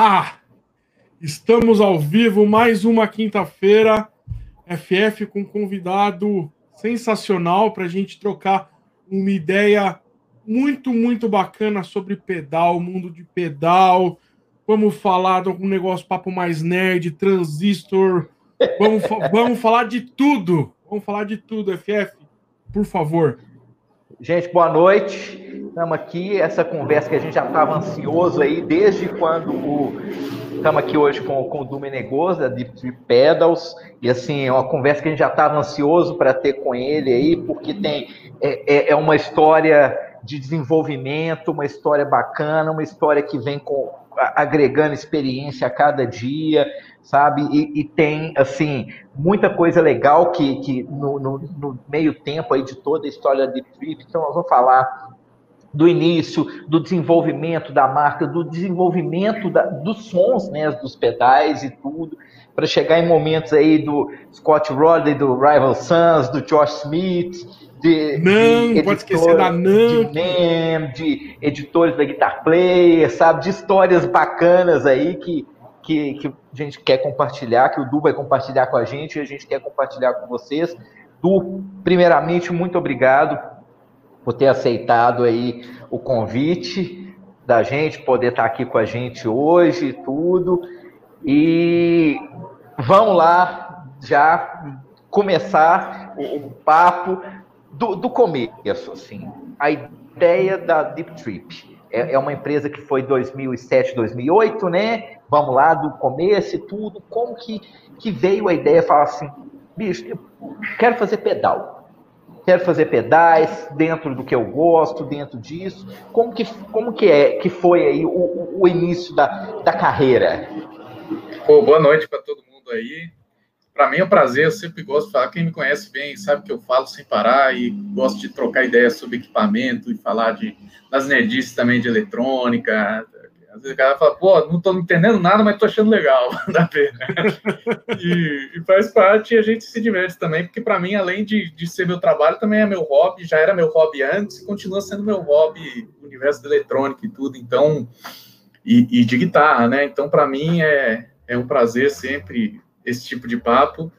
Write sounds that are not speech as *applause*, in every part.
Ha! Estamos ao vivo, mais uma quinta-feira. FF com um convidado sensacional para a gente trocar uma ideia muito, muito bacana sobre pedal, mundo de pedal. Vamos falar de algum negócio, papo mais nerd, transistor. Vamos, *laughs* vamos falar de tudo. Vamos falar de tudo, FF. Por favor. Gente, boa noite. Estamos aqui, essa conversa que a gente já estava ansioso aí desde quando o. Estamos aqui hoje com, com o Du Menegoso, da Deep Pedals, e assim, é uma conversa que a gente já estava ansioso para ter com ele aí, porque tem é, é, é uma história de desenvolvimento, uma história bacana, uma história que vem com, agregando experiência a cada dia, sabe? E, e, tem, assim, muita coisa legal que, que no, no, no, meio tempo aí de toda a história Deep Trip, então nós vamos falar do início, do desenvolvimento da marca, do desenvolvimento da, dos sons, né, dos pedais e tudo, para chegar em momentos aí do Scott Rodley, do Rival Sons, do Josh Smith, de, não, de pode esquecer da. De, NEM, de editores da Guitar Player, sabe, de histórias bacanas aí que, que, que a gente quer compartilhar, que o Du vai compartilhar com a gente e a gente quer compartilhar com vocês. Du, primeiramente, muito obrigado por ter aceitado aí o convite da gente, poder estar aqui com a gente hoje e tudo. E vamos lá já começar o, papo do, do, começo, assim. A ideia da Deep Trip. É, é uma empresa que foi 2007, 2008, né? Vamos lá, do começo e tudo. Como que, que veio a ideia? Falar assim, bicho, eu quero fazer pedal quero fazer pedais dentro do que eu gosto, dentro disso. Como que, como que é que foi aí o, o início da, da carreira? Pô, boa noite para todo mundo aí. Para mim é um prazer, eu sempre gosto de falar. Quem me conhece bem sabe que eu falo sem parar e gosto de trocar ideias sobre equipamento e falar de, das nerdices também de eletrônica, às vezes o cara fala, pô, não tô entendendo nada, mas tô achando legal, *laughs* da pena. *laughs* e, e, faz parte e a gente se diverte também, porque para mim, além de, de ser meu trabalho, também é meu hobby, já era meu hobby antes e continua sendo meu hobby, universo da eletrônica e tudo, então, e, e de guitarra, né? Então, para mim, é, é um prazer sempre esse tipo de papo.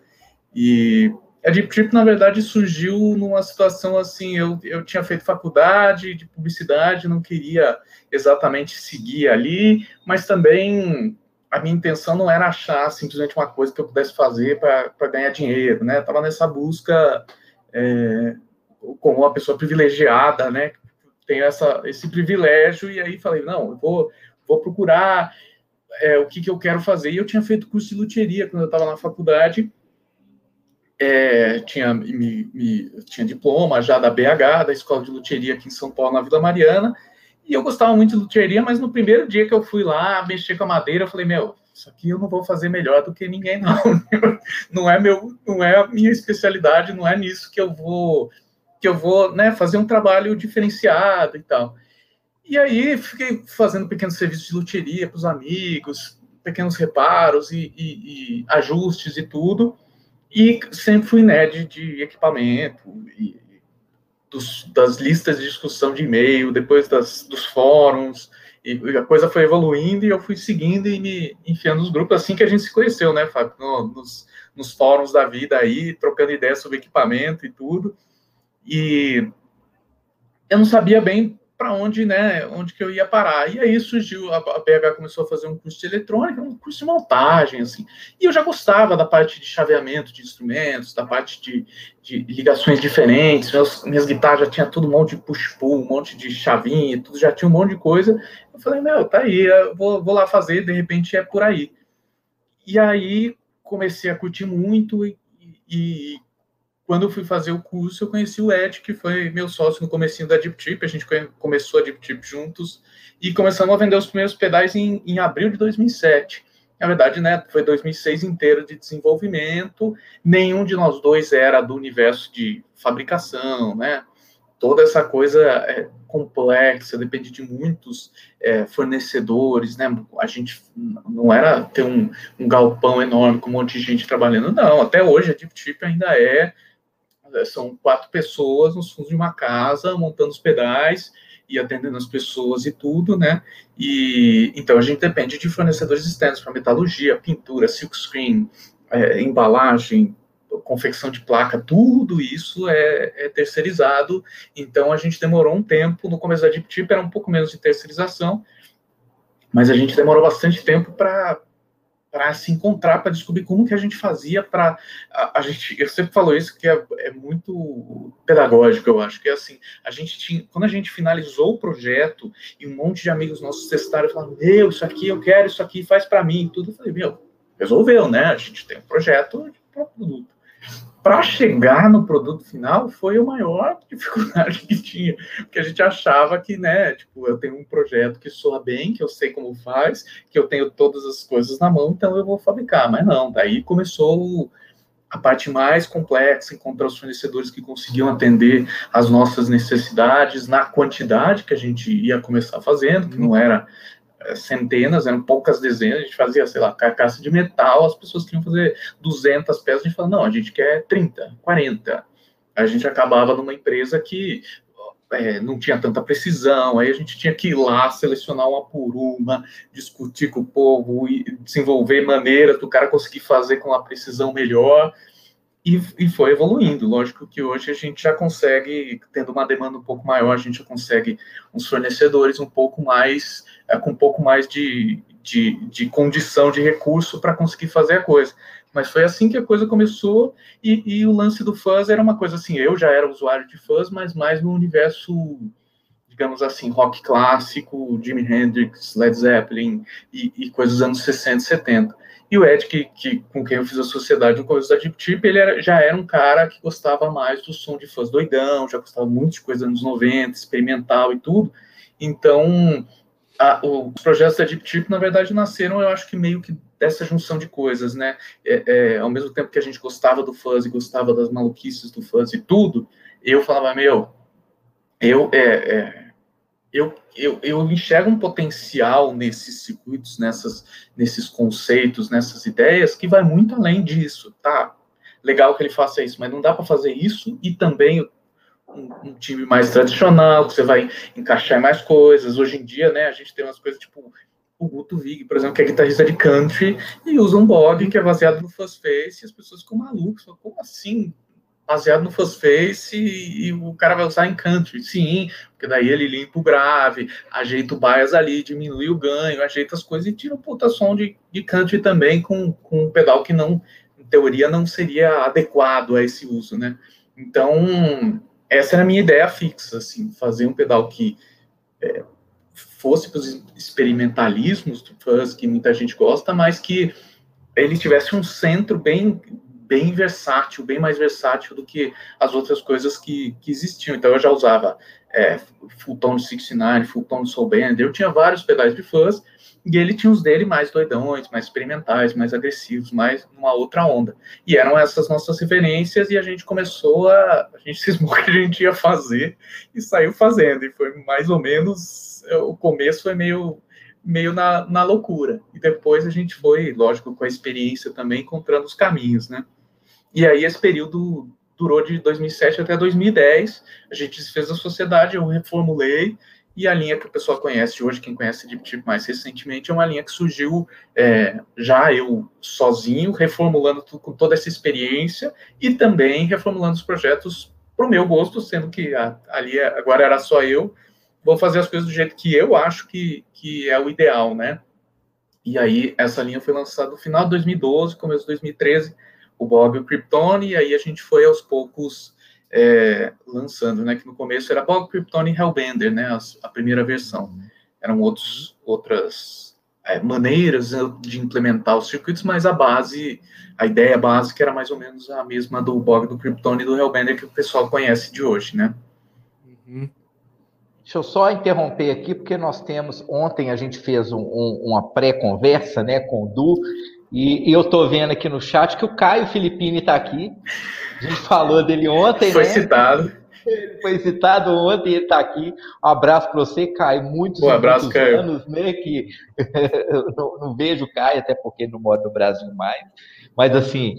E a Deep Trip, na verdade, surgiu numa situação assim, eu, eu tinha feito faculdade de publicidade, não queria exatamente seguir ali, mas também a minha intenção não era achar simplesmente uma coisa que eu pudesse fazer para ganhar dinheiro, né? Estava nessa busca é, como uma pessoa privilegiada, né? Tenho essa, esse privilégio, e aí falei, não, eu vou, vou procurar é, o que, que eu quero fazer. E eu tinha feito curso de luthieria quando eu estava na faculdade, é, tinha, me, me, tinha diploma já da BH, da Escola de Luthieria aqui em São Paulo, na Vila Mariana, e eu gostava muito de luthieria, mas no primeiro dia que eu fui lá mexer com a madeira, eu falei, meu, isso aqui eu não vou fazer melhor do que ninguém, não. *laughs* Não é meu, não é a minha especialidade, não é nisso que eu vou que eu vou, né, fazer um trabalho diferenciado e tal. E aí fiquei fazendo pequenos serviços de luthieria para os amigos, pequenos reparos e, e, e, ajustes e tudo. E sempre fui nerd de equipamento e dos, das listas de discussão de e-mail, depois das, dos fóruns, e a coisa foi evoluindo e eu fui seguindo e me enfiando nos grupos, assim que a gente se conheceu, né, Fábio? No, nos, nos fóruns da vida aí, trocando ideias sobre equipamento e tudo. E eu não sabia bem para onde, né, onde que eu ia parar. E aí surgiu, a, BH começou a fazer um curso de eletrônica, um curso de montagem, assim. E eu já gostava da parte de chaveamento de instrumentos, da parte de, de ligações diferentes. Meus, minhas guitarras já tinha tudo um monte de push-pull, um monte de chavinha, tudo já tinha um monte de coisa. Eu falei, meu, tá aí, vou, vou lá fazer, de repente é por aí. E aí comecei a curtir muito e, e quando eu fui fazer o curso, eu conheci o Ed, que foi meu sócio no comecinho da Deep Trip, a gente começou a Deep Trip juntos, e começamos a vender os primeiros pedais em, em abril de 2007. Na verdade, né, foi 2006 inteiro de desenvolvimento, nenhum de nós dois era do universo de fabricação, né, toda essa coisa é complexa, depende de muitos é, fornecedores, né? A gente não era ter um, um, galpão enorme com um monte de gente trabalhando, não. Até hoje a Deep ainda é são quatro pessoas nos fundos de uma casa montando os pedais e atendendo as pessoas e tudo, né? E então a gente depende de fornecedores externos para metalurgia, pintura, silkscreen, é, embalagem, confecção de placa, tudo isso é, é, terceirizado. Então a gente demorou um tempo. No começo da Deep Tip era um pouco menos de terceirização, mas a gente demorou bastante tempo para para se encontrar, para descobrir como que a gente fazia para a, a, gente. Eu sempre falo isso que é, é, muito pedagógico, eu acho que é assim. A gente tinha, quando a gente finalizou o projeto e um monte de amigos nossos testaram falaram, meu, isso aqui eu quero, isso aqui faz para mim, tudo. Eu falei, meu, resolveu, né? A gente tem um projeto para produto para chegar no produto final foi a maior *laughs* dificuldade que tinha, porque a gente achava que, né, tipo, eu tenho um projeto que soa bem, que eu sei como faz, que eu tenho todas as coisas na mão, então eu vou fabricar, mas não, daí começou a parte mais complexa, encontrar os fornecedores que conseguiam atender as nossas necessidades na quantidade que a gente ia começar fazendo, que não era é, centenas, eram poucas dezenas, a gente fazia, sei lá, carcaça de metal, as pessoas queriam fazer 200 peças, a gente falava, não, a gente quer 30, 40. A gente acabava numa empresa que é, não tinha tanta precisão, aí a gente tinha que ir lá, selecionar uma por uma, discutir com o povo, e desenvolver maneiras do cara conseguir fazer com uma precisão melhor, e, e, foi evoluindo. Lógico que hoje a gente já consegue, tendo uma demanda um pouco maior, a gente já consegue uns fornecedores um pouco mais, é, com um pouco mais de, de, de condição, de recurso para conseguir fazer a coisa. Mas foi assim que a coisa começou, e, e, o lance do fuzz era uma coisa assim, eu já era usuário de fuzz, mas mais no universo, digamos assim, rock clássico, Jimi Hendrix, Led Zeppelin, e, e coisas dos anos 60 70. E o Ed, que, que, com quem eu fiz a sociedade no começo da Deep Tip, ele era, já era um cara que gostava mais do som de fãs doidão, já gostava muito de coisa dos anos 90, experimental e tudo. Então, a, os projetos da Deep Tip, na verdade, nasceram, eu acho que meio que dessa junção de coisas, né? É, é, ao mesmo tempo que a gente gostava do fuzz e gostava das maluquices do fuzz e tudo, eu falava, meu, eu, é, é eu, eu, eu enxergo um potencial nesses circuitos, nessas, nesses conceitos, nessas ideias, que vai muito além disso, tá? Legal que ele faça isso, mas não dá para fazer isso e também um, um, time mais tradicional, que você vai encaixar mais coisas. Hoje em dia, né, a gente tem umas coisas tipo o Guto Vig, por exemplo, que é guitarrista de country e usa um bog que é baseado no Fuzz Face e as pessoas ficam malucas, como assim? Baseado no Face e, e, o cara vai usar em country. Sim, porque daí ele limpa o grave, ajeita o bias ali, diminui o ganho, ajeita as coisas e tira um puta som de, de country também com, com um pedal que não, em teoria, não seria adequado a esse uso, né? Então, essa era a minha ideia fixa, assim, fazer um pedal que é, fosse para os experimentalismos do fuzz, que muita gente gosta, mas que ele tivesse um centro bem bem versátil, bem mais versátil do que as outras coisas que, que existiam. Então eu já usava é, Full Tone 69, Full Tone Soul Band, eu tinha vários pedais de fuzz, e ele tinha os dele mais doidões, mais experimentais, mais agressivos, mais numa outra onda. E eram essas nossas referências, e a gente começou a. A gente *laughs* cismou que a gente ia fazer e saiu fazendo. E foi mais ou menos. O começo foi meio meio na, na loucura. E depois a gente foi, lógico, com a experiência também, encontrando os caminhos, né? E aí esse período durou de 2007 até 2010. A gente fez a sociedade, eu reformulei, e a linha que o pessoal conhece hoje, quem conhece Deep Tip mais recentemente, é uma linha que surgiu é, já eu sozinho, reformulando tudo, com toda essa experiência, e também reformulando os projetos para o meu gosto, sendo que a, ali agora era só eu, vou fazer as coisas do jeito que eu acho que, que é o ideal, né? E aí, essa linha foi lançada no final de 2012, começo de 2013, o Bob e o Kryptone, e aí a gente foi aos poucos é, lançando, né? Que no começo era Bob, Kryptone e Hellbender, né? A, a primeira versão. Eram outros, outras é, maneiras de implementar os circuitos, mas a base, a ideia básica era mais ou menos a mesma do Bob, do Kryptone e do Hellbender que o pessoal conhece de hoje, né? Uhum. Deixa eu só interromper aqui, porque nós temos. Ontem a gente fez um, um, uma pré-conversa né, com o Du, e, e eu estou vendo aqui no chat que o Caio Filippini está aqui. A gente falou dele ontem, Foi né? citado. Ele foi citado ontem, ele está aqui. Um abraço para você, Caio. Muitos, um abraço, muitos Caio. anos, né? Que eu *laughs* não, não, vejo o Caio, até porque não mora no Brasil mais. Mas assim,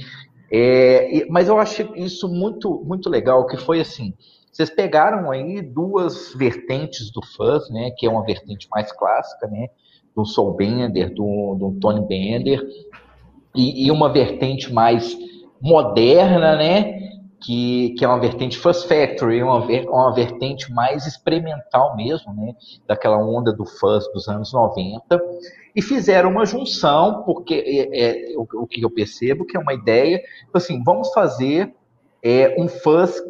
é, mas eu achei isso muito, muito legal, que foi assim. Vocês pegaram aí duas vertentes do fuzz, né, que é uma vertente mais clássica, né, do Soul Bender, do, do Tony Bender, e, e uma vertente mais moderna, né, que, que é uma vertente Fuzz Factory, uma, uma vertente mais experimental mesmo, né, daquela onda do fuzz dos anos 90, e fizeram uma junção, porque é, é o, o, que eu percebo que é uma ideia, tipo assim, vamos fazer é, um fuzz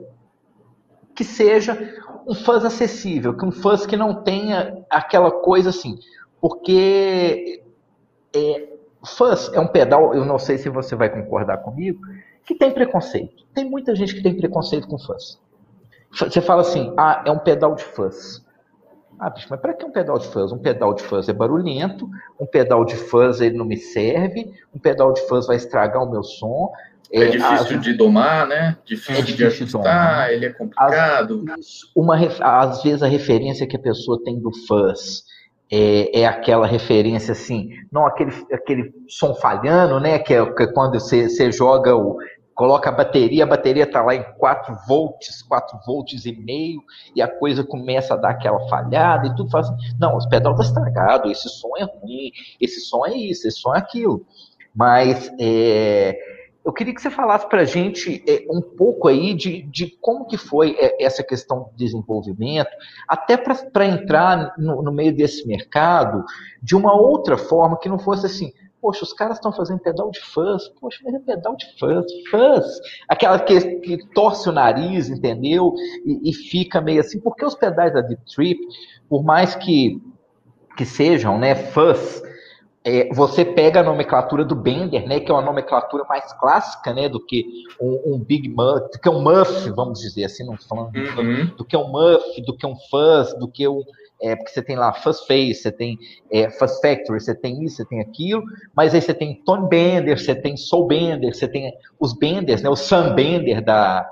que seja um fuzz acessível, que um fuzz que não tenha aquela coisa assim, porque é, fuzz é um pedal, eu não sei se você vai concordar comigo, que tem preconceito. Tem muita gente que tem preconceito com fuzz. Você fala assim, ah, é um pedal de fuzz. Ah, bicho, mas para que um pedal de fuzz? Um pedal de fuzz é barulhento, um pedal de fuzz ele não me serve, um pedal de fuzz vai estragar o meu som. É, é difícil as... de domar, né? Difícil, é difícil de ajustar, ele é complicado. Às, uma, às vezes a referência que a pessoa tem do fuzz é, é, aquela referência assim, não aquele, aquele som falhando, né? Que é, que é quando você, você joga o, coloca a bateria, a bateria está lá em 4 volts, 4 volts e meio, e a coisa começa a dar aquela falhada e tudo faz assim, não, o pedal está estragado, esse som é ruim, esse som é isso, esse som é aquilo. Mas é, eu queria que você falasse para a gente é, um pouco aí de, de como que foi é, essa questão de desenvolvimento, até para entrar no, no meio desse mercado de uma outra forma que não fosse assim, Poxa, os caras estão fazendo pedal de fãs. Poxa, mas é pedal de fãs. Fãs. Aquela que, que torce o nariz, entendeu? E, e, fica meio assim. Porque os pedais da Deep Trip, por mais que, que sejam né, fãs, é, você pega a nomenclatura do Bender, né, que é uma nomenclatura mais clássica, né, do que um, um Big Muff, do que um Muff, vamos dizer assim, não falando uhum. do que um Muff, do que um Fuzz, do que um, é, porque você tem lá Fuzz Face, você tem é, Fuzz Factory, você tem isso, você tem aquilo, mas aí você tem Tone Bender, você tem Soul Bender, você tem os Benders, né, o Sam Bender da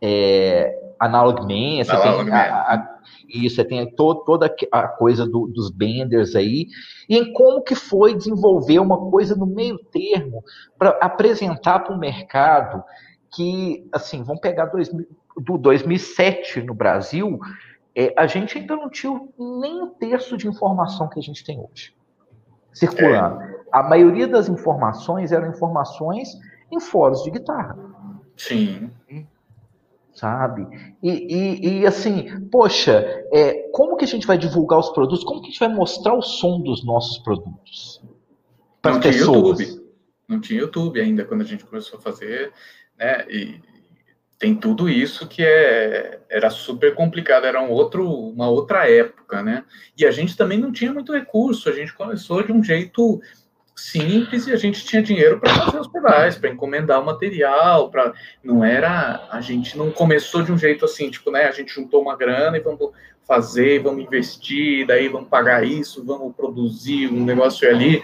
é, Analog Man, você Analog tem a, a, isso, você tem todo, toda a coisa do, dos Benders aí, e em como que foi desenvolver uma coisa no meio termo para apresentar para o mercado que, assim, vamos pegar 2000, do 2007 no Brasil, é, a gente ainda não tinha nem um terço de informação que a gente tem hoje circulando. É. A maioria das informações eram informações em fóruns de guitarra. Sim. Sabe? E, e, e assim, poxa, é, como que a gente vai divulgar os produtos? Como que a gente vai mostrar o som dos nossos produtos? Para as pessoas. YouTube. Não tinha YouTube ainda quando a gente começou a fazer, né? E, tem tudo isso que é, era super complicado, era um outro, uma outra época, né? E a gente também não tinha muito recurso, a gente começou de um jeito simples e a gente tinha dinheiro para fazer os pedais, para encomendar o material, para não era, a gente não começou de um jeito assim, tipo, né, a gente juntou uma grana e vamos fazer, vamos investir, daí vamos pagar isso, vamos produzir um negócio ali.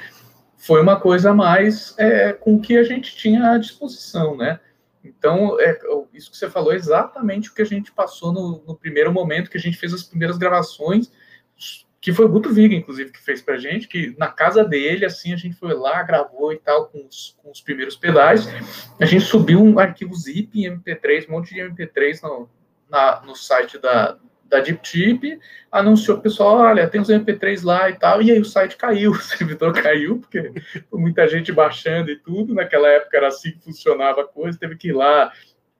Foi uma coisa mais é, com que a gente tinha à disposição, né? Então, é, isso que você falou é exatamente o que a gente passou no, no, primeiro momento que a gente fez as primeiras gravações, que foi o Guto Viga, inclusive, que fez pra gente, que na casa dele, assim, a gente foi lá, gravou e tal, com os, com os primeiros pedais. A gente subiu um arquivo zip em MP3, um monte de MP3 no, na, no site da, da Deep Chip, anunciou o pessoal, olha, tem os MP3 lá e tal, e aí o site caiu, *laughs* o servidor caiu, porque muita gente baixando e tudo, naquela época era assim que funcionava a coisa, teve que ir lá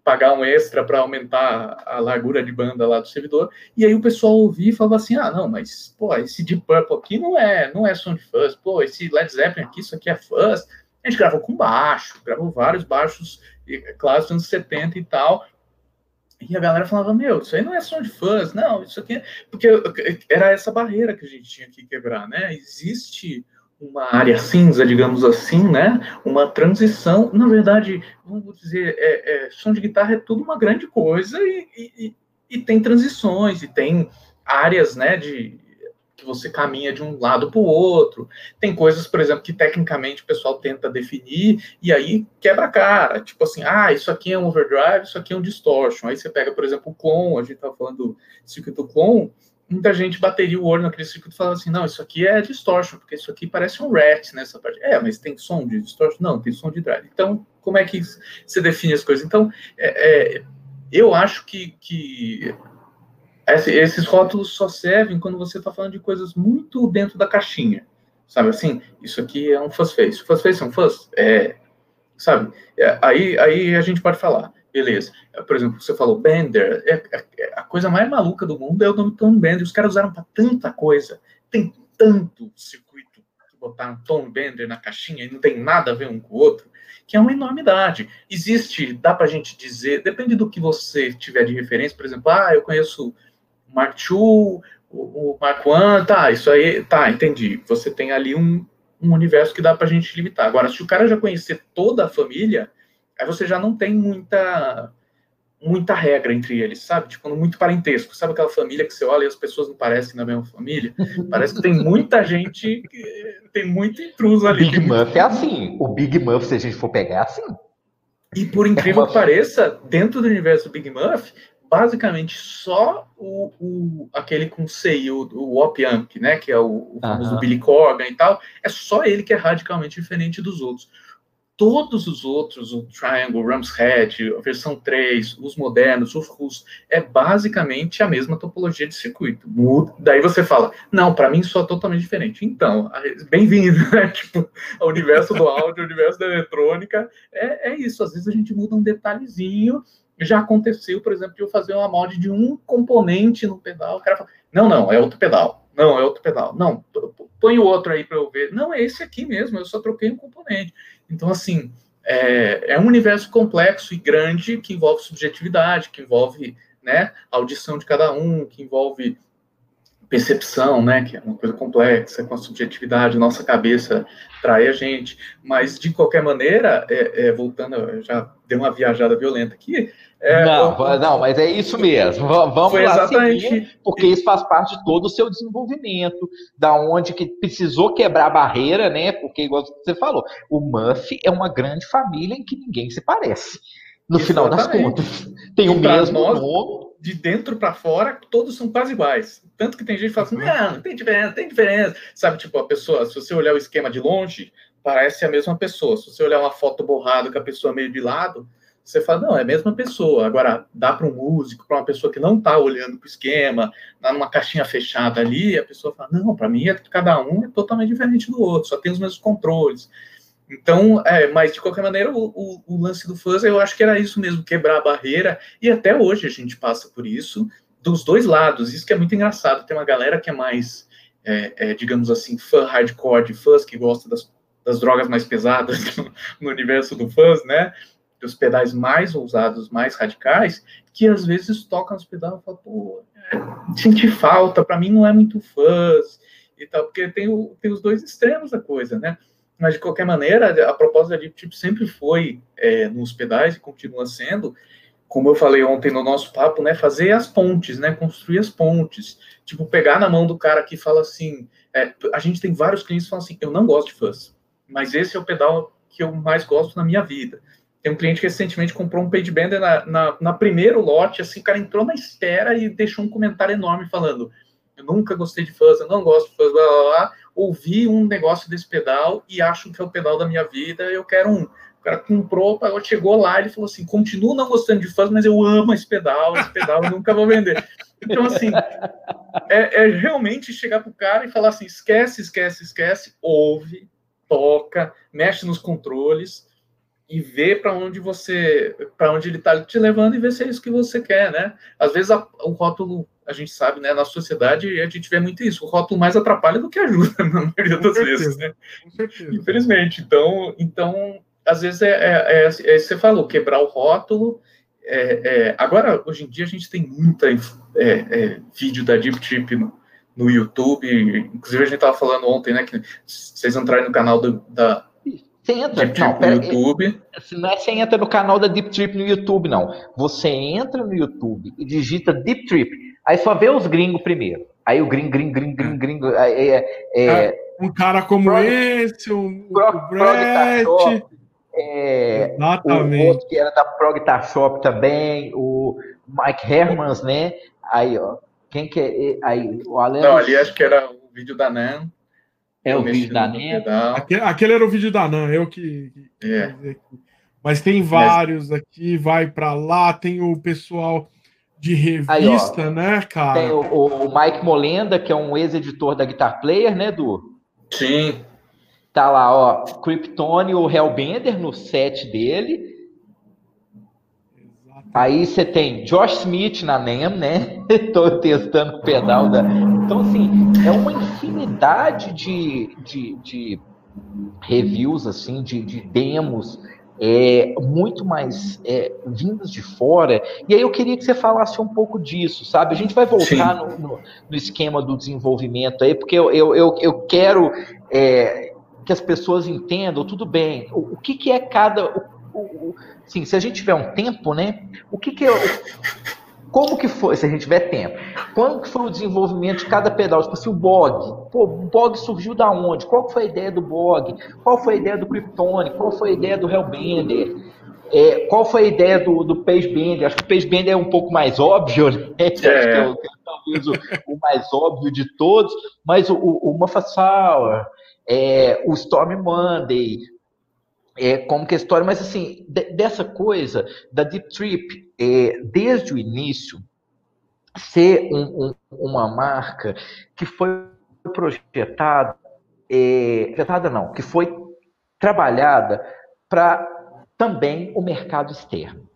pagar um extra para aumentar a largura de banda lá do servidor, e aí o pessoal ouvia e falava assim, ah, não, mas, pô, esse Deep Purple aqui não é, não é som de fuzz, pô, esse Led Zeppelin aqui, isso aqui é fuzz, a gente gravou com baixo, gravou vários baixos clássicos anos 70 e tal, e a galera falava, meu, isso aí não é som de fãs, não, isso aqui é... Porque era essa barreira que a gente tinha que quebrar, né? Existe uma área cinza, digamos assim, né? Uma transição. Na verdade, vamos dizer, é, é, som de guitarra é tudo uma grande coisa e, e, e tem transições, e tem áreas, né, de, que você caminha de um lado para o outro. Tem coisas, por exemplo, que tecnicamente o pessoal tenta definir e aí quebra a cara. Tipo assim, ah, isso aqui é um overdrive, isso aqui é um distortion. Aí você pega, por exemplo, o clone, a gente estava falando do circuito clone, muita gente bateria o olho naquele circuito falando assim, não, isso aqui é distortion, porque isso aqui parece um rat nessa parte. É, mas tem som de distortion? Não, tem som de drive. Então, como é que você define as coisas? Então, é, é Eu acho que, que esses rótulos só servem quando você está falando de coisas muito dentro da caixinha. Sabe assim? Isso aqui é um fuzz face. Fuzz face é um fuzz? É. Sabe? É, aí, aí a gente pode falar. Beleza. Por exemplo, você falou Bender. É, é, é a coisa mais maluca do mundo é o nome Tom Bender. Os caras usaram para tanta coisa. Tem tanto circuito que botaram Tom Bender na caixinha e não tem nada a ver um com o outro, que é uma enormidade. Existe, dá para a gente dizer, depende do que você tiver de referência, por exemplo, ah, eu conheço Mark II, o, o Mark I, tá, isso aí, tá, entendi. Você tem ali um, um universo que dá para a gente limitar. Agora, se o cara já conhecer toda a família, aí você já não tem muita muita regra entre eles, sabe? Tipo, muito parentesco. Sabe aquela família que você olha e as pessoas não parecem na mesma família? *laughs* Parece que tem muita gente, tem muito intruso ali. Big Muff é assim. O Big Muff, se a gente for pegar, é assim. E por incrível é que pareça, dentro do universo do Big Muff, basicamente só o, o aquele com CI, o, o Op Amp, né, que é o, o famoso Billy Corgan e tal, é só ele que é radicalmente diferente dos outros todos os outros, o Triangle, o Ram's Head, a versão 3, os modernos, os russos, é basicamente a mesma topologia de circuito. Muda, daí você fala, não, para mim só é totalmente diferente. Então, bem-vindo, né? *laughs* Tipo, ao universo do áudio, ao universo da eletrônica, é, é isso. Às vezes a gente muda um detalhezinho. Já aconteceu, por exemplo, de eu fazer uma mod de um componente no pedal, o cara fala, não, não, é outro pedal. Não, é outro pedal. Não, põe o outro aí para eu ver. Não, é esse aqui mesmo, eu só troquei um componente. Então, assim, é, é um universo complexo e grande que envolve subjetividade, que envolve né, audição de cada um, que envolve percepção, né, que é uma coisa complexa, com a subjetividade, nossa cabeça trai a gente, mas de qualquer maneira, é, é, voltando, já deu uma viajada violenta aqui. É, não, eu, não, mas é isso mesmo. Vamos lá exatamente... seguir, porque isso faz parte de todo o seu desenvolvimento, da onde que precisou quebrar a barreira, né? Porque igual você falou, o Muff é uma grande família em que ninguém se parece. No exatamente. final das contas, tem o mesmo nós, nome. De dentro para fora, todos são quase iguais. Tanto que tem gente que fala assim: não, não tem diferença, tem diferença. Sabe, tipo, a pessoa, se você olhar o esquema de longe, parece a mesma pessoa. Se você olhar uma foto borrada com a pessoa meio de lado, você fala, não, é a mesma pessoa. Agora, dá para um músico, para uma pessoa que não está olhando para o esquema, tá numa caixinha fechada ali, a pessoa fala, não, para mim, é, cada um é totalmente diferente do outro, só tem os mesmos controles. Então, é, mas de qualquer maneira, o, o, o, lance do fuzz, eu acho que era isso mesmo, quebrar a barreira, e até hoje a gente passa por isso, dos dois lados. Isso que é muito engraçado. Tem uma galera que é mais, é, é, digamos assim, fã hardcore de fãs, que gosta das, das drogas mais pesadas *laughs* no, no, universo do fãs, né? Dos pedais mais ousados, mais radicais, que às vezes tocam os pedais e falam, pô, é, senti falta, para mim não é muito fãs e tal, porque tem, o, tem os dois extremos da coisa, né? Mas, de qualquer maneira, a proposta da Deep Tip sempre foi, é, nos pedais, e continua sendo, como eu falei ontem no nosso papo, né, fazer as pontes, né, construir as pontes, tipo, pegar na mão do cara que fala assim, é, a gente tem vários clientes que falam assim, eu não gosto de fuzz, mas esse é o pedal que eu mais gosto na minha vida. Tem um cliente que recentemente comprou um page bender na, na, na primeiro lote, assim, o cara entrou na espera e deixou um comentário enorme falando, eu nunca gostei de fuzz, eu não gosto de fuzz, blá, blá, blá, ouvi um negócio desse pedal e acho que é o pedal da minha vida, eu quero um cara comprou, chegou lá, ele falou assim: continuo não gostando de fãs, mas eu amo esse pedal, esse pedal eu nunca vou vender. Então, assim, é, é realmente chegar pro cara e falar assim: esquece, esquece, esquece, ouve, toca, mexe nos controles e vê para onde você, para onde ele está te levando e vê se é isso que você quer, né? Às vezes a, o rótulo, a gente sabe, né, na sociedade a gente vê muito isso, o rótulo mais atrapalha do que ajuda *laughs* na maioria das vezes, né? Infelizmente. Então, então às vezes é, é, é, é você falou, quebrar o rótulo. É, é, agora, hoje em dia, a gente tem muita é, vídeo da Deep Trip no, no YouTube. Inclusive, a gente estava falando ontem, né? Que vocês entrarem no canal do, da. Você entra Deep não, no YouTube. Não é você entra no canal da Deep Trip no YouTube, não. Você entra no YouTube e digita Deep Trip. Aí só vê os gringos primeiro. Aí o gringo, gringo, gringo, gringo, gringo. É, é, um cara como Prog, esse, um, Prog, o Brett. É, Exatamente. O outro que era da Prog Shop também, o Mike Hermans, né? Aí, ó. Quem que é? Aí, o Alan. Não, ali acho que era o vídeo da Nan. É o vídeo da Nan. Aquele, aquele, era o vídeo da Nan, eu que. É. Mas tem vários Mas... aqui, vai para lá, tem o pessoal de revista, Aí, né, cara? Tem o, o, Mike Molenda, que é um ex-editor da Guitar Player, né, Du? Sim. Tá lá, ó, Kryptone, o Hellbender no set dele. Aí você tem Josh Smith na NEM, né? *laughs* Estou testando o pedal da. Então, assim, é uma infinidade de, de, de reviews, assim, de, de demos é, muito mais é, vindas de fora. E aí eu queria que você falasse um pouco disso, sabe? A gente vai voltar no, no, no, esquema do desenvolvimento aí, porque eu, eu, eu, eu quero é, que as pessoas entendam, tudo bem, o, o que, que é cada. O, o, sim, se a gente tiver um tempo, né? O que, que é. Como que foi, se a gente tiver tempo, quando que foi o desenvolvimento de cada pedal? Tipo assim, o Bog. Pô, o Bog surgiu da onde? Qual foi a ideia do Bog? Qual foi a ideia do Kryptonic? Qual foi a ideia do Hellbender? É, qual foi a ideia do, do Page Bender? Acho que o Page Bender é um pouco mais óbvio, né? É. *laughs* Acho que é, é, talvez o, o, mais óbvio de todos, mas o, o, o Muffet Sour, é, o Storm Monday, é, como que a história, mas assim, de, dessa coisa da Deep Trip, é, desde o início, ser um, um, uma marca que foi projetada, é, projetada não, que foi trabalhada para também o mercado externo.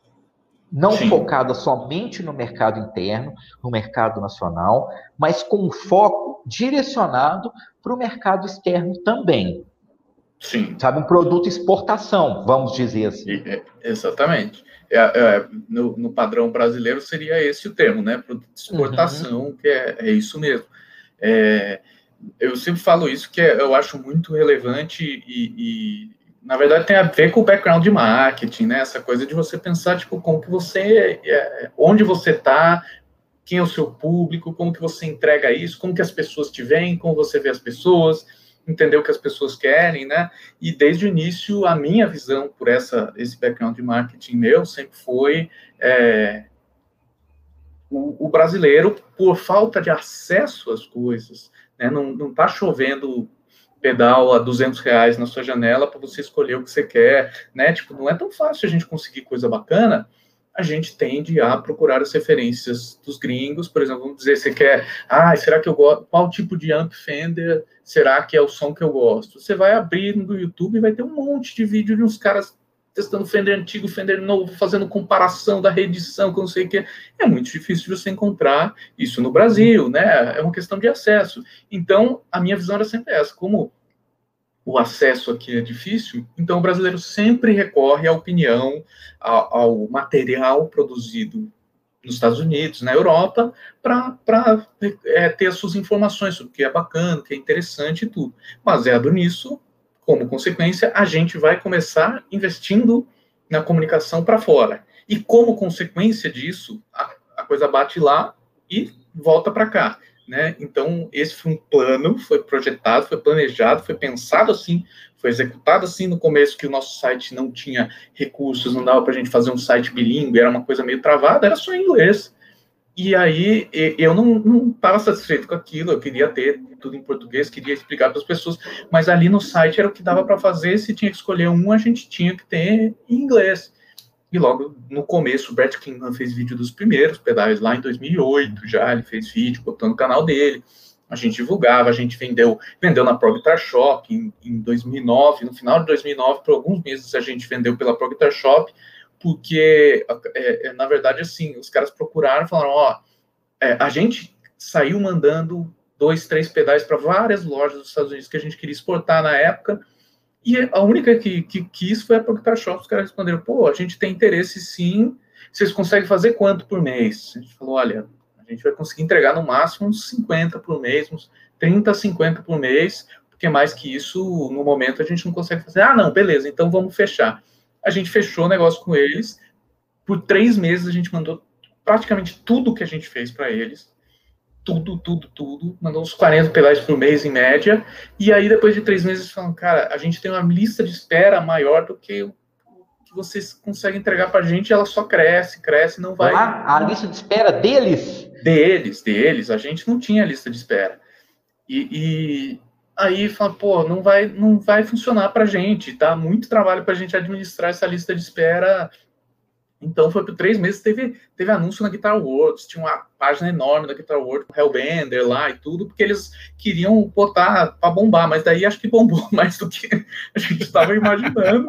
Não Sim. focada somente no mercado interno, no mercado nacional, mas com um foco direcionado para o mercado externo também. Sim. Sabe, um produto exportação, vamos dizer assim. É, exatamente. É, é, no, no, padrão brasileiro seria esse o termo, né? Produto de exportação, uhum. que é, é, isso mesmo. É, eu sempre falo isso, que é, eu acho muito relevante e, e, na verdade, tem a ver com o background de marketing, né? Essa coisa de você pensar, tipo, como que você, onde você está, quem é o seu público, como que você entrega isso, como que as pessoas te veem, como você vê as pessoas, entender o que as pessoas querem, né? E desde o início, a minha visão por essa, esse background de marketing meu sempre foi é, o, o, brasileiro, por falta de acesso às coisas, né? Não, tá chovendo pedal a 200 reais na sua janela para você escolher o que você quer, né? Tipo, não é tão fácil a gente conseguir coisa bacana, a gente tende a procurar as referências dos gringos, por exemplo, vamos dizer, você quer, ah, será que eu gosto, qual tipo de amp Fender será que é o som que eu gosto? Você vai abrir no YouTube e vai ter um monte de vídeo de uns caras testando Fender antigo, Fender novo, fazendo comparação da reedição, com não sei o que. É muito difícil de você encontrar isso no Brasil, né? É uma questão de acesso. Então, a minha visão era sempre essa, como o acesso aqui é difícil, então o brasileiro sempre recorre à opinião, ao, ao material produzido nos Estados Unidos, na Europa, para é, ter as suas informações sobre o que é bacana, o que é interessante e tudo. Baseado nisso, como consequência, a gente vai começar investindo na comunicação para fora. E como consequência disso, a, a coisa bate lá e volta para cá. Né? Então, esse foi um plano, foi projetado, foi planejado, foi pensado assim, foi executado assim no começo, que o nosso site não tinha recursos, não dava para a gente fazer um site bilíngue, era uma coisa meio travada, era só em inglês. E aí eu não estava satisfeito com aquilo, eu queria ter tudo em português, queria explicar para as pessoas, mas ali no site era o que dava para fazer, se tinha que escolher um, a gente tinha que ter em inglês. E logo no começo, o Brett Kingman fez vídeo dos primeiros pedais lá em 2008 já, ele fez vídeo, botou no canal dele. A gente divulgava, a gente vendeu, vendeu na Pro Guitar Shop em, em 2009, no final de 2009, por alguns meses a gente vendeu pela Pro Guitar Shop, porque, é, é, na verdade, assim, os caras procuraram, falaram, ó, é, a gente saiu mandando dois, três pedais para várias lojas dos Estados Unidos que a gente queria exportar na época, e a única que, que quis foi a Proctar Shop. Os caras responderam: pô, a gente tem interesse sim. Vocês conseguem fazer quanto por mês? A gente falou: olha, a gente vai conseguir entregar no máximo uns 50 por mês, uns 30, 50 por mês, porque mais que isso, no momento, a gente não consegue fazer. Ah, não, beleza, então vamos fechar. A gente fechou o negócio com eles. Por três meses, a gente mandou praticamente tudo que a gente fez para eles tudo, tudo, tudo, mandou uns 40 pedais por mês em média, e aí depois de três meses falam, cara, a gente tem uma lista de espera maior do que o que vocês conseguem entregar para a gente, ela só cresce, cresce, não vai... Ah, a lista de espera deles? Deles, deles, a gente não tinha lista de espera. E, e aí fala, pô, não vai, não vai funcionar para gente, dá muito trabalho para a gente administrar essa lista de espera. Então foi por três meses, teve, teve anúncio na Guitar World, tinha uma página enorme da Guitar World, com Hellbender lá e tudo, porque eles queriam botar para bombar, mas daí acho que bombou *laughs* mais do que a gente estava imaginando.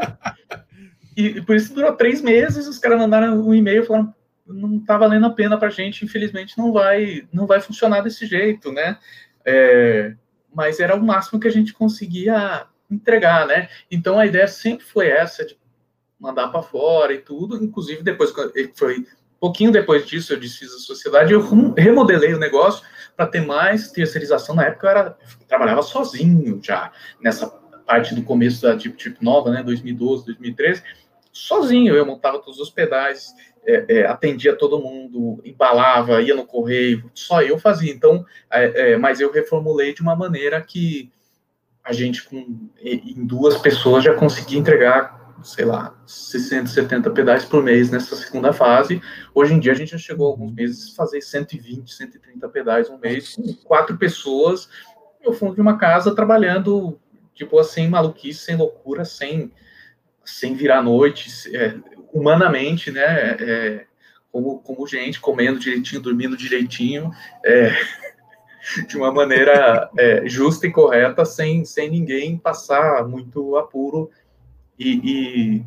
E, e, por isso durou três meses, os caras mandaram um e-mail falando não está valendo a pena para a gente, infelizmente não vai, não vai funcionar desse jeito, né? É, mas era o máximo que a gente conseguia entregar, né? Então a ideia sempre foi essa de mandar para fora e tudo. Inclusive depois foi pouquinho depois disso eu desfiz a sociedade, eu remodelei o negócio para ter mais terceirização. Na época eu era eu trabalhava sozinho já nessa parte do começo da Deep Trip nova, né? 2012, 2013, sozinho eu montava todos os pedais é, é, atendia todo mundo, embalava, ia no correio, só eu fazia. Então, é, é mas eu reformulei de uma maneira que a gente, com, em duas pessoas, já conseguia entregar, sei lá, 60, 70 pedais por mês nessa segunda fase. Hoje em dia, a gente já chegou alguns meses a fazer 120, 130 pedais um mês, com quatro pessoas no fundo de uma casa, trabalhando, tipo assim, maluquice, sem loucura, sem sem virar noite, é, humanamente, né? É, como, como gente, comendo direitinho, dormindo direitinho, é, *laughs* de uma maneira é, justa e correta, sem, sem ninguém passar muito apuro. E, e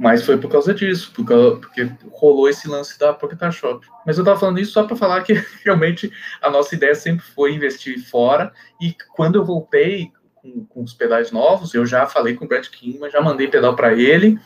mas foi por causa disso, porque, porque rolou esse lance da Pocket Shop. Mas eu estava falando isso só para falar que *laughs* realmente a nossa ideia sempre foi investir fora. E quando eu voltei com, com os pedais novos, eu já falei com o Brad Kingman, já mandei pedal para ele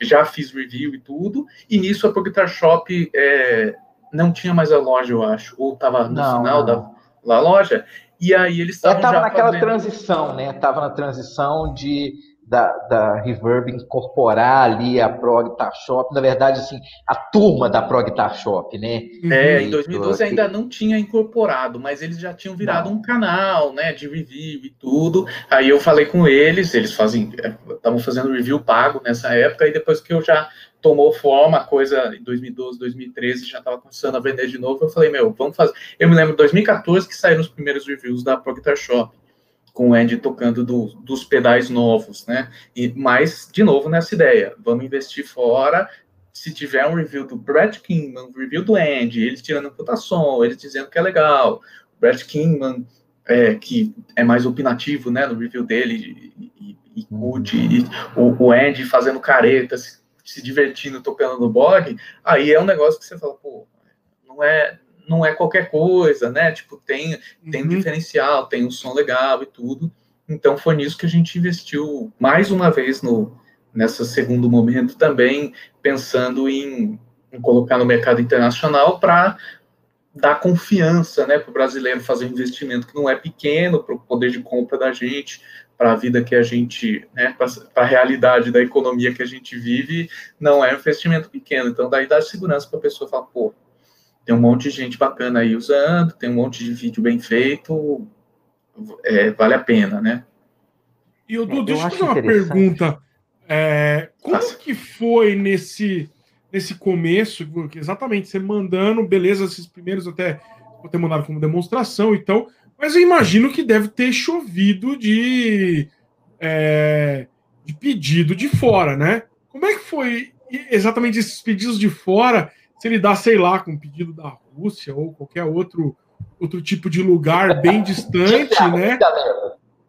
já fiz review e tudo, e nisso a Guitar Shop é, não tinha mais a loja, eu acho, ou estava no não, final não. da, da loja, e aí eles estavam. Estava naquela fazendo... transição, né? Estava na transição de da, da Reverb incorporar ali a Prog Guitar Shop, na verdade, assim, a turma da Prog Guitar Shop, né? É, em 2012 ainda não tinha incorporado, mas eles já tinham virado não. um canal, né, de review e tudo. Aí eu falei com eles, eles fazem, estavam fazendo review pago nessa época, e depois que eu já tomou forma, a coisa em 2012, 2013 já estava começando a vender de novo, eu falei, meu, vamos fazer. Eu me lembro de 2014 que saíram os primeiros reviews da Pro Guitar Shop com o Andy tocando do, dos pedais novos, né? E, mas, de novo, nessa ideia, vamos investir fora. Se tiver um review do Brad Kingman, um review do Andy, eles tirando som, eles dizendo que é legal, o Brad Kingman, é, que é mais opinativo, né, no review dele, e, e, e o, o Andy fazendo careta, se, se divertindo, tocando no blog, aí é um negócio que você fala, pô, não é, não é qualquer coisa, né? Tipo, tem, tem um uhum. diferencial, tem um som legal e tudo. Então foi nisso que a gente investiu mais uma vez no nessa segundo momento também pensando em, em colocar no mercado internacional para dar confiança, né, para o brasileiro fazer um investimento que não é pequeno para o poder de compra da gente, para a vida que a gente, né, para a realidade da economia que a gente vive, não é um investimento pequeno. Então daí dá segurança para a pessoa falar, pô, tem um monte de gente bacana aí usando, tem um monte de vídeo bem feito, é, vale a pena, né? E o Dudu, deixa eu fazer uma pergunta. É, como Nossa. que foi nesse, nesse começo, exatamente, você mandando, beleza, esses primeiros até vou ter mandado como demonstração, então, mas eu imagino que deve ter chovido de, é, de pedido de fora, né? Como é que foi exatamente esses pedidos de fora? Se ele dá, sei lá, com um pedido da Rússia ou qualquer outro, outro tipo de lugar bem distante, que né?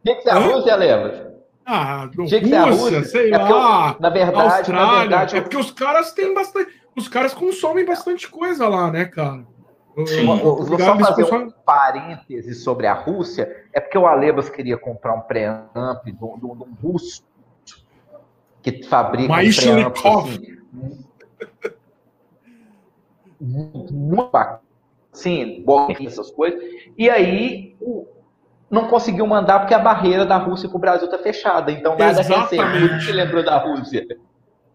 O que, a Rússia leva? Ah, Rússia, Rússia, sei é lá. Eu, na verdade, Austrália. Na verdade, é porque os caras têm bastante. Os caras consomem bastante coisa lá, né, cara? Sim. Eu, vou só fazer pessoal... um parêntese sobre a Rússia. É porque o Alebas queria comprar um pré-amp de um russo que fabrica Mas um pré-amp assim, muito bacana, sim, essas coisas. E aí não conseguiu mandar porque a barreira da Rússia para o Brasil está fechada. Então nada recente. Você lembrou da Rússia?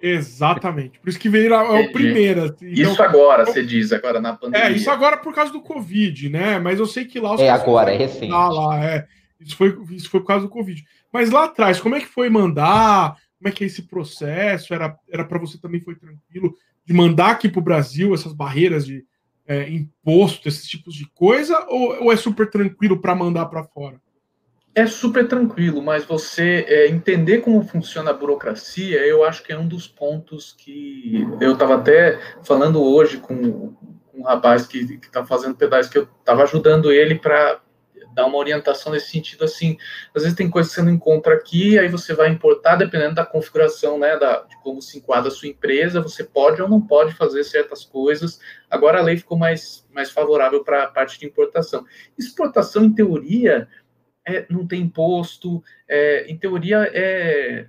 Exatamente. Por isso que veio a, a primeira. Então, isso agora, você diz, agora na pandemia. É, isso agora por causa do Covid, né? Mas eu sei que lá os É agora, é recente. Lá, é. Isso, foi, isso foi por causa do Covid. Mas lá atrás, como é que foi mandar? Como é que é esse processo? Era para você também foi tranquilo? De mandar aqui para o Brasil essas barreiras de é, imposto, esses tipos de coisa, ou, ou é super tranquilo para mandar para fora? É super tranquilo, mas você é, entender como funciona a burocracia, eu acho que é um dos pontos que eu estava até falando hoje com, um rapaz que está fazendo pedais, que eu estava ajudando ele para dar uma orientação nesse sentido, assim, às vezes tem coisas que você não encontra aqui, aí você vai importar, dependendo da configuração, né, da, de como se enquadra a sua empresa, você pode ou não pode fazer certas coisas, agora a lei ficou mais, mais favorável para a parte de importação. Exportação, em teoria, é, não tem imposto, é, em teoria é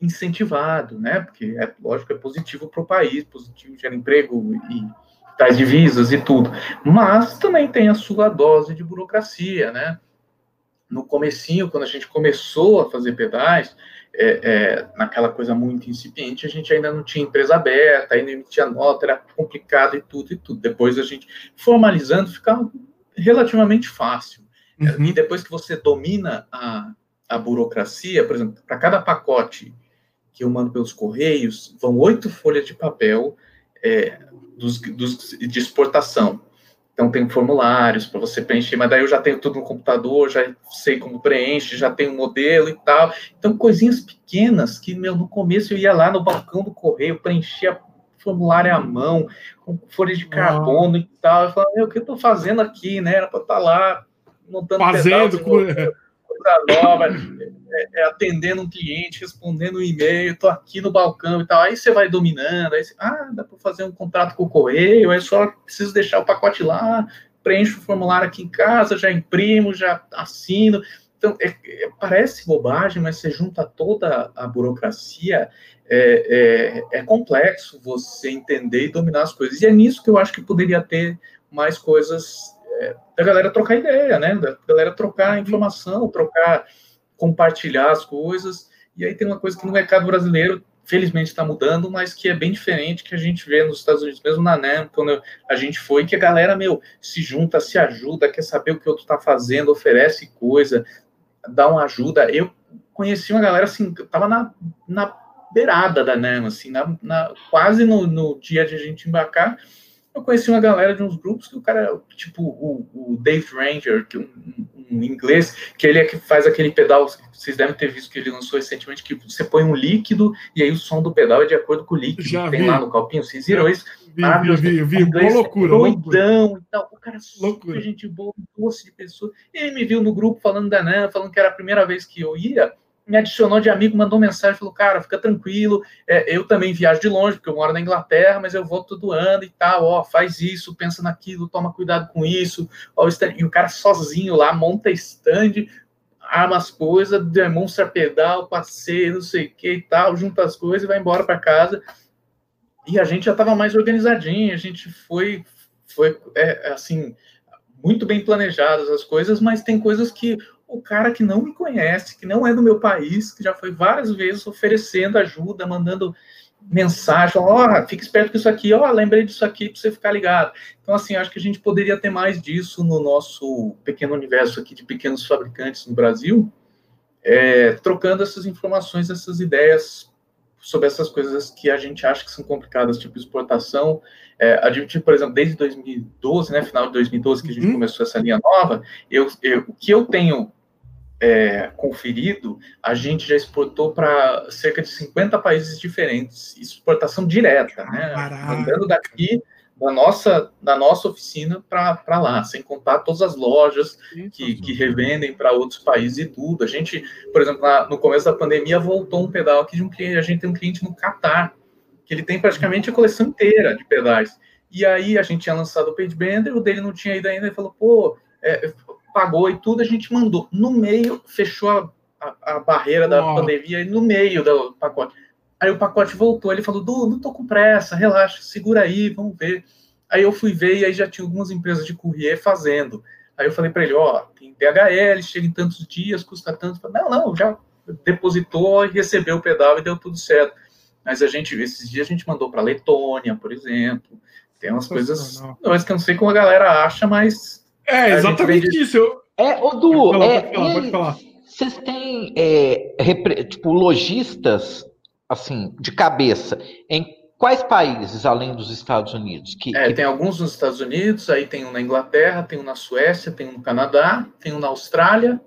incentivado, né? Porque é lógico é positivo para o país, positivo gera emprego e tais divisas e tudo. Mas também tem a sua dose de burocracia, né? No comecinho, quando a gente começou a fazer pedais, é, é, naquela coisa muito incipiente, a gente ainda não tinha empresa aberta, ainda emitia nota, era complicado e tudo e tudo. Depois a gente formalizando fica relativamente fácil. Uhum. E depois que você domina a, a burocracia, por exemplo, para cada pacote que eu mando pelos correios, vão oito folhas de papel é, dos, dos, de exportação. Então tem formulários para você preencher, mas daí eu já tenho tudo no computador, já sei como preenche, já tenho um modelo e tal. Então coisinhas pequenas que meu no começo eu ia lá no balcão do correio, preenchia formulário à mão, com folha de carbono e tal. Eu falava, o que eu estou fazendo aqui, né? Era para estar tá lá montando fazendo *laughs* coisa nova, é, é, atendendo um cliente, respondendo um e-mail, estou aqui no balcão e tal. Aí você vai dominando, aí você, ah, dá para fazer um contrato com o correio, aí só preciso deixar o pacote lá, preencho o formulário aqui em casa, já imprimo, já assino. Então, é, é, parece bobagem, mas você junta toda a burocracia, é, é, é, complexo você entender e dominar as coisas. E é nisso que eu acho que poderia ter mais coisas é, da galera trocar ideia, né? Da galera trocar informação, trocar, compartilhar as coisas. E aí tem uma coisa que no mercado brasileiro, felizmente, está mudando, mas que é bem diferente que a gente vê nos Estados Unidos, mesmo na NEM, quando a gente foi, que a galera, meu, se junta, se ajuda, quer saber o que o outro está fazendo, oferece coisa, dá uma ajuda. Eu conheci uma galera assim, tava na, na beirada da NEM, assim, na, na quase no, no dia de a gente embarcar, eu conheci uma galera de uns grupos que o cara, tipo o, o Dave Ranger, que é um, um, inglês, que ele é que faz aquele pedal, vocês devem ter visto que ele lançou recentemente, que você põe um líquido e aí o som do pedal é de acordo com o líquido Já que tem vi. lá no copinho, vocês viram isso? Vi, vi, vi, vi, inglês, loucura, doidão loucura. e tal. O cara super loucura. gente boa, doce de pessoa. Ele me viu no grupo falando da NAN, falando que era a primeira vez que eu ia, me adicionou de amigo, mandou mensagem, falou, cara, fica tranquilo, é, eu também viajo de longe, porque eu moro na Inglaterra, mas eu vou todo ano e tal, ó, faz isso, pensa naquilo, toma cuidado com isso, ó, e o cara sozinho lá, monta stand, arma as coisas, demonstra pedal, passeio, não sei o que e tal, junta as coisas e vai embora para casa, e a gente já estava mais organizadinho, a gente foi, foi é, assim, muito bem planejadas as coisas, mas tem coisas que o cara que não me conhece, que não é do meu país, que já foi várias vezes oferecendo ajuda, mandando mensagem, ó, oh, fica esperto com isso aqui, ó, oh, lembrei disso aqui para você ficar ligado. Então, assim, acho que a gente poderia ter mais disso no nosso pequeno universo aqui de pequenos fabricantes no Brasil, é, trocando essas informações, essas ideias sobre essas coisas que a gente acha que são complicadas, tipo exportação. É, a gente, por exemplo, desde 2012, né, final de 2012, que a gente uhum. começou essa linha nova, eu, eu, o que eu tenho é, conferido, a gente já exportou para cerca de 50 países diferentes, exportação direta, né? Caraca. Mandando daqui da nossa, da nossa oficina para lá, sem contar todas as lojas que, que revendem para outros países e tudo. A gente, por exemplo, na, no começo da pandemia, voltou um pedal aqui de um cliente, a gente tem um cliente no Catar, que ele tem praticamente a coleção inteira de pedais. E aí a gente tinha lançado o Page Bender, o dele não tinha ido ainda, ele falou, pô, é, pagou e tudo, a gente mandou. No meio, fechou a, a, a barreira da oh. pandemia, no meio do pacote. Aí o pacote voltou, ele falou, Du, não tô com pressa, relaxa, segura aí, vamos ver. Aí eu fui ver e aí já tinha algumas empresas de courier fazendo. Aí eu falei para ele, ó, tem DHL, chega em tantos dias, custa tanto. Falei, não, não, já depositou e recebeu o pedal e deu tudo certo. Mas a gente, esses dias a gente mandou para Letônia, por exemplo. Tem umas Nossa, coisas. Não, que eu não sei como a galera acha, mas é, exatamente isso. Eu... É, o Du, pode é, falar, pode falar. vocês têm é, repre... tipo, lojistas, assim, de cabeça, em quais países, além dos Estados Unidos? Que, é, que... tem alguns nos Estados Unidos, aí tem um na Inglaterra, tem um na Suécia, tem um no Canadá, tem um na Austrália,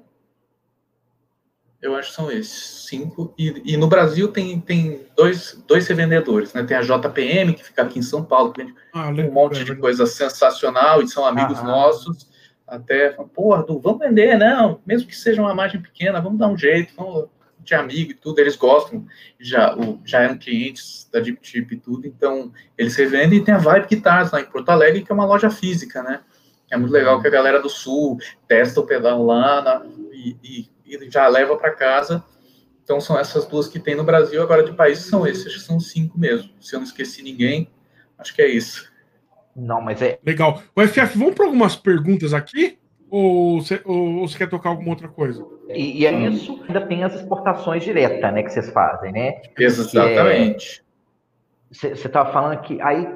Eu acho que são esses, cinco. E, e no Brasil tem, tem dois, dois revendedores, né? Tem a JPM, que fica aqui em São Paulo, que vende ah, um monte de coisa sensacional e são amigos ah, nossos. Até, porra, vamos vender, não, mesmo que seja uma margem pequena, vamos dar um jeito, vamos de amigo e tudo, eles gostam, já, o, já eram clientes da Deep Chip e tudo, então eles revendem e tem a Vibe Guitars lá em Porto Alegre, que é uma loja física, né? É muito legal que a galera do Sul testa o pedal lá na, e, e, e, já leva para casa. Então são essas duas que tem no Brasil, agora de países são esses, são cinco mesmo. Se eu não esqueci ninguém, acho que é isso. Não, mas é. Legal. O FF, vamos para algumas perguntas aqui? Ou você, ou você quer tocar alguma outra coisa? E, e é isso ainda tem as exportações diretas, né, que vocês fazem, né? Exatamente. Você é, estava falando que aí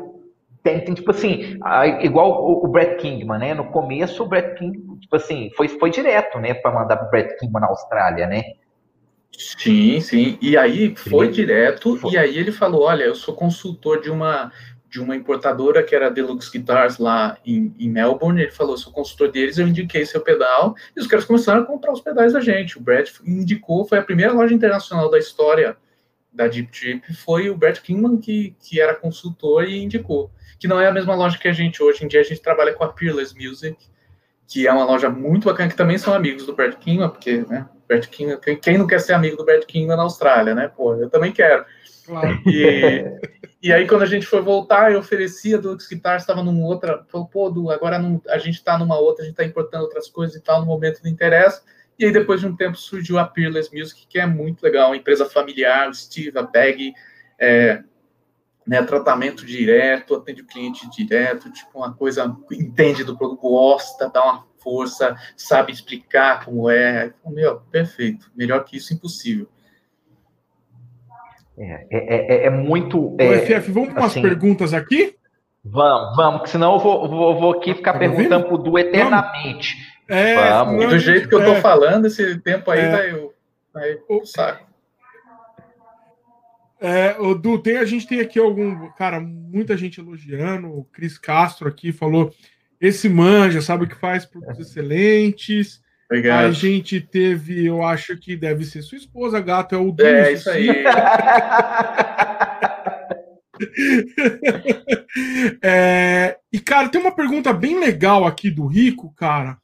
tem, tem tipo assim, igual o, o Brett Kingman, né? No começo o Brett King, tipo assim, foi, foi direto, né, para mandar o Brett Kingman na Austrália, né? Sim, sim. E aí foi direto, foi. e aí ele falou: olha, eu sou consultor de uma de uma importadora que era Deluxe Guitars lá em, em, Melbourne. Ele falou: sou consultor deles, eu indiquei seu pedal, e os caras começaram a comprar os pedais da gente. O Brad indicou, foi a primeira loja internacional da história da Deep Trip, foi o Brad Kingman que, que era consultor e indicou. Que não é a mesma loja que a gente hoje em dia, a gente trabalha com a Peerless Music, que é uma loja muito bacana, que também são amigos do Brad Kingman, porque, né, Brad Kingman, quem não quer ser amigo do Brad Kingman na Austrália, né? Pô, eu também quero. Claro. E, e aí, quando a gente foi voltar, eu oferecia do Guitar, estava numa outra. Falou, pô, Du, agora não, a gente está numa outra, a gente está importando outras coisas e tal, no momento do interesse. E aí, depois de um tempo, surgiu a Peerless Music, que é muito legal, uma empresa familiar, o Steve, a Bag, é, né, tratamento direto, atende o cliente direto, tipo, uma coisa, entende do produto, gosta, dá uma força, sabe explicar como é. Aí, meu, perfeito, melhor que isso, impossível. É, é, é, é muito. É, FF, vamos para assim, umas perguntas aqui? Vamos, vamos, porque senão eu vou, vou, vou aqui ficar tá perguntando pro Du eternamente. É, vamos. do jeito que eu tô é. falando, esse tempo aí é. vai, vai o saco. É, o Du, tem, a gente tem aqui algum. Cara, muita gente elogiando. O Cris Castro aqui falou: esse manja, sabe o que faz produtos excelentes. Obrigado. A gente teve, eu acho que deve ser sua esposa, gato, é o. É, isso aí. *laughs* é, e, cara, tem uma pergunta bem legal aqui do Rico, cara,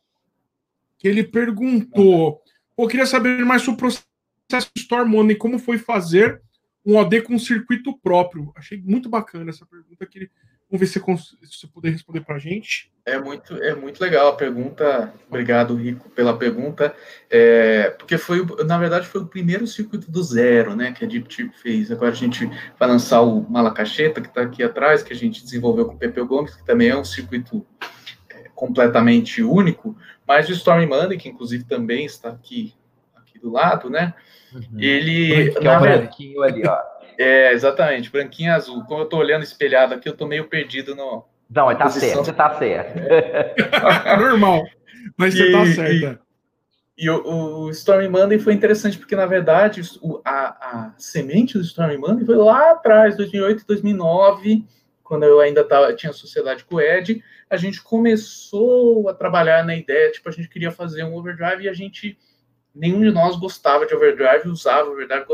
que ele perguntou: eu queria saber mais sobre o processo Storm Money, como foi fazer um OD com circuito próprio. Achei muito bacana essa pergunta que ele Vamos ver se você puder responder para a gente. É muito, é muito legal a pergunta. Obrigado, Rico, pela pergunta. É, porque foi, na verdade, foi o primeiro circuito do zero, né, que a Deep Chip fez. Agora a gente vai lançar o Malacacheta, que está aqui atrás, que a gente desenvolveu com o Pepe Gomes, que também é um circuito é, completamente único. Mas o Storm Monday, que inclusive também está aqui, aqui do lado, né? Uhum. Ele. Que é o branquinho ali, ó. É, exatamente, branquinho e azul. Como eu tô olhando espelhado aqui, eu tô meio perdido no. Não, tá posição. certo, você tá certo. É *laughs* normal, mas você tá certo. E, e o, o Storm Monday foi interessante porque, na verdade, o, a, a semente do Storm Monday foi lá atrás, 2008, 2009, quando eu ainda tava, tinha sociedade com o Ed, a gente começou a trabalhar na ideia, tipo, a gente queria fazer um overdrive e a gente, nenhum de nós gostava de overdrive, usava overdrive,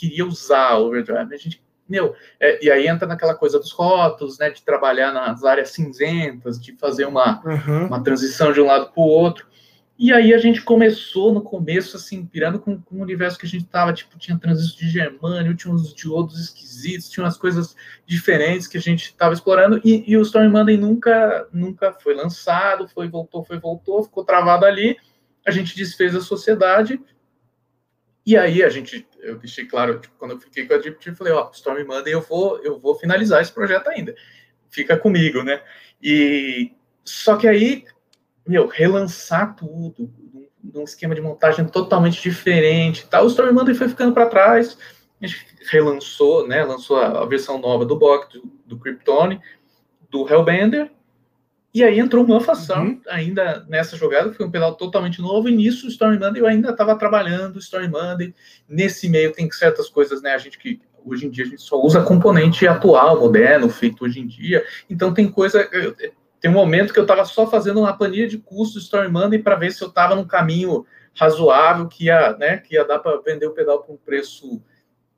queria usar o overdrive. A gente, meu, é, e aí entra naquela coisa dos rótulos, né, de trabalhar nas áreas cinzentas, de fazer uma, uhum. uma transição de um lado para o outro. E aí a gente começou no começo, assim, pirando com, com o universo que a gente tava, tipo, tinha transistor de germânio, tinha uns diodos esquisitos, tinha umas coisas diferentes que a gente tava explorando, e, e o Storm Monday nunca, nunca foi lançado, foi, voltou, foi, voltou, ficou travado ali, a gente desfez a sociedade, e aí a gente, eu deixei claro, tipo, quando eu fiquei com a Deep eu falei, ó, Storm Monday, eu vou, eu vou finalizar esse projeto ainda. Fica comigo, né? E só que aí, meu, relançar tudo, num esquema de montagem totalmente diferente, tal, o Storm Monday foi ficando para trás. A gente relançou, né? Lançou a, a versão nova do Bok, do, do Kryptone, do Hellbender, e aí entrou uma fação uhum. ainda nessa jogada, foi um pedal totalmente novo, e nisso o Storm Monday eu ainda estava trabalhando, o Storm Monday, nesse meio tem certas coisas, né, a gente que hoje em dia a gente só usa componente atual, moderno, feito hoje em dia, então tem coisa, tem um momento que eu estava só fazendo uma planilha de custo do Story Monday para ver se eu estava no caminho razoável, que ia, né, que ia dar para vender o pedal por um preço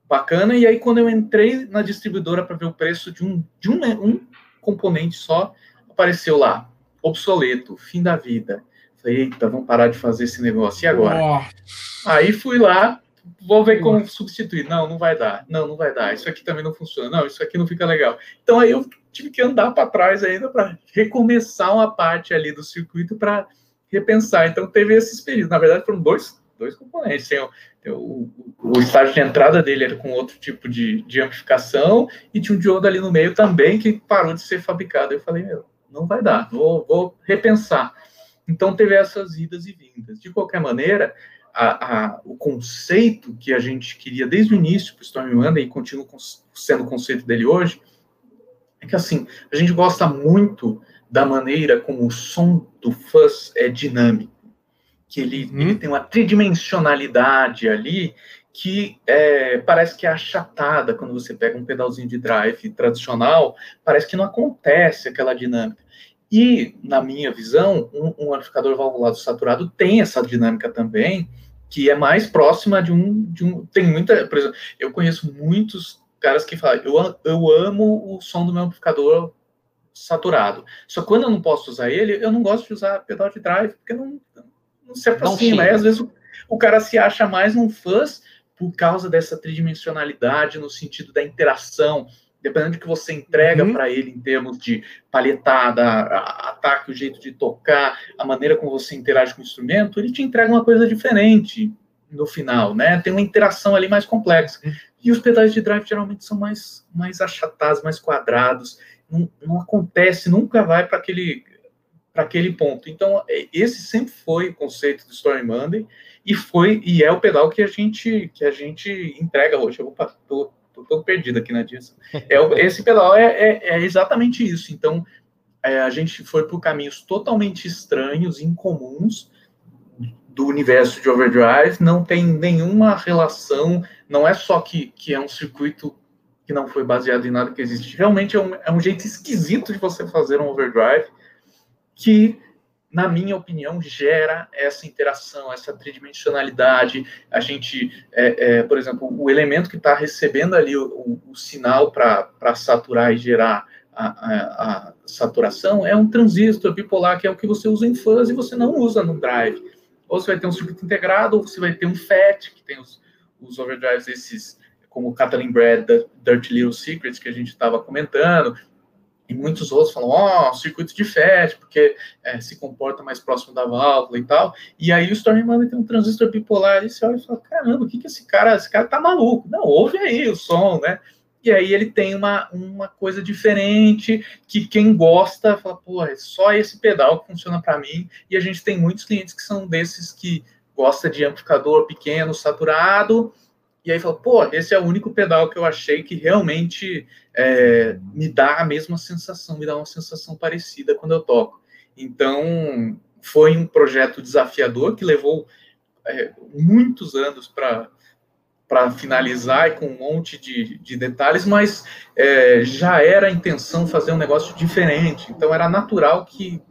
bacana. E aí, quando eu entrei na distribuidora para ver o preço de um, de um, um componente só, apareceu lá, obsoleto, fim da vida. Falei, eita, vamos parar de fazer esse negócio. E agora? Oh. Aí fui lá, vou ver como substituir. Não, não vai dar. Não, não vai dar. Isso aqui também não funciona. Não, isso aqui não fica legal. Então aí eu tive que andar para trás ainda para recomeçar uma parte ali do circuito para repensar. Então teve esses períodos. Na verdade, foram dois, dois componentes. Tem o, tem o, o, estágio de entrada dele era com outro tipo de, de amplificação e tinha um diodo ali no meio também que parou de ser fabricado. Eu falei, meu, não vai dar, vou, vou repensar. Então teve essas idas e vindas. De qualquer maneira, a, a, o conceito que a gente queria desde o início para o Storm Monday e continua sendo o conceito dele hoje, é que assim, a gente gosta muito da maneira como o som do fuzz é dinâmico, que ele, hum. ele tem uma tridimensionalidade ali que é, parece que é achatada quando você pega um pedalzinho de drive tradicional, parece que não acontece aquela dinâmica. E, na minha visão, um, um amplificador valvulado saturado tem essa dinâmica também, que é mais próxima de um, de um. Tem muita. Por exemplo, eu conheço muitos caras que falam, eu, eu amo o som do meu amplificador saturado. Só que quando eu não posso usar ele, eu não gosto de usar pedal de drive, porque não, não se aproxima. Aí, às vezes, o, o, cara se acha mais num fuzz por causa dessa tridimensionalidade, no sentido da interação, dependendo do que você entrega uhum. para ele em termos de palhetada, ataque, o jeito de tocar, a maneira como você interage com o instrumento, ele te entrega uma coisa diferente no final, né? Tem uma interação ali mais complexa. Uhum. E os pedais de drive geralmente são mais, mais achatados, mais quadrados. Não, não acontece, nunca vai para aquele para aquele ponto. Então, é, esse sempre foi o conceito do Story Monday e foi e é o pedal que a gente que a gente entrega hoje. Eu vou tô todo perdido aqui na disso. É, esse pedal é, é, é, exatamente isso. Então, é, a gente foi por caminhos totalmente estranhos, incomuns do universo de overdrive, não tem nenhuma relação, não é só que, que é um circuito que não foi baseado em nada que existe, realmente é um, é um jeito esquisito de você fazer um overdrive que na minha opinião, gera essa interação, essa tridimensionalidade. A gente, é, é, por exemplo, o elemento que está recebendo ali o, o, o sinal para saturar e gerar a, a, a, saturação é um transistor bipolar, que é o que você usa em fuzz e você não usa no drive. Ou você vai ter um circuito integrado, ou você vai ter um FET, que tem os, os overdrives, esses como o Catalin Brad, Dirty Little Secrets, que a gente estava comentando, e muitos outros falam, ó, oh, circuito de FET, porque é, se comporta mais próximo da válvula e tal. E aí o Stormman tem um transistor bipolar, e você olha e fala, caramba, o que que esse cara, esse cara tá maluco? Não, ouve aí o som, né? E aí ele tem uma, uma coisa diferente, que quem gosta fala, pô, é só esse pedal que funciona para mim. E a gente tem muitos clientes que são desses que gosta de amplificador pequeno, saturado, e aí falou, pô, esse é o único pedal que eu achei que realmente é, me dá a mesma sensação, me dá uma sensação parecida quando eu toco. Então, foi um projeto desafiador que levou é, muitos anos para para finalizar e com um monte de, de detalhes, mas é, já era a intenção fazer um negócio diferente. Então era natural que,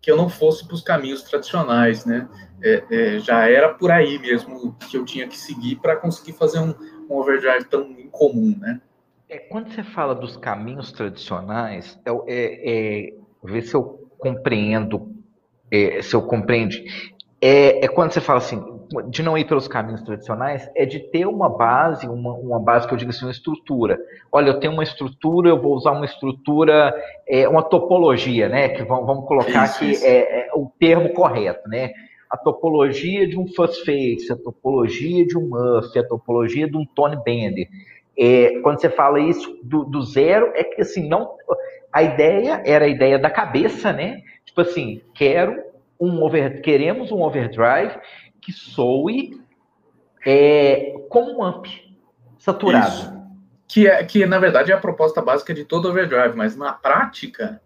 que eu não fosse para os caminhos tradicionais, né? É, é, já era por aí mesmo que eu tinha que seguir para conseguir fazer um, um, overdrive tão incomum, né? É, quando você fala dos caminhos tradicionais, é, é, é ver se eu compreendo, é, se eu compreende, é, é, quando você fala assim, de não ir pelos caminhos tradicionais, é de ter uma base, uma, uma base que eu digo assim, uma estrutura. Olha, eu tenho uma estrutura, eu vou usar uma estrutura, é, uma topologia, né? Que vamos, vamos colocar isso, aqui isso. É, é, o termo correto, né? A topologia de um Face, a topologia de um Muff, a topologia de um Tony Bender. É, quando você fala isso do, do, zero, é que assim, não. A ideia era a ideia da cabeça, né? Tipo assim, quero um over, queremos um overdrive que soe é, como um amp saturado. Isso. Que, é, que, na verdade, é a proposta básica de todo overdrive, mas na prática,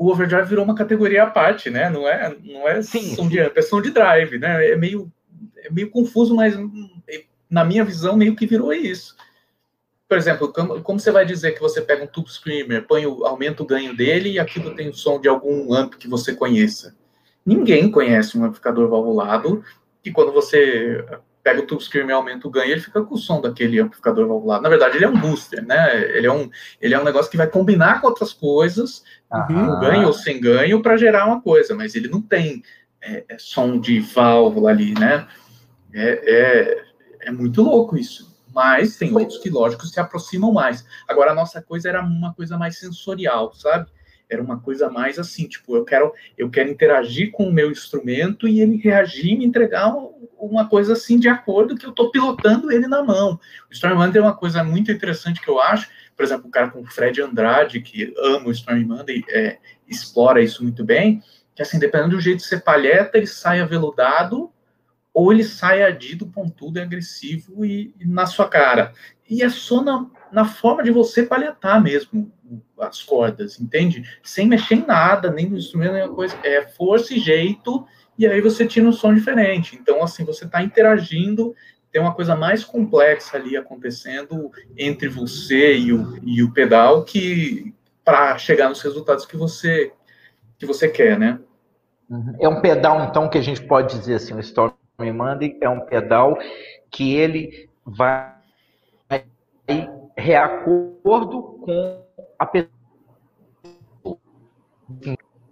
o overdrive virou uma categoria à parte, né? Não é, não é sim, som sim. de amp, é som de drive, né? É meio, é meio confuso, mas na minha visão meio que virou isso. por exemplo, como, como, você vai dizer que você pega um tube screamer, põe o, aumenta o ganho dele e aquilo tem o som de algum amp que você conheça? Ninguém conhece um amplificador valvulado que quando você pega o tube screamer e aumenta o ganho, ele fica com o som daquele amplificador valvulado. Na verdade, ele é um booster, né? Ele é um, ele é um negócio que vai combinar com outras coisas, com ganho ou sem ganho, para gerar uma coisa, mas ele não tem é, é som de válvula ali, né? É, é, é muito louco isso. Mas tem outros que, lógico, se aproximam mais. Agora, a nossa coisa era uma coisa mais sensorial, sabe? Era uma coisa mais assim, tipo, eu quero, eu quero interagir com o meu instrumento e ele reagir e me entregar uma coisa assim de acordo que eu estou pilotando ele na mão. O Storm é uma coisa muito interessante que eu acho, por exemplo, o cara como o Fred Andrade, que ama o Storm Monday, é, explora isso muito bem, que assim, dependendo do jeito de ser palheta, ele sai aveludado ou ele sai adido, pontudo e agressivo e, e, na sua cara. E é só na, na forma de você palhetar mesmo as cordas, entende? Sem mexer em nada, nem no instrumento, nem coisa. É força e jeito, e aí você tira um som diferente. Então, assim, você está interagindo, tem uma coisa mais complexa ali acontecendo entre você e o, e o pedal que para chegar nos resultados que você que você quer, né? É um pedal, então, que a gente pode dizer assim, o Storm Monday é um pedal que ele vai reacordo com a pessoa.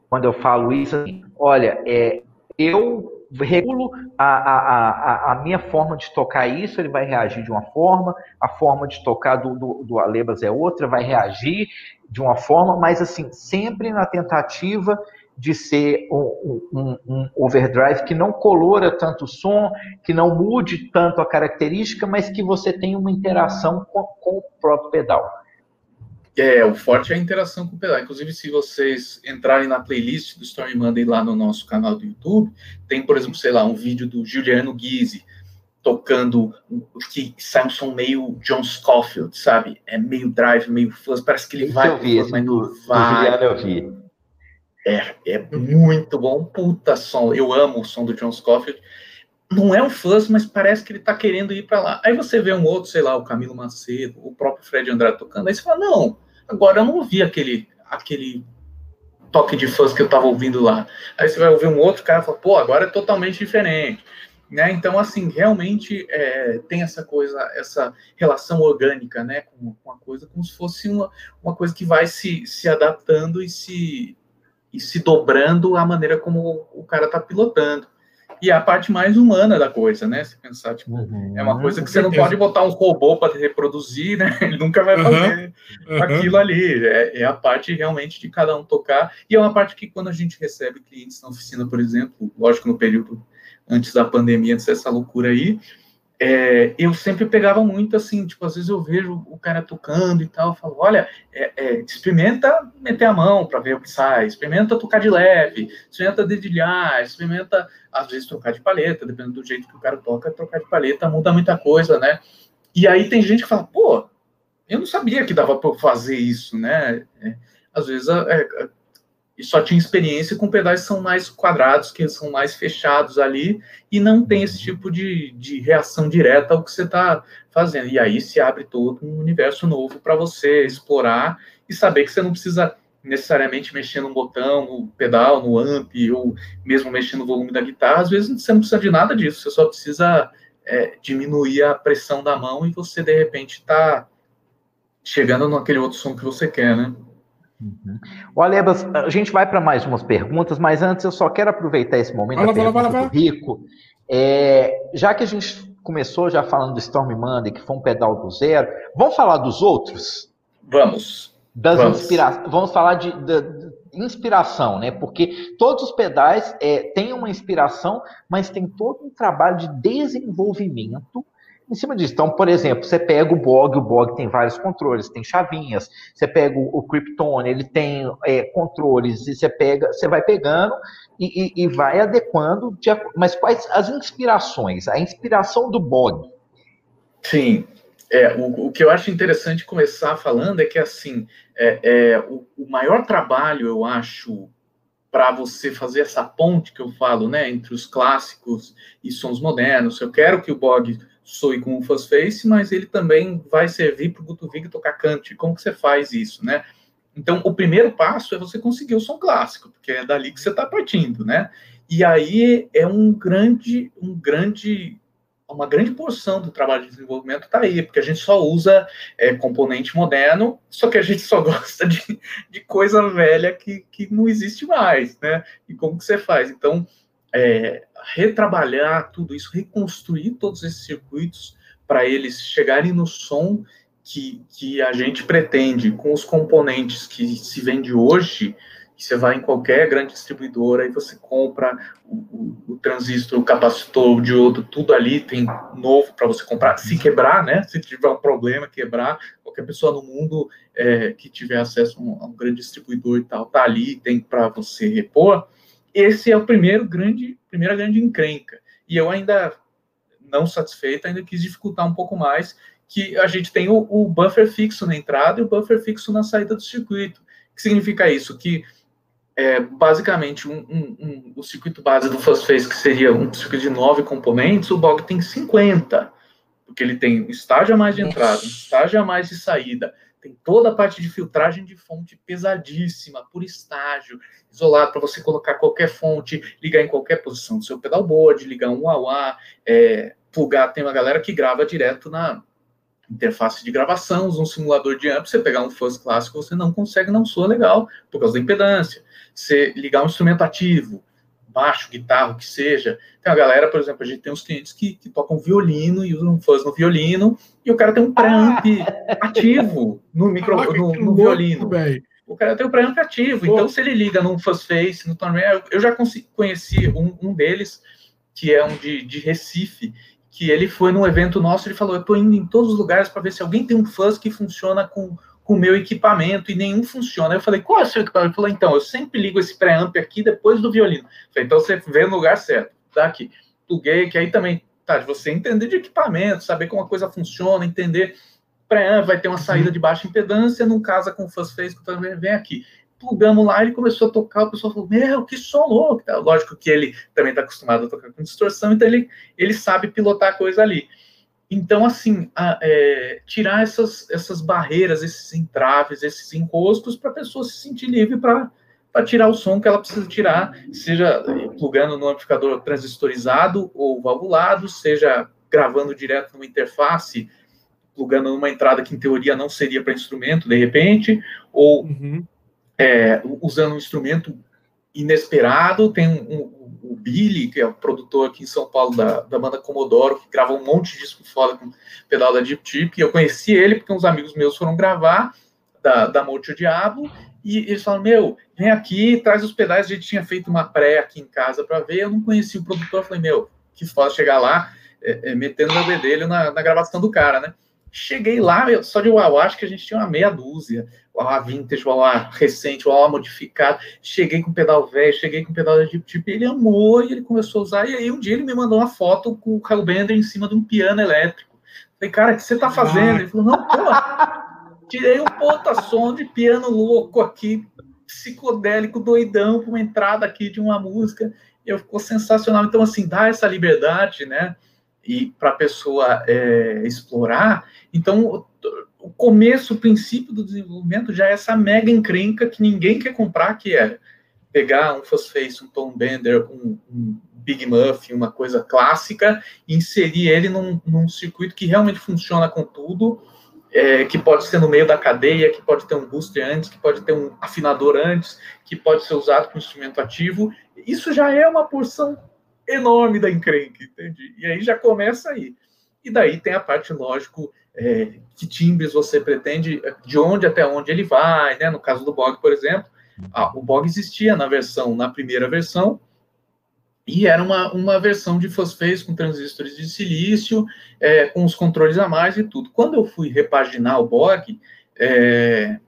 Quando eu falo isso, assim, olha, é, eu regulo a, a, a, a, minha forma de tocar isso, ele vai reagir de uma forma, a forma de tocar do, do, do Alebas é outra, vai reagir de uma forma, mas assim, sempre na tentativa de ser um, um, um, overdrive que não colora tanto o som, que não mude tanto a característica, mas que você tenha uma interação com, com o próprio pedal. É, o forte é a interação com o pedal. Inclusive, se vocês entrarem na playlist do Stormy Monday lá no nosso canal do YouTube, tem, por exemplo, sei lá, um vídeo do Juliano Guise tocando que sai um som meio John Scofield, sabe? É meio drive, meio fuzz, parece que ele vai, eu vi, mas não vai. Juliano eu vi. É, é muito bom, puta som. Eu amo o som do John Scofield. Não é um fuzz, mas parece que ele tá querendo ir para lá. Aí você vê um outro, sei lá, o Camilo Macedo, o próprio Fred Andrade tocando, aí você fala, não, agora eu não ouvi aquele, aquele toque de fãs que eu estava ouvindo lá. Aí você vai ouvir um outro cara e fala, pô, agora é totalmente diferente. Né? Então, assim, realmente é, tem essa coisa, essa relação orgânica né, com, com, a coisa, como se fosse uma, uma coisa que vai se, se adaptando e se, e se dobrando à maneira como o, cara está pilotando e é a parte mais humana da coisa, né? Se pensar, tipo, uhum, é uma coisa que você não pode botar um robô para reproduzir, né? *laughs* Ele nunca vai fazer uhum, aquilo uhum. ali. É, é, a parte realmente de cada um tocar. E é uma parte que, quando a gente recebe clientes na oficina, por exemplo, lógico, no período antes da pandemia, antes dessa loucura aí, é, eu sempre pegava muito assim, tipo, às vezes eu vejo o cara tocando e tal, falo, olha, é, é, experimenta meter a mão para ver o que sai, experimenta tocar de leve, experimenta dedilhar, experimenta, às vezes, trocar de paleta, dependendo do jeito que o cara toca, trocar de paleta muda muita coisa, né? E aí tem gente que fala, pô, eu não sabia que dava para fazer isso, né? É, às vezes é, e só tinha experiência com pedais que são mais quadrados, que são mais fechados ali, e não tem esse tipo de, de reação direta ao que você está fazendo. E aí se abre todo um universo novo para você explorar e saber que você não precisa necessariamente mexer no botão, no pedal, no amp, ou mesmo mexer no volume da guitarra. Às vezes você não precisa de nada disso, você só precisa é, diminuir a pressão da mão e você, de repente, está chegando naquele outro som que você quer, né? Uhum. O Alebas, a gente vai para mais umas perguntas, mas antes eu só quero aproveitar esse momento da pergunta do Rico. É, já que a gente começou já falando do Storm Monday, que foi um pedal do zero, vamos falar dos outros? Vamos. Das vamos. Inspira vamos falar de, de, de, inspiração, né? Porque todos os pedais é, têm uma inspiração, mas tem todo um trabalho de desenvolvimento em cima disso. Então, por exemplo, você pega o Bog, o Bog tem vários controles, tem chavinhas. Você pega o, Kryptone, ele tem é, controles, e você pega, você vai pegando e, e, e vai adequando. De, mas quais as inspirações? A inspiração do Bog. Sim. É, o, o que eu acho interessante começar falando é que assim é, é o, o maior trabalho, eu acho, para você fazer essa ponte que eu falo, né, entre os clássicos e sons modernos. Eu quero que o Bog soe com o fuzz face, mas ele também vai servir para o Gutovig tocar cante. Como que você faz isso, né? Então, o primeiro passo é você conseguir o som clássico, porque é dali que você está partindo, né? E aí é um grande, um grande, uma grande porção do trabalho de desenvolvimento está aí, porque a gente só usa é, componente moderno, só que a gente só *laughs* gosta de, de coisa velha que, que não existe mais, né? E como que você faz? Então, é, retrabalhar tudo isso, reconstruir todos esses circuitos para eles chegarem no som que, que a gente pretende, com os componentes que se vende hoje, você vai em qualquer grande distribuidora e você compra o, o, o transistor, o capacitor, o diodo, tudo ali tem novo para você comprar. Se quebrar, né? Se tiver um problema, quebrar, qualquer pessoa no mundo é, que tiver acesso a um, a um, grande distribuidor e tal, tá ali, tem para você repor. Esse é o primeiro grande, primeira grande encrenca. E eu ainda não satisfeito, ainda quis dificultar um pouco mais, que a gente tem o, o buffer fixo na entrada e o buffer fixo na saída do circuito. O que significa isso? Que é, basicamente um, um, um, o circuito base do Phase, que seria um circuito de nove componentes, o BOG tem 50, porque ele tem um estágio a mais de entrada, um estágio a mais de saída, tem toda a parte de filtragem de fonte pesadíssima, por estágio, isolado para você colocar qualquer fonte, ligar em qualquer posição do seu pedalboard, ligar um AUA, é, plugar, tem uma galera que grava direto na, interface de gravação, usa um simulador de amp, você pegar um fuzz clássico, você não consegue, não soa legal, por causa da impedância. Você ligar um instrumento ativo, baixo, guitarra, o que seja. Tem a galera, por exemplo, a gente tem uns clientes que, que tocam violino e usam fuzz no violino, e o cara tem um preamp ah. *laughs* ativo no, micro, no, no violino. O cara tem um preamp ativo, Pô. então se ele liga num fuzz face, no eu já conheci um, um deles, que é um de, de Recife, que ele foi num evento nosso, ele falou, eu estou indo em todos os lugares para ver se alguém tem um fuzz que funciona com com o meu equipamento e nenhum funciona. Eu falei, qual é o seu equipamento? Ele falou, então, eu sempre ligo esse pré-amp aqui depois do violino. Falei, então você vê no lugar certo, tá aqui. Pluguei, que aí também, tá, de você entender de equipamento, saber como a coisa funciona, entender pré-amp, vai ter uma saída de baixa impedância, não casa com o fuzz face, também vem aqui plugamos lá, ele começou a tocar, o pessoal falou, meu, que som louco. Lógico que ele também está acostumado a tocar com distorção, então ele, ele sabe pilotar a coisa ali. Então, assim, a, é, tirar essas, essas barreiras, esses entraves, esses encostos, para a pessoa se sentir livre para tirar o som que ela precisa tirar, seja plugando no amplificador transistorizado ou valvulado, seja gravando direto numa interface, plugando numa entrada que em teoria não seria para instrumento, de repente, ou uhum. é, usando um instrumento inesperado. Tem um, um, o Billy, que é o produtor aqui em São Paulo da, da banda Comodoro, que grava um monte de disco foda com pedal da Deep Tip. E eu conheci ele porque uns amigos meus foram gravar da, da Monte o Diabo. E eles falaram: Meu, vem aqui, traz os pedais. A gente tinha feito uma pré aqui em casa para ver. Eu não conhecia o produtor. Falei: Meu, que foda chegar lá, é, é, metendo meu bedelho na, na gravação do cara, né? Cheguei lá, só de Wawa, acho que a gente tinha uma meia dúzia. Wawa vintage, Wawa recente, Wawa modificado. Cheguei com pedal velho, cheguei com pedal de tipo, ele amou e ele começou a usar. E aí um dia ele me mandou uma foto com o Bender em cima de um piano elétrico. Falei, cara, o que você tá fazendo? Ele falou, não, pô, tirei um ponta som de piano louco aqui, psicodélico, doidão, com uma entrada aqui de uma música. Eu ficou sensacional. Então, assim, dá essa liberdade, né? E para a pessoa é, explorar. Então, o começo, o princípio do desenvolvimento já é essa mega encrenca que ninguém quer comprar, que é pegar um Face, um Tom Bender, um, um, Big Muff, uma coisa clássica, e inserir ele num, num circuito que realmente funciona com tudo, é, que pode ser no meio da cadeia, que pode ter um booster antes, que pode ter um afinador antes, que pode ser usado com instrumento ativo. Isso já é uma porção enorme da encrenca, entende? E aí já começa aí. E daí tem a parte, lógico, é, que timbres você pretende, de onde até onde ele vai, né? No caso do Bog, por exemplo, ah, o Bog existia na versão, na primeira versão, e era uma, uma versão de fosfês com transistores de silício, é, com os controles a mais e tudo. Quando eu fui repaginar o Bog, é,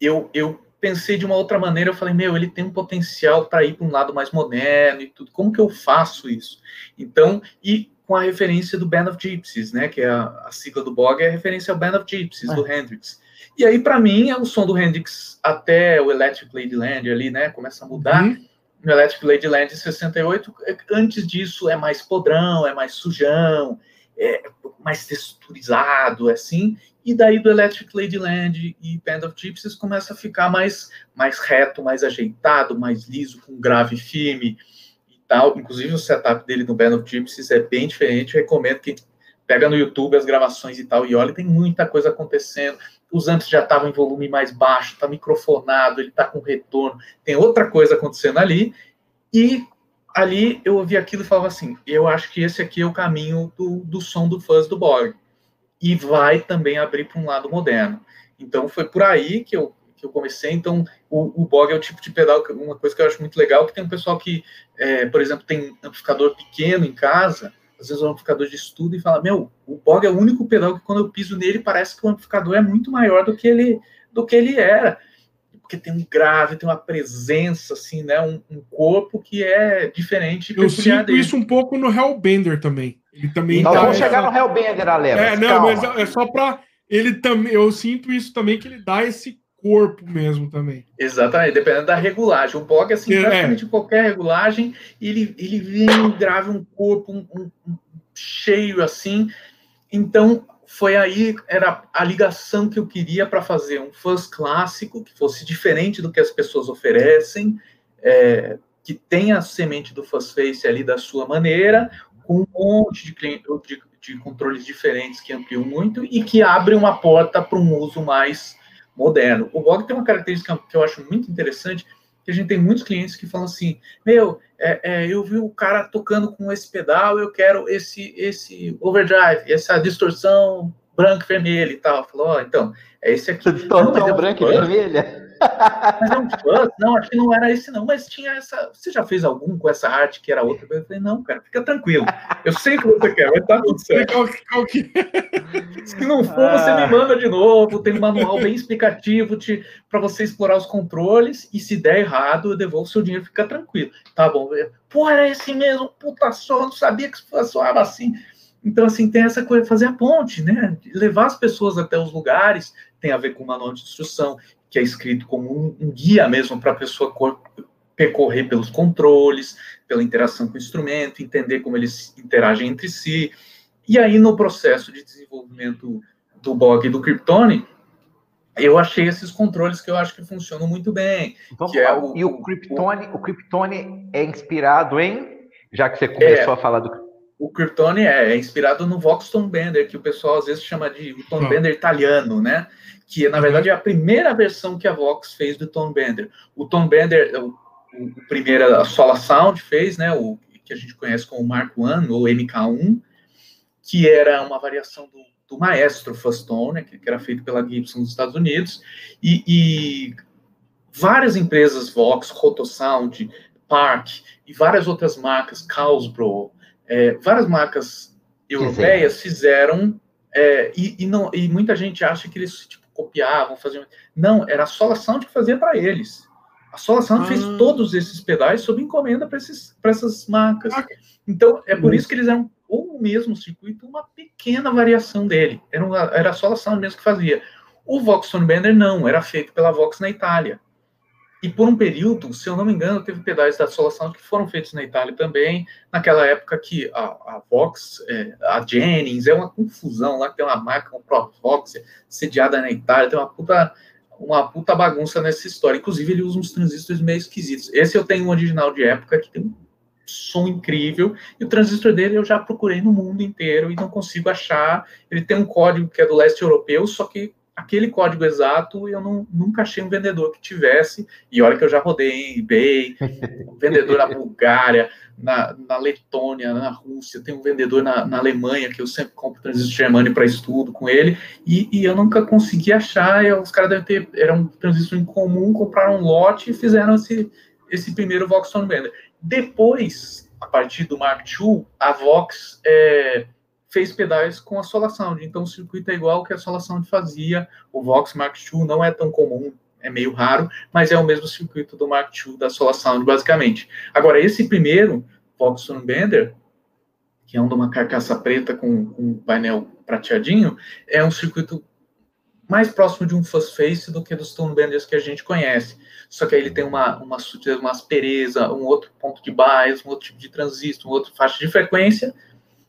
eu, eu pensei de uma outra maneira, eu falei, meu, ele tem um potencial para ir para um lado mais moderno e tudo. Como que eu faço isso? Então, e com a referência do Band of Gypsies, né, que é a, a sigla do Bog é a referência ao Band of Gypsies, do é. Hendrix. E aí, para mim, é o som do Hendrix até o Electric Ladyland ali, né, começa a mudar. Uhum. No Electric Ladyland em 68, antes disso é mais podrão, é mais sujão, é, mais texturizado, assim, e daí do Electric Ladyland e Band of Gypsies começa a ficar mais, mais reto, mais ajeitado, mais liso, com grave firme e tal. Inclusive o setup dele no Band of Gypsies é bem diferente, recomendo que pega no YouTube as gravações e tal e olha, tem muita coisa acontecendo. Os amps já estavam em volume mais baixo, tá microfonado, ele tá com retorno, tem outra coisa acontecendo ali, e ali eu ouvi aquilo e falava assim: eu acho que esse aqui é o caminho do, do som do fuzz do Borg e vai também abrir para um lado moderno. Então foi por aí que eu, que eu comecei. Então o, o Bog é o tipo de pedal, uma coisa que eu acho muito legal, que tem um pessoal que, é, por exemplo, tem amplificador pequeno em casa, às vezes um amplificador de estudo e fala, meu, o Bog é o único pedal que quando eu piso nele parece que o amplificador é muito maior do que ele, do que ele era. Porque tem um grave, tem uma presença, assim, né? Um, um corpo que é diferente. Eu sinto dele. isso um pouco no Hellbender também. Ele também Nós vamos chegar no Hellbender, Aleva. É, não, calma. mas é só para ele também. Eu sinto isso também que ele dá esse corpo mesmo também. Exatamente, dependendo da regulagem. O Bog, assim, é, praticamente é. qualquer regulagem, ele, ele vem grave um corpo um, um, um, cheio assim. Então, foi aí, era a ligação que eu queria para fazer um fuzz clássico, que fosse diferente do que as pessoas oferecem, é, que tenha a semente do fuzz face ali da sua maneira, com um monte de, de, de controles diferentes que ampliam muito e que abre uma porta para um uso mais moderno. O Bog tem uma característica que eu acho muito interessante, que a gente tem muitos clientes que falam assim, meu, é, é, eu vi o cara tocando com esse pedal, eu quero esse, esse overdrive, essa distorção branca e vermelha e tal. Falou, oh, então, é esse aqui. Distorção é branca e vermelha? Mas é um fuzz? Não, acho que não era esse, não. Mas tinha essa. Você já fez algum com essa arte que era outra? Eu falei, não, cara, fica tranquilo. Eu sei o que você quer, vai estar tudo certo. É? Se não for, ah. você me manda de novo. Tem um manual bem explicativo para você explorar os controles. E se der errado, eu devolvo seu dinheiro, fica tranquilo. Tá bom. Pô, era esse mesmo, puta só, não sabia que soava assim. Então, assim, tem essa coisa, fazer a ponte, né? Levar as pessoas até os lugares, tem a ver com o manual de instrução, que é escrito como um, guia mesmo para a pessoa percorrer pelos controles, pela interação com o instrumento, entender como eles interagem entre si. E aí, no processo de desenvolvimento do Bog e do Kryptone, eu achei esses controles que eu acho que funcionam muito bem. Vamos é o, e o Kryptone, o, o Kryptone é inspirado em, já que você começou é, a falar do o Kryptone é, é, inspirado no Vox Tom Bender, que o pessoal às vezes chama de o Tom Bender italiano, né? Que na verdade é a primeira versão que a Vox fez do Tom Bender. O Tom Bender, o, o primeiro, a Sola Sound fez, né? O que a gente conhece como Mark I ou MK1, que era uma variação do, do Maestro Fastone, que, que era feito pela Gibson dos Estados Unidos, e, e várias empresas Vox, Rotosound, Park e várias outras marcas, Carlsbro, é, várias marcas europeias fizeram, é, e, e, não, e muita gente acha que eles tipo, copiavam, faziam. Não, era a Sola Sound que fazia para eles. A Sola Sound ah. fez todos esses pedais sob encomenda para essas marcas. Ah. Então, é por isso que eles eram o mesmo circuito, uma pequena variação dele. Era, uma, era a Sola Sound mesmo que fazia. O Vox Bender não, era feito pela Vox na Itália. E por um período, se eu não me engano, teve pedais da Sound que foram feitos na Itália também, naquela época que a, a Vox, é, a Jennings, é uma confusão lá, que tem uma marca, um Vox, sediada na Itália, tem uma puta, uma puta bagunça nessa história. Inclusive, ele usa uns transistores meio esquisitos. Esse eu tenho um original de época que tem um som incrível, e o transistor dele eu já procurei no mundo inteiro e não consigo achar. Ele tem um código que é do leste europeu, só que aquele código exato eu não, nunca achei um vendedor que tivesse, e olha que eu já rodei em eBay, um vendedor na *laughs* Bulgária, na, na Letônia, na Rússia, tem um vendedor na, na Alemanha, que eu sempre compro transistor Germani para estudo com ele, e, e, eu nunca consegui achar, e os caras devem ter, era um transistor em comum, compraram um lote e fizeram esse, esse primeiro Vox Tone Bender. Depois, a partir do Mark II, a Vox... É, fez pedais com a Solar Sound. Então o circuito é igual que a Solar Sound fazia. O Vox Mark II não é tão comum, é meio raro, mas é o mesmo circuito do Mark II da Solar Sound, basicamente. Agora, esse primeiro, Vox Bender, que é um de uma carcaça preta com, com um painel prateadinho, é um circuito mais próximo de um fuzz face do que dos tone benders que a gente conhece. Só que aí ele tem uma, uma uma aspereza, um outro ponto de bias, um outro tipo de transistor, um outro faixa de frequência,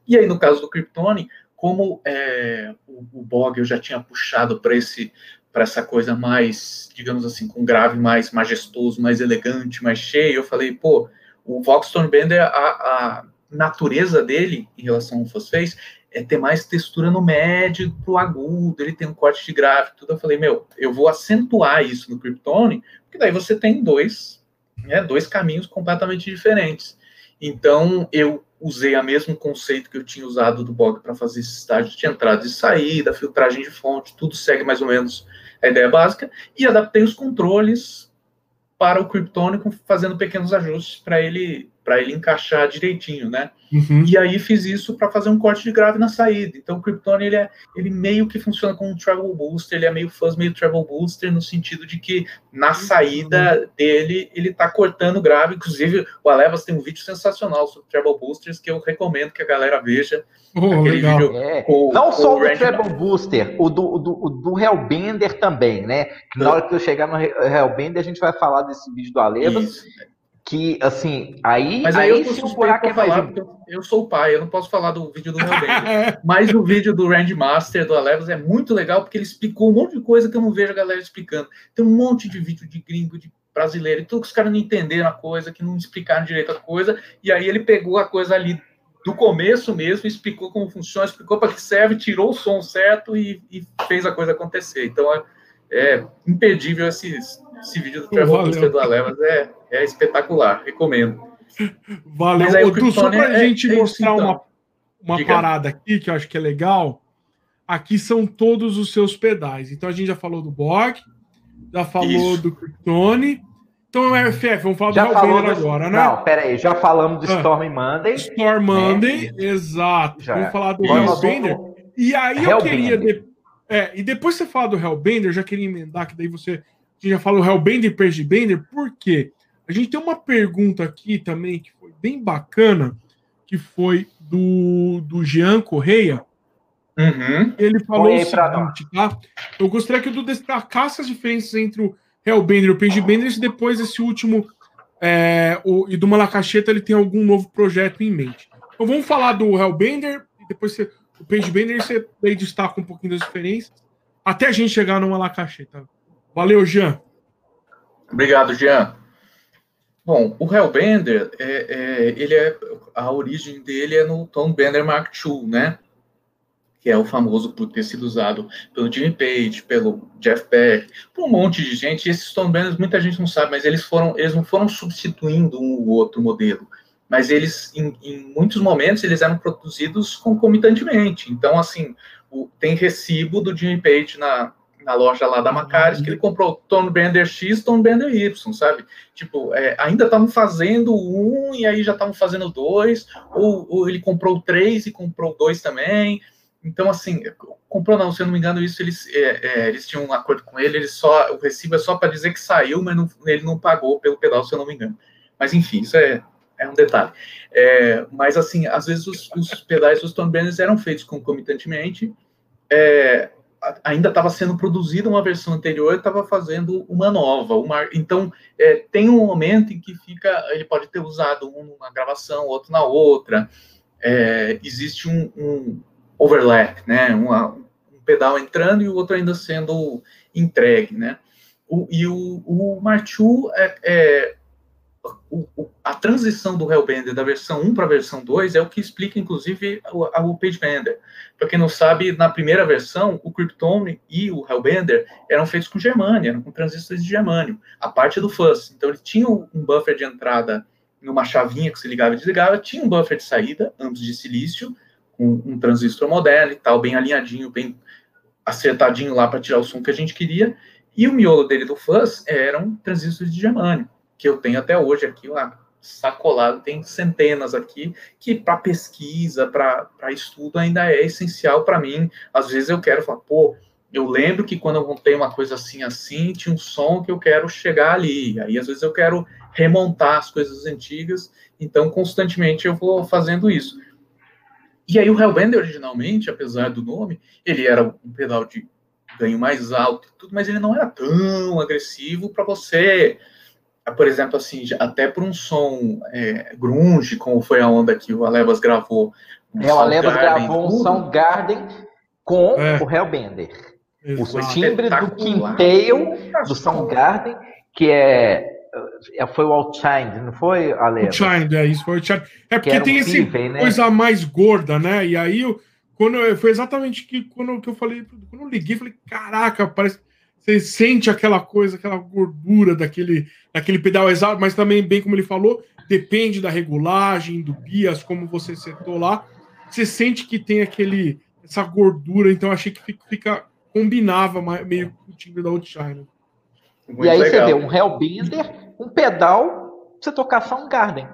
E aí, no caso do Kryptonic, como é, o, o Bog eu já tinha puxado para esse para essa coisa mais, digamos assim, com grave mais majestoso, mais elegante, mais cheio, eu falei, pô, o Vox Bender, a, a natureza dele em relação ao Fosface é ter mais textura no médio pro agudo, ele tem um corte de grave, tudo. Eu falei, meu, eu vou acentuar isso no Kryptone, porque daí você tem dois, né, dois caminhos completamente diferentes. Então, eu usei o mesmo conceito que eu tinha usado do Bog para fazer esse estágio. De entrada e saída, filtragem de fonte, tudo segue mais ou menos a ideia básica, e adaptei os controles para o Kryptonic, fazendo pequenos ajustes para ele para ele encaixar direitinho, né? Uhum. E aí fiz isso para fazer um corte de grave na saída. Então o Krypton ele, é, ele meio que funciona como um travel booster, ele é meio fuzz, meio travel booster no sentido de que na saída dele ele tá cortando grave. Inclusive o Alevas tem um vídeo sensacional sobre travel boosters que eu recomendo que a galera veja. Oh, vídeo é. com, Não com só o do Travel Booster, o do, do, do Hellbender também, né? Na hora que eu chegar no Hellbender, a gente vai falar desse vídeo do Alevas. Isso que assim, aí, mas aí, aí eu sou buraco é falar, porque eu sou o pai, eu não posso falar do vídeo do Hellbender. *laughs* mas o vídeo do Randy Master do Alevas é muito legal porque ele explicou um monte de coisa que eu não vejo a galera explicando. Tem um monte de vídeo de gringo, de brasileiro, e tudo que os caras não entenderam a coisa, que não explicaram direito a coisa, e aí ele pegou a coisa ali do começo mesmo, explicou como funciona, explicou para que serve, tirou o som certo e, e, fez a coisa acontecer. Então é, é imperdível esse, esse vídeo do Trevor do Alevas, é, é espetacular, recomendo. Valeu. Mas aí, Ô, só para a é, gente é mostrar isso, então. uma, uma parada aqui que eu acho que é legal. Aqui são todos os seus pedais. Então a gente já falou do Bog, já falou isso. do Kryptone. Então é FF, vamos falar já do Hellbender agora, né? Não, pera aí, já falamos do ah, Storm Monday. Storm Monday, né? exato. Já. Vamos falar do Hellbender. E aí eu queria. De... É, e depois você falar do Hellbender, eu já queria emendar, que daí você já fala o Hellbender e Pergibender, por quê? A gente tem uma pergunta aqui também que foi bem bacana, que foi do, do Jean Correia. Uhum. Ele falou Oi, o seguinte, tá? Eu gostaria que o destacasse as diferenças entre o Hellbender e o Pergibender e depois esse último é, o, e do Malacacheta ele tem algum novo projeto em mente. Então vamos falar do Hellbender e depois você, o Pergibender você daí destaca um pouquinho das diferenças até a gente chegar no Malacacheta. Valeu, Jean. Obrigado, Jean. Bom, o Hellbender, é, é, ele é, a origem dele é no Tom Bender Mark II, né? Que é o famoso por ter sido usado pelo Jimmy Page, pelo Jeff Beck, por um monte de gente. E esses Tom Benders, muita gente não sabe, mas eles foram, eles não foram substituindo um ou outro modelo. Mas eles, em, em muitos momentos, eles eram produzidos concomitantemente. Então, assim, o, tem recibo do Jimmy Page na, na loja lá da Macaris, que ele comprou Tone Bender X, Tone Bender Y, sabe? Tipo, é, ainda estavam fazendo um e aí já estavam fazendo dois, ou, ou, ele comprou três e comprou dois também. Então, assim, comprou não, se eu não me engano, isso eles, é, é, eles tinham um acordo com ele, ele só, o recibo é só para dizer que saiu, mas não, ele não pagou pelo pedal, se eu não me engano. Mas enfim, isso é, é um detalhe. É, mas assim, às vezes os, os pedais dos Tone Benders eram feitos concomitantemente. É, ainda estava sendo produzida uma versão anterior, estava fazendo uma nova. Uma, então, é, tem um momento em que fica, ele pode ter usado um numa gravação, outro na outra. É, existe um, um, overlap, né? Uma, um pedal entrando e o outro ainda sendo entregue, né? O, e o, o Marchu é, é o, o, a transição do Hellbender da versão 1 para a versão 2 é o que explica, inclusive, o, o PageBender. Para quem não sabe, na primeira versão, o Kryptone e o Hellbender eram feitos com germânio, eram com transistores de germânio, a parte do fuzz. Então, ele tinha um buffer de entrada numa chavinha que se ligava e desligava, tinha um buffer de saída, ambos de silício, com um transistor moderno e tal, bem alinhadinho, bem acertadinho lá para tirar o som que a gente queria, e o miolo dele do fuzz eram transistores de germânio que eu tenho até hoje aqui, lá sacolado, tem centenas aqui, que para pesquisa, para estudo ainda é essencial para mim. Às vezes eu quero falar, pô, eu lembro que quando eu montei uma coisa assim, assim, tinha um som que eu quero chegar ali. Aí às vezes eu quero remontar as coisas antigas, então constantemente eu vou fazendo isso. E aí o Hellbender originalmente, apesar do nome, ele era um pedal de ganho mais alto e tudo, mas ele não era tão agressivo para você por exemplo, assim, até por um som é, grunge, como foi a onda que o Alevas gravou Um é, o Alebas gravou um Soundgarden com é. o Hellbender. Exato. O timbre do Quintail, do Soundgarden, que é, é foi o Outshine, não foi, Ale? Outshine, é isso, foi o Outshine. É porque tem um esse né? coisa mais gorda, né? E aí, quando eu, foi exatamente que quando que eu falei, quando eu liguei, falei, caraca, parece você sente aquela coisa, aquela gordura daquele, daquele pedal exato, mas também, bem como ele falou, depende da regulagem, do bias, como você setou lá. Você sente que tem aquele essa gordura, então achei que fica, fica combinava meio com o timbre da Outshine. E aí legal. você vê um Hellbender, um pedal, pra você tocar só um Garden.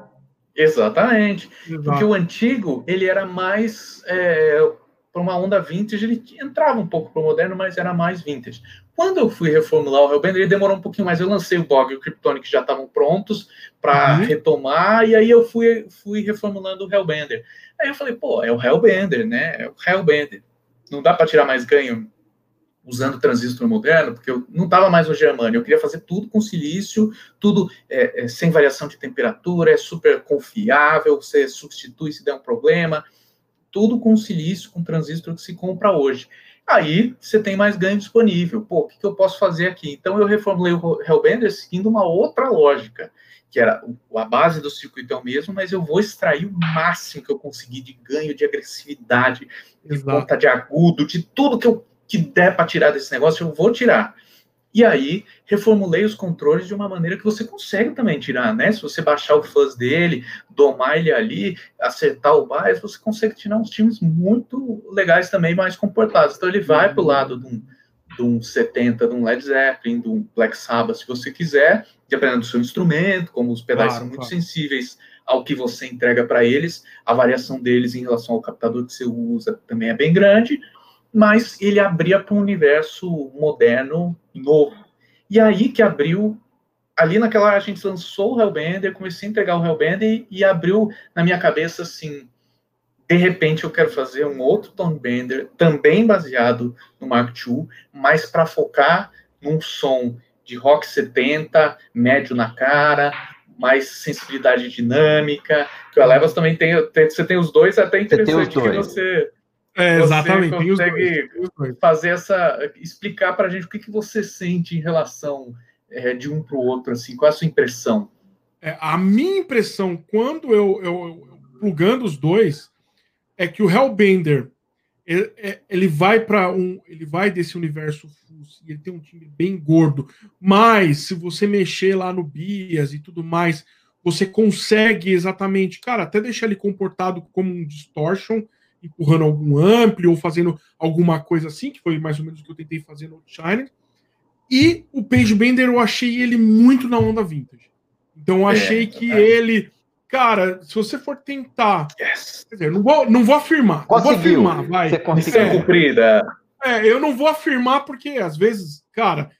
Exatamente. Exato. Porque o antigo, ele era mais é, para uma onda vintage, ele entrava um pouco para o moderno, mas era mais vintage. Quando eu fui reformular o Hellbender, ele demorou um pouquinho mais. Eu lancei o Bog e o Kryptonic já estavam prontos para uhum. retomar, e aí eu fui, fui reformulando o Hellbender. Aí eu falei, pô, é o Hellbender, né? É o Hellbender. Não dá para tirar mais ganho usando transistor moderno, porque eu não estava mais no Germânia, eu queria fazer tudo com silício, tudo é, é, sem variação de temperatura, é super confiável, você substitui se der um problema, tudo com silício, com transistor que se compra hoje. Aí você tem mais ganho disponível. Pô, o que, que eu posso fazer aqui? Então eu reformulei o Hellbender seguindo uma outra lógica, que era a base do circuito é o mesmo, mas eu vou extrair o máximo que eu conseguir de ganho, de agressividade, de ponta de agudo, de tudo que eu que der para tirar desse negócio, eu vou tirar. E aí, reformulei os controles de uma maneira que você consegue também tirar, né? Se você baixar o fuzz dele, domar ele ali, acertar o bias, você consegue tirar uns times muito legais também, mais comportados. Então, ele vai para o lado de um, de um 70, de um Led Zeppelin, de um Black Sabbath, se você quiser, dependendo do seu instrumento, como os pedais claro, são muito claro. sensíveis ao que você entrega para eles, a variação deles em relação ao captador que você usa também é bem grande, mas ele abria para um universo moderno, novo. E aí que abriu, ali naquela hora a gente lançou o Hellbender, comecei a entregar o Hellbender e, e abriu na minha cabeça assim, de repente eu quero fazer um outro Tone Bender, também baseado no Mark II, mas para focar num som de rock 70, médio na cara, mais sensibilidade dinâmica, que o Elevas também tem, tem, você tem os dois, é até interessante que você é, exatamente. Você consegue fazer essa. explicar para a gente o que, que você sente em relação é, de um para o outro, assim, qual é a sua impressão? É, a minha impressão, quando eu, eu, eu plugando os dois, é que o Hellbender ele, é, ele vai para um. Ele vai desse universo e ele tem um time bem gordo. Mas se você mexer lá no Bias e tudo mais, você consegue exatamente, cara, até deixar ele comportado como um distortion empurrando algum ampli ou fazendo alguma coisa assim, que foi mais ou menos o que eu tentei fazer no Shiner. E o Page Bender eu achei ele muito na onda vintage. Então eu achei é, que é. ele. Cara, se você for tentar. Yes. Quer dizer, não vou, não vou afirmar. Conseguiu. Não vou afirmar, vai. Você conseguiu. É, cumprida. É, eu não vou afirmar porque às vezes, cara,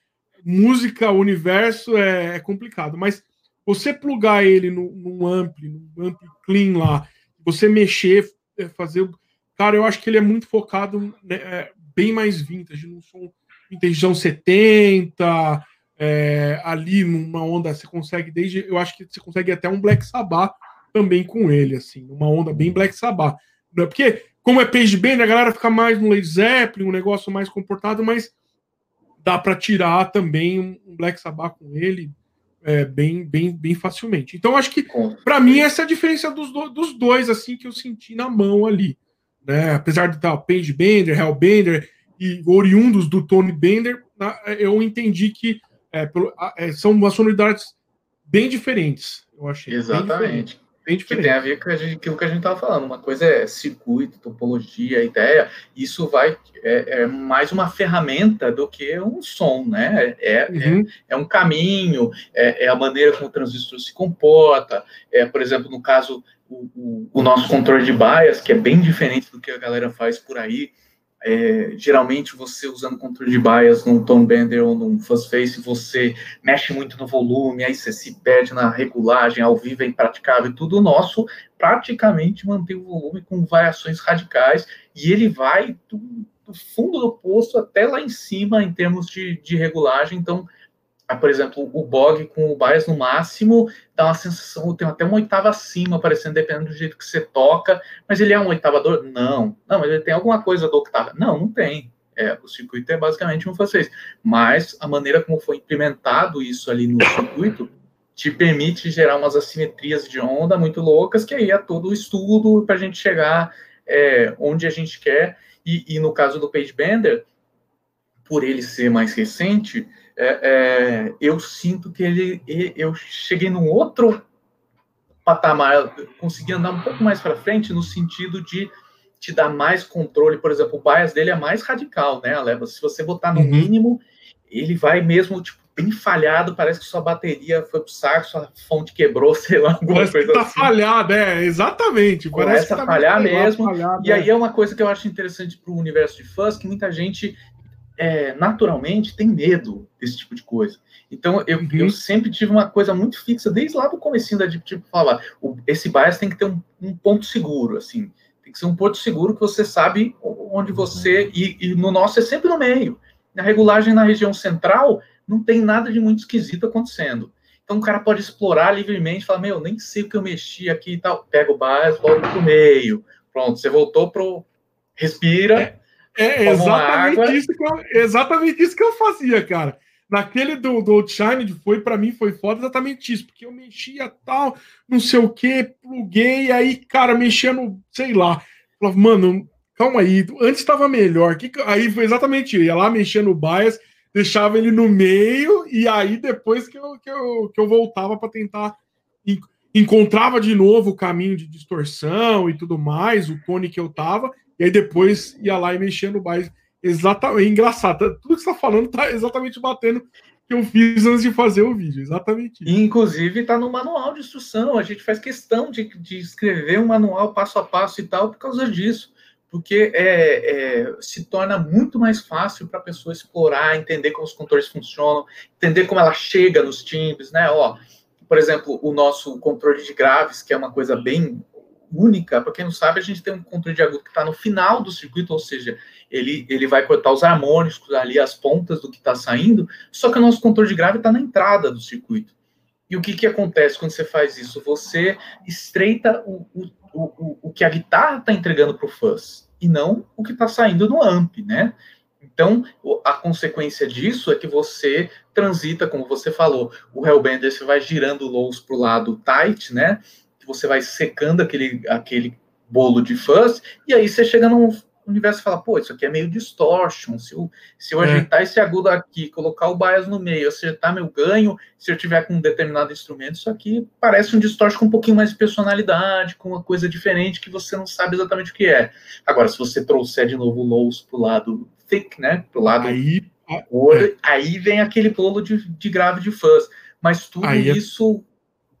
música, universo é, é complicado. Mas você plugar ele no, num ampli, num ampli clean lá, você mexer, é, fazer Cara, eu acho que ele é muito focado, né, é, bem mais vintage, num som vintage 70, é, ali numa onda, você consegue desde, eu acho que você consegue até um Black Sabbath também com ele, assim, uma onda bem Black Sabbath. Né, porque, como é Page Band, a galera fica mais no Led Zeppelin, um negócio mais comportado, mas dá para tirar também um Black Sabbath com ele é, bem, bem, bem facilmente. Então, acho que, para mim, essa é a diferença dos, dos dois, assim, que eu senti na mão ali né? Apesar de estar o Page Bender, Hellbender e oriundos do Tony Bender, eu entendi que é, é, são umas sonoridades bem diferentes. Eu achei. Exatamente. Bem diferente. Que tem a ver com aquilo que a gente estava falando. Uma coisa é circuito, topologia, ideia. Isso vai é, é, mais uma ferramenta do que um som, né? É, é uhum. é, é, um caminho, é, é, a maneira como o transistor se comporta. É, por exemplo, no caso o, o, nosso controle de bias, que é bem diferente do que a galera faz por aí. É, geralmente você usando controle de bias num tone bender ou num fuzz face, você mexe muito no volume, aí você se perde na regulagem, ao vivo é impraticável, tudo nosso praticamente mantém o volume com variações radicais e ele vai do, do fundo do poço até lá em cima em termos de, de regulagem, então por exemplo, o bog com o bias no máximo dá uma sensação, tem até uma oitava acima, parecendo, dependendo do jeito que você toca, mas ele é um oitavador? Não. Não, mas ele tem alguma coisa do octava? Não, não tem. É, o circuito é basicamente um francês. Mas a maneira como foi implementado isso ali no circuito te permite gerar umas assimetrias de onda muito loucas, que aí é todo o estudo para a gente chegar é, onde a gente quer. E, e, no caso do Page Bender, por ele ser mais recente, é, é, eu sinto que ele, eu cheguei num outro patamar, consegui andar um pouco mais para frente no sentido de te dar mais controle. Por exemplo, o bias dele é mais radical, né, Aleva? Se você botar no uhum. mínimo, ele vai mesmo tipo bem falhado, parece que sua bateria foi pro saco, sua fonte quebrou, *laughs* sei lá, alguma parece coisa que tá assim. falhado, é, exatamente. Parece Começa a tá falhar mesmo. Falhado, e é. aí é uma coisa que eu acho interessante para o universo de fãs, que muita gente é, naturalmente tem medo desse tipo de coisa. Então, eu, uhum. eu sempre tive uma coisa muito fixa, desde lá do comecinho da tipo, falar, o, esse bias tem que ter um, um, ponto seguro, assim, tem que ser um porto seguro que você sabe onde você, e, e no nosso é sempre no meio. Na regulagem na região central, não tem nada de muito esquisito acontecendo. Então, o cara pode explorar livremente, falar, meu, nem sei o que eu mexi aqui e tal, pega o bias, volta pro meio, pronto, você voltou pro... Respira, é é exatamente isso, que eu, exatamente isso que eu fazia, cara. Naquele do, do Outshined foi para mim foi foda exatamente isso, porque eu mexia tal, não sei o que, pluguei, aí, cara, mexia no, sei lá. Falava, mano, calma aí, antes estava melhor. Que, aí foi exatamente isso, ia lá mexia no bias, deixava ele no meio, e aí depois que eu, que eu, que eu voltava para tentar. Encontrava de novo o caminho de distorção e tudo mais, o cone que eu tava, e aí depois ia lá e no bairro. Exatamente, é engraçado. Tudo que você está falando está exatamente batendo que eu fiz antes de fazer o vídeo. Exatamente. Isso. Inclusive, está no manual de instrução. A gente faz questão de, de escrever um manual passo a passo e tal por causa disso. Porque é, é, se torna muito mais fácil para a pessoa explorar, entender como os controles funcionam, entender como ela chega nos timbres, né? Ó, por exemplo, o nosso controle de graves, que é uma coisa bem única. Para quem não sabe, a gente tem um controle de agudo que está no final do circuito, ou seja, ele, ele vai cortar os harmônicos ali, as pontas do que está saindo, só que o nosso controle de grave está na entrada do circuito. E o que, que acontece quando você faz isso? Você estreita o, o, o, o que a guitarra está entregando para o fuzz, e não o que está saindo no amp, né? Então, a consequência disso é que você transita, como você falou, o Hellbender você vai girando lows para o lado tight, né? Você vai secando aquele, aquele bolo de fuzz, e aí você chega num universo e fala, pô, isso aqui é meio distortion, se eu, se eu é. ajeitar esse agudo aqui, colocar o bias no meio, acertar meu ganho, se eu tiver com um determinado instrumento, isso aqui parece um distortion com um pouquinho mais de personalidade, com uma coisa diferente que você não sabe exatamente o que é. Agora, se você trouxer de novo o lows pro lado thick, né, pro lado aí, é. aí vem aquele bolo de, de grave de fuzz, mas tudo aí é isso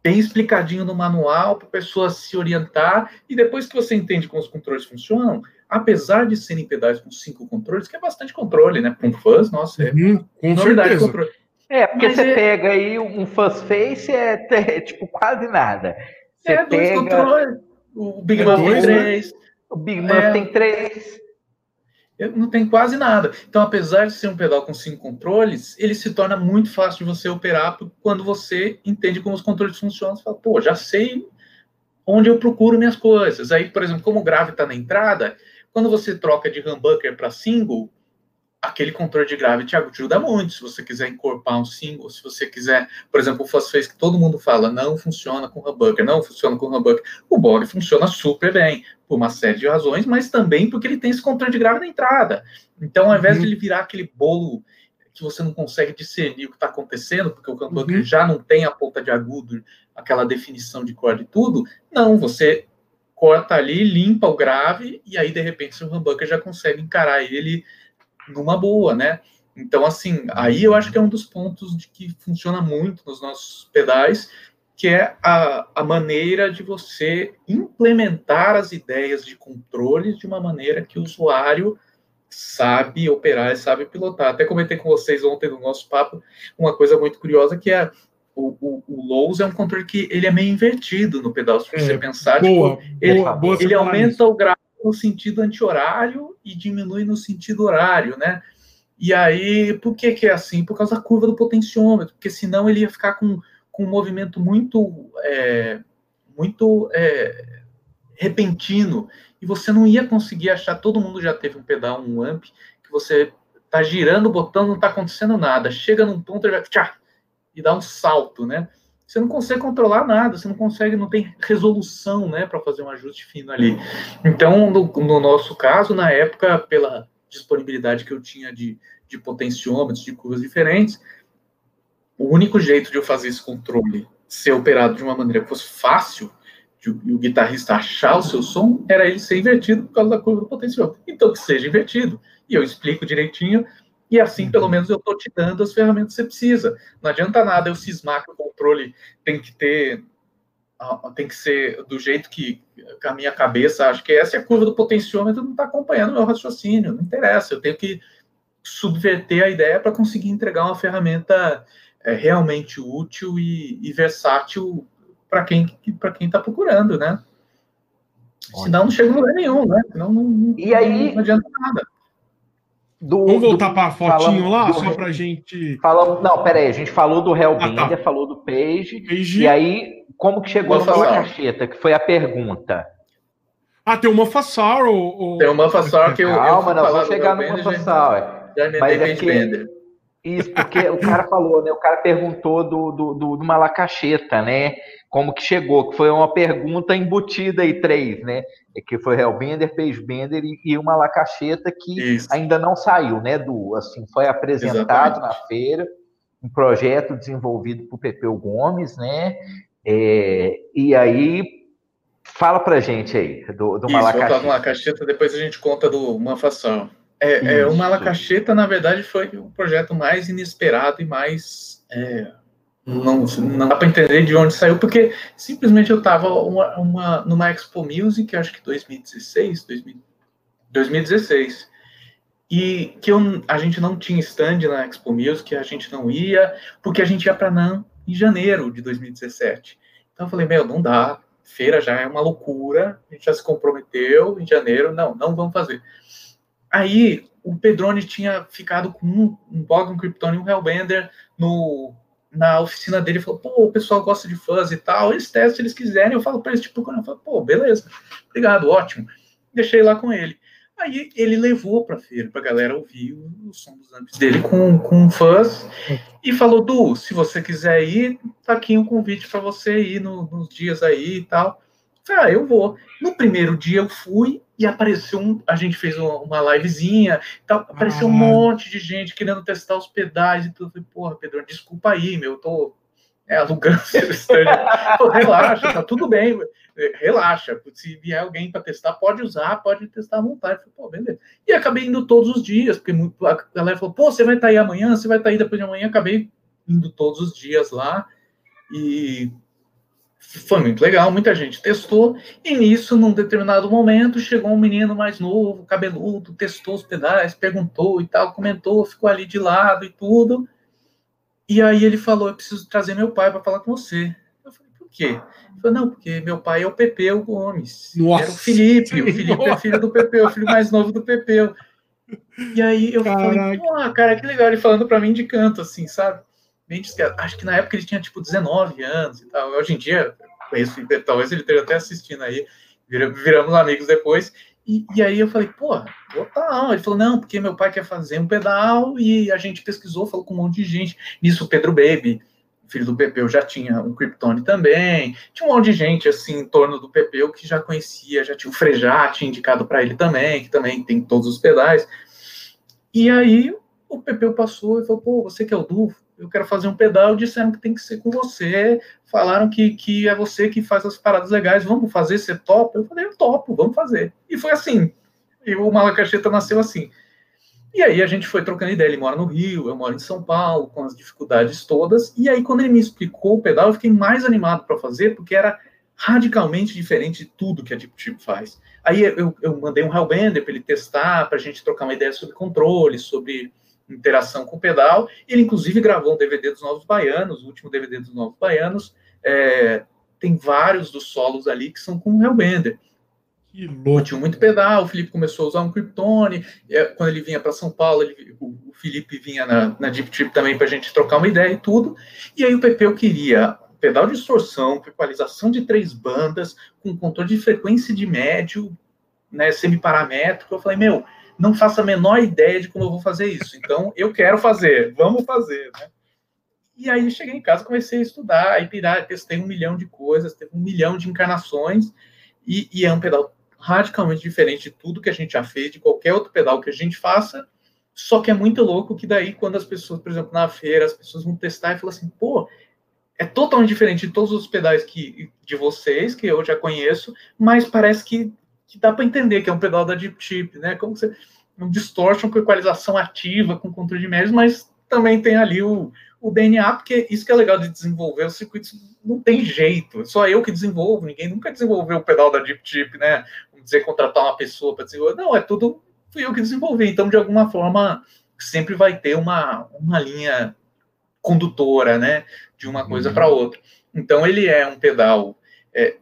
bem explicadinho no manual para a pessoa se orientar. E depois que você entende como os controles funcionam, apesar de serem pedais com cinco controles, que é bastante controle, né? Para um fuzz, nossa, é uhum, com novidade certeza. controle. É, porque Mas você é... pega aí um fuzz face é, *laughs* é, tipo quase nada. Você é, dois pega... controles. O Big é Muff tem né? três. O Big Muff é... tem três não tem quase nada. Então, apesar de ser um pedal com cinco controles, ele se torna muito fácil de você operar quando você entende como os controles funcionam. Você fala, pô, já sei onde eu procuro minhas coisas. Aí, por exemplo, como o grave está na entrada, quando você troca de humbucker para single, aquele controle de grave te ajuda muito. Se você quiser encorpar um single, se você quiser, por exemplo, o face que todo mundo fala, não funciona com humbucker, não funciona com humbucker. O Bog funciona super bem, por uma série de razões, mas também porque ele tem esse controle de grave na entrada. Então, ao invés uhum. de ele virar aquele bolo que você não consegue discernir o que está acontecendo, porque o humbucker uhum. já não tem a ponta de agudo, aquela definição de corda e tudo, não, você corta ali, limpa o grave, e aí, de repente, o humbucker já consegue encarar ele numa boa, né? Então, assim, aí eu acho que é um dos pontos de que funciona muito nos nossos pedais, que é a, a maneira de você implementar as ideias de controle de uma maneira que o usuário sabe operar e sabe pilotar. Até comentei com vocês ontem no nosso papo uma coisa muito curiosa que é o, o, o Lowe's é um controle que ele é meio invertido no pedal, se você é, pensar. Boa, tipo, ele, boa, boa ele aumenta o grau no sentido anti-horário e diminui no sentido horário, né? E aí, por que, que é assim? Por causa da curva do potenciômetro, porque senão ele ia ficar com, com um movimento muito, é, muito é, repentino e você não ia conseguir achar. Todo mundo já teve um pedal, um amp, que você tá girando o botão, não tá acontecendo nada. Chega num ponto, ele vai tchá, e dá um salto, né? Você não consegue controlar nada, você não consegue, não tem resolução, né, para fazer um ajuste fino ali. Então, no, no nosso caso, na época, pela disponibilidade que eu tinha de, de potenciômetros, de curvas diferentes, o único jeito de eu fazer esse controle ser operado de uma maneira que fosse fácil de o guitarrista achar o seu som era ele ser invertido por causa da curva do potenciômetro. Então que seja invertido. E eu explico direitinho, e assim pelo menos eu estou te dando as ferramentas que você precisa. Não adianta nada eu cismar que o controle tem que ter tem que ser do jeito que a minha cabeça acha que essa é a curva do potenciômetro, não está acompanhando o meu raciocínio, não interessa, eu tenho que subverter a ideia para conseguir entregar uma ferramenta é, realmente útil e, e versátil para quem para quem está procurando, né? Senão não chega em lugar nenhum, né? Senão não, e aí, não adianta nada. Do, Vamos voltar para a fotinho lá, do, só para gente. Falamos, não, peraí, a gente falou do Hellbender, ah, tá. falou do Page, Page, e aí como que chegou no cacheta, que foi a pergunta. Ah, tem o Mofassar ou... Tem o que eu... Calma, eu não, vou chegar no Mofassar. Mas é que... Isso, porque o cara falou, né? O cara perguntou do, do, do, do Malacacheta, né? Como que chegou, que foi uma pergunta embutida aí, três, né? É que foi Hellbender, Pagebender e, e uma Lacacheta que Isso. ainda não saiu, né, do assim, foi apresentado Exatamente. na feira, um projeto desenvolvido por Pepeu Gomes, né? É, e aí fala pra gente aí do, do Isso, Malacacheta. do Malacacheta, depois a gente conta do Manfação. É, é, o Malacacheta, na verdade, foi o projeto mais inesperado e mais. É, não, não dá para entender de onde saiu, porque simplesmente eu estava uma, uma, numa Expo Music, acho que 2016, 2000, 2016, e que eu, a gente não tinha stand na Expo Music, a gente não ia, porque a gente ia para NAM em janeiro de 2017. Então eu falei, meu, não dá, feira já é uma loucura, a gente já se comprometeu em janeiro, não, não vamos fazer. Aí o Pedrone tinha ficado com um, um Bog, um Krypton e um Hellbender no, na oficina dele. Falou, pô, o pessoal gosta de fuzz e tal, eles testam se eles quiserem. Eu falo para eles, tipo, eu falo, pô, beleza, obrigado, ótimo. Deixei lá com ele. Aí ele levou para feira, para a galera ouvir o, o, som dos amps dele com, com fãs e falou: Du, se você quiser ir, tá aqui um convite para você ir no, nos dias aí e tal. Falei, ah, eu vou. No primeiro dia eu fui e apareceu um. A gente fez uma, uma livezinha, tal, apareceu ah. um monte de gente querendo testar os pedais e tudo. Eu falei, porra, Pedro, desculpa aí, meu, eu tô é, alugando *laughs* esse stand. Pô, relaxa, tá tudo bem relaxa, se vier alguém para testar, pode usar, pode testar à vontade. Falei, pô, beleza. E acabei indo todos os dias, porque a galera falou, pô, você vai estar tá aí amanhã, você vai estar tá aí depois de amanhã. Acabei indo todos os dias lá e foi muito legal, muita gente testou, e nisso, num determinado momento, chegou um menino mais novo, cabeludo, testou os pedais, perguntou e tal, comentou, ficou ali de lado e tudo. E aí ele falou: Eu preciso trazer meu pai para falar com você. Eu falei: Por quê? Falei, não, porque meu pai é o Pepeu Gomes. Nossa. Era o Felipe. O Felipe Nossa. é filho do Pepeu, o filho mais novo do Pepeu. E aí eu Caraca. falei, pô, cara, que legal. Ele falando pra mim de canto, assim, sabe? Discreto. Acho que na época ele tinha, tipo, 19 anos e tal. Hoje em dia, conheço talvez ele esteja até assistindo aí. Viramos amigos depois. E, e, aí eu falei, pô, total. Ele falou, não, porque meu pai quer fazer um pedal e a gente pesquisou, falou com um monte de gente. Nisso, o Pedro Baby, filho do Pepeu já tinha um Kryptone também, tinha um monte de gente assim em torno do Pepeu que já conhecia, já tinha o Frejá, tinha indicado para ele também, que também tem todos os pedais. E aí o Pepeu passou e falou: pô, você que é o Du, eu quero fazer um pedal, disseram que tem que ser com você, falaram que, que é você que faz as paradas legais, vamos fazer, você topa? Eu falei: eu topo, vamos fazer. E foi assim. E o Malacacheta nasceu assim. E aí a gente foi trocando ideia. Ele mora no Rio, eu moro em São Paulo, com as dificuldades todas. E aí, quando ele me explicou o pedal, eu fiquei mais animado para fazer, porque era radicalmente diferente de tudo que a Deep Chip faz. Aí eu, eu mandei um Hellbender para ele testar, para a gente trocar uma ideia sobre controle, sobre interação com o pedal. Ele, inclusive, gravou um DVD dos Novos Baianos, o último DVD dos Novos Baianos. É, tem vários dos solos ali que são com o Hellbender. Que louco. Tinha muito pedal, o Felipe começou a usar um Kryptone, é, quando ele vinha para São Paulo, ele, o, Felipe vinha na, na Deep Trip também para a gente trocar uma ideia e tudo, e aí o Pepeu queria pedal de distorção, com equalização de três bandas, com controle de frequência de médio, né, semiparamétrico, eu falei, meu, não faço a menor ideia de como eu vou fazer isso, então eu quero fazer, vamos fazer, né? E aí cheguei em casa, comecei a estudar, aí pirar, testei um milhão de coisas, teve um milhão de encarnações, e, e é um pedal radicalmente diferente de tudo que a gente já fez, de qualquer outro pedal que a gente faça, só que é muito louco que daí, quando as pessoas, por exemplo, na feira, as pessoas vão testar e falam assim, pô, é totalmente diferente de todos os pedais que, de vocês, que eu já conheço, mas parece que, que dá para entender que é um pedal da Deep Chip, né? Como você um distortion com equalização ativa, com controle de médios, mas também tem ali o, o DNA, porque isso que é legal de desenvolver, os circuitos não tem jeito, só eu que desenvolvo, ninguém nunca desenvolveu o pedal da Deep Chip, né? Vamos dizer, contratar uma pessoa para desenvolver, não, é tudo, fui eu que desenvolvi, então de alguma forma sempre vai ter uma, uma linha condutora, né, de uma coisa uhum. para outra. Então ele é um pedal é,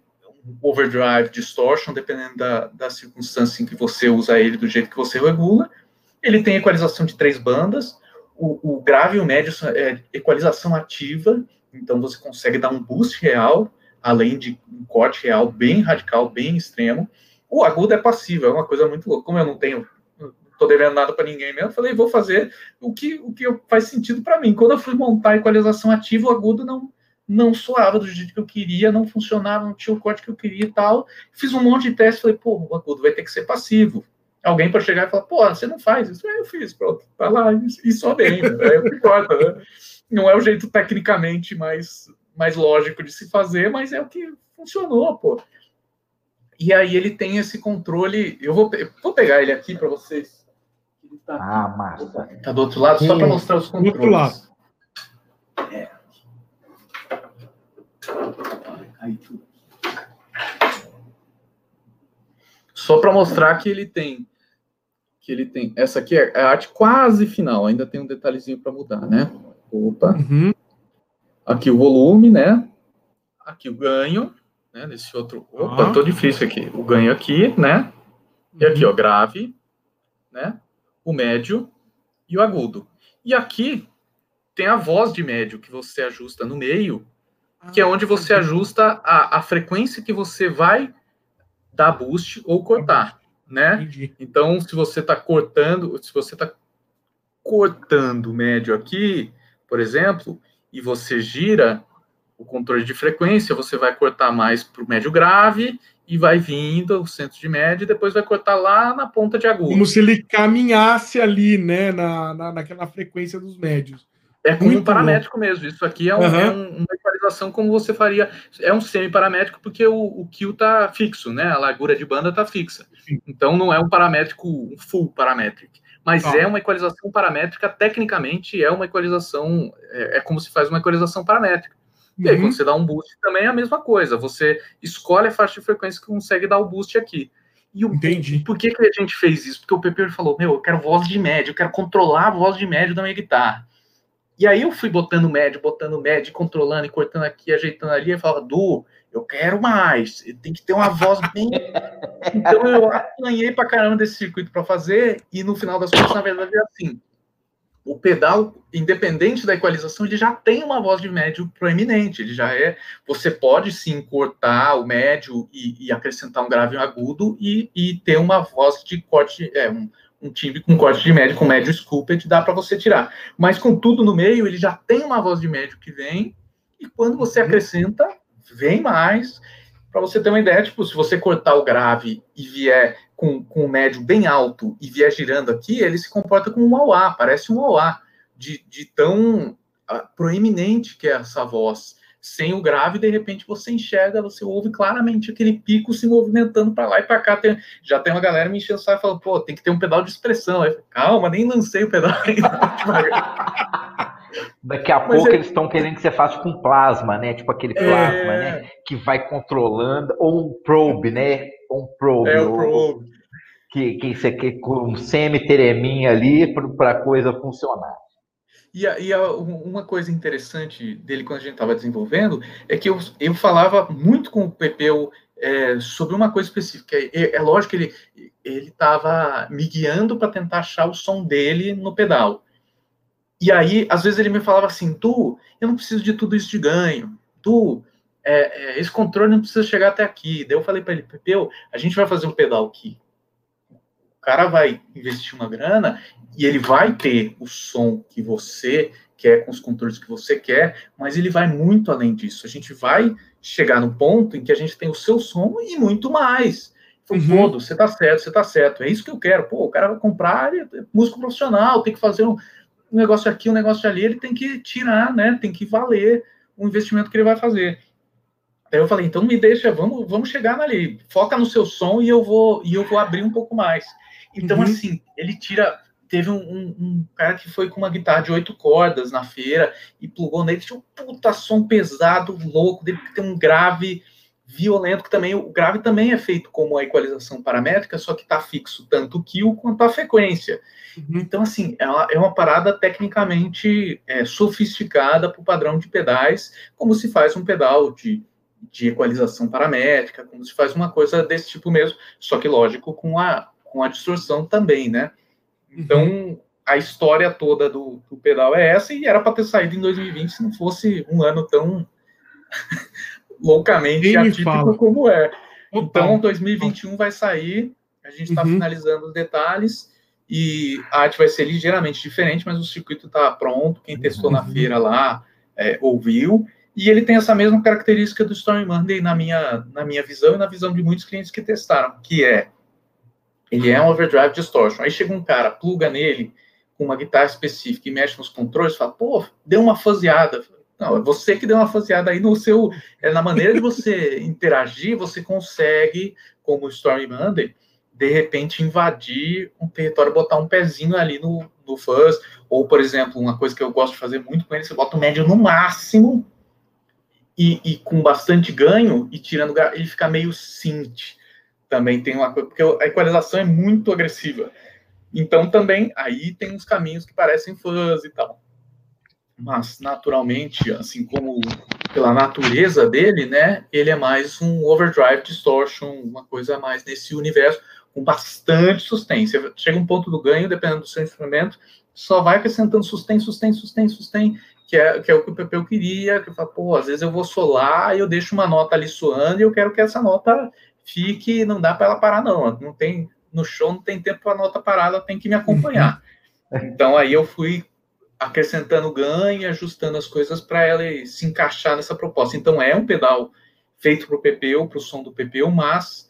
overdrive, distortion, dependendo da, da circunstância em que você usa ele, do jeito que você regula. Ele tem equalização de três bandas, o, o grave e o médio é equalização ativa, então você consegue dar um boost real, além de um corte real bem radical, bem extremo. O agudo é passivo, é uma coisa muito louca. Como eu não tenho, não tô devendo nada para ninguém mesmo, eu falei, vou fazer o que, o que faz sentido para mim. Quando eu fui montar a equalização ativa, o agudo não, não soava do jeito que eu queria, não funcionava, não tinha o corte que eu queria e tal. Fiz um monte de testes, falei, pô, o agudo vai ter que ser passivo alguém para chegar e falar, pô, você não faz isso. É, eu fiz, pronto, tá lá, e só bem, é o que importa, né? Não é o jeito tecnicamente mais, mais lógico de se fazer, mas é o que funcionou, pô. E aí ele tem esse controle, eu vou, eu vou pegar ele aqui para vocês. Tá, ah, massa. Tá do outro lado, só para mostrar os controles. Do outro lado. Aí Só para mostrar que ele tem que ele tem. Essa aqui é a arte quase final, ainda tem um detalhezinho para mudar, né? Opa. Uhum. Aqui o volume, né? Aqui o ganho, né? Nesse outro. Opa, ah. tô difícil aqui. O ganho aqui, né? E aqui, ó, uhum. grave, né? O médio e o agudo. E aqui tem a voz de médio que você ajusta no meio, que é onde você ajusta a, a frequência que você vai dar boost ou cortar né? Entendi. Então, se você está cortando, se você está cortando o médio aqui, por exemplo, e você gira o controle de frequência, você vai cortar mais para o médio grave e vai vindo o centro de médio e depois vai cortar lá na ponta de agudo. Como se ele caminhasse ali, né, na, na, naquela frequência dos médios. É como um paramétrico mesmo. Isso aqui é, um, uhum. é um, uma equalização como você faria. É um semi-paramétrico porque o, o Q está fixo, né? A largura de banda está fixa. Sim. Então não é um paramétrico, um full parametric. Mas ah. é uma equalização paramétrica, tecnicamente é uma equalização, é, é como se faz uma equalização paramétrica. E aí, uhum. quando você dá um boost, também é a mesma coisa. Você escolhe a faixa de frequência que consegue dar o boost aqui. E o, Entendi. Por que, que a gente fez isso? Porque o Pepe falou: Meu, eu quero voz de médio, eu quero controlar a voz de médio da minha guitarra. E aí eu fui botando médio, botando médio, controlando e cortando aqui, ajeitando ali, e falava, Du, eu quero mais, tem que ter uma voz bem. *laughs* então eu apanhei pra caramba desse circuito para fazer, e no final das contas, na verdade, é assim. O pedal, independente da equalização, ele já tem uma voz de médio proeminente. Ele já é. Você pode sim cortar o médio e, e acrescentar um grave e um agudo e, e ter uma voz de corte, é, um, um timbre com corte de médio, com médio scooped, dá para você tirar. Mas com tudo no meio, ele já tem uma voz de médio que vem, e quando você uhum. acrescenta, vem mais. Para você ter uma ideia, tipo, se você cortar o grave e vier com, com o médio bem alto e vier girando aqui, ele se comporta como um auá, parece um auá, de, de tão uh, proeminente que é essa voz sem o grave, de repente você enxerga, você ouve claramente aquele pico se movimentando para lá e para cá. Tem, já tem uma galera me enchendo o saco falando, pô, tem que ter um pedal de expressão. Aí, Calma, nem lancei o pedal *laughs* ainda. Daqui a Mas pouco é... eles estão querendo que você faça com plasma, né? Tipo aquele é. plasma, é... né? Que vai controlando, ou um probe, né? Um probe. É o probe. Que, que isso aqui com um semi-tereminha ali para a coisa funcionar. E, a, e a, uma coisa interessante dele quando a gente estava desenvolvendo é que eu, eu falava muito com o Pepeu é, sobre uma coisa específica. É, é lógico que ele ele estava me guiando para tentar achar o som dele no pedal. E aí, às vezes ele me falava assim, tu, eu não preciso de tudo isso de ganho. Tu, é, é, esse controle não precisa chegar até aqui. Daí eu falei para ele, Pepeu, a gente vai fazer um pedal aqui. O cara vai investir uma grana e ele vai ter o som que você quer, com os controles que você quer, mas ele vai muito além disso. A gente vai chegar no ponto em que a gente tem o seu som e muito mais. Uhum. você tá certo, você tá certo. É isso que eu quero. Pô, o cara vai comprar é músico profissional, tem que fazer um, um negócio aqui, um negócio ali, ele tem que tirar, né? Tem que valer o investimento que ele vai fazer. Aí eu falei, então me deixa, vamos, vamos chegar ali, foca no seu som e eu vou e eu vou abrir um pouco mais. Então, uhum. assim, ele tira teve um, um, um, cara que foi com uma guitarra de oito cordas na feira e plugou nele, tinha um puta som pesado, louco, dele que tem um grave violento, que também o grave também é feito como a equalização paramétrica, só que está fixo tanto o kill quanto a frequência. Uhum. Então, assim, é uma, é uma parada tecnicamente é, sofisticada para o padrão de pedais, como se faz um pedal de, de equalização paramétrica, como se faz uma coisa desse tipo mesmo, só que, lógico, com a, com a distorção também, né? Então, uhum. a história toda do, do, pedal é essa e era para ter saído em 2020 se não fosse um ano tão *laughs* loucamente atípico como é. Então, 2021 vai sair, a gente está uhum. finalizando os detalhes e a arte vai ser ligeiramente diferente, mas o circuito está pronto. Quem testou uhum. na feira lá é, ouviu. E ele tem essa mesma característica do Storm Monday na minha, na minha visão e na visão de muitos clientes que testaram, que é ele é um overdrive distortion. Aí chega um cara, pluga nele com uma guitarra específica e mexe nos controles, fala, pô, deu uma faseada. Não, é você que deu uma faseada aí no seu. É, na maneira de você *laughs* interagir, você consegue, como o Storm Monday, de repente invadir um território, botar um pezinho ali no, no fuzz. Ou, por exemplo, uma coisa que eu gosto de fazer muito com ele, você bota o médio no máximo e, e com bastante ganho, e tirando ele fica meio synth também tem uma coisa, porque a equalização é muito agressiva. Então também aí tem uns caminhos que parecem fãs e tal. Mas naturalmente, assim como pela natureza dele, né, ele é mais um overdrive distortion, uma coisa mais nesse universo com bastante sustain. Você chega um ponto do ganho, dependendo do seu instrumento, só vai acrescentando sustain, sustain, sustain, sustain, que é, que é o que o Pepeu queria, que fala, pô, às vezes eu vou solar e eu deixo uma nota ali soando e eu quero que essa nota fique, não dá para ela parar, não. Não tem no show, não tem tempo para a nota parar, ela tem que me acompanhar. Então aí eu fui acrescentando ganho e ajustando as coisas para ela se encaixar nessa proposta. Então é um pedal feito para o PPU, para o som do PPU, mas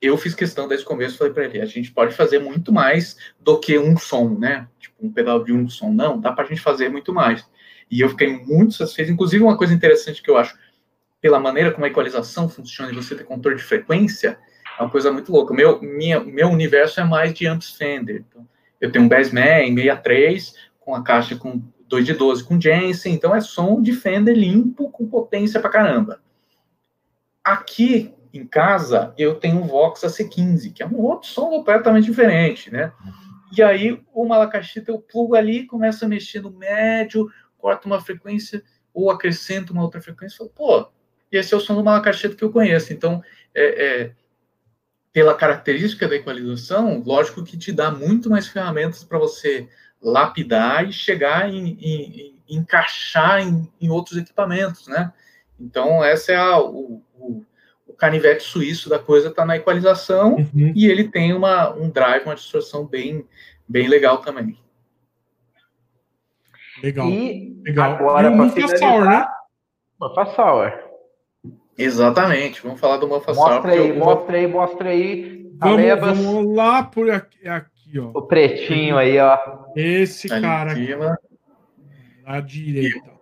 eu fiz questão desde o começo, falei para ele, a gente pode fazer muito mais do que um som, né? Tipo, um pedal de um som. Não, dá para a gente fazer muito mais. E eu fiquei muito satisfeito. Inclusive, uma coisa interessante que eu acho, pela maneira como a equalização funciona e você ter controle de frequência, é uma coisa muito louca. Meu, minha, meu universo é mais de amps Fender. Então, eu tenho um Bassman 63 com a caixa com 2 de 12 com Jensen, então é som de Fender limpo com potência pra caramba. Aqui em casa eu tenho um Vox AC15, que é um outro som completamente diferente, né? E aí o Malacachita eu plugo ali, começo a mexer no médio, corto uma frequência ou acrescento uma outra frequência, falo, pô, e esse é o som do malacacheta que eu conheço. Então, é, é, pela característica da equalização, lógico que te dá muito mais ferramentas para você lapidar e chegar em, em, em encaixar em, em, outros equipamentos, né? Então, essa é a, o, o, o canivete suíço da coisa, está na equalização uhum. e ele tem uma, um drive, uma distorção bem, bem legal também. Legal. E legal. agora, para finalizar, né? Sour. Exatamente, vamos falar do Mufa Mostra aí, eu... mostra aí, mostra aí. Vamos, vamos lá por aqui, aqui, ó. O pretinho aí, ó. Esse Ali cara aqui. À direita.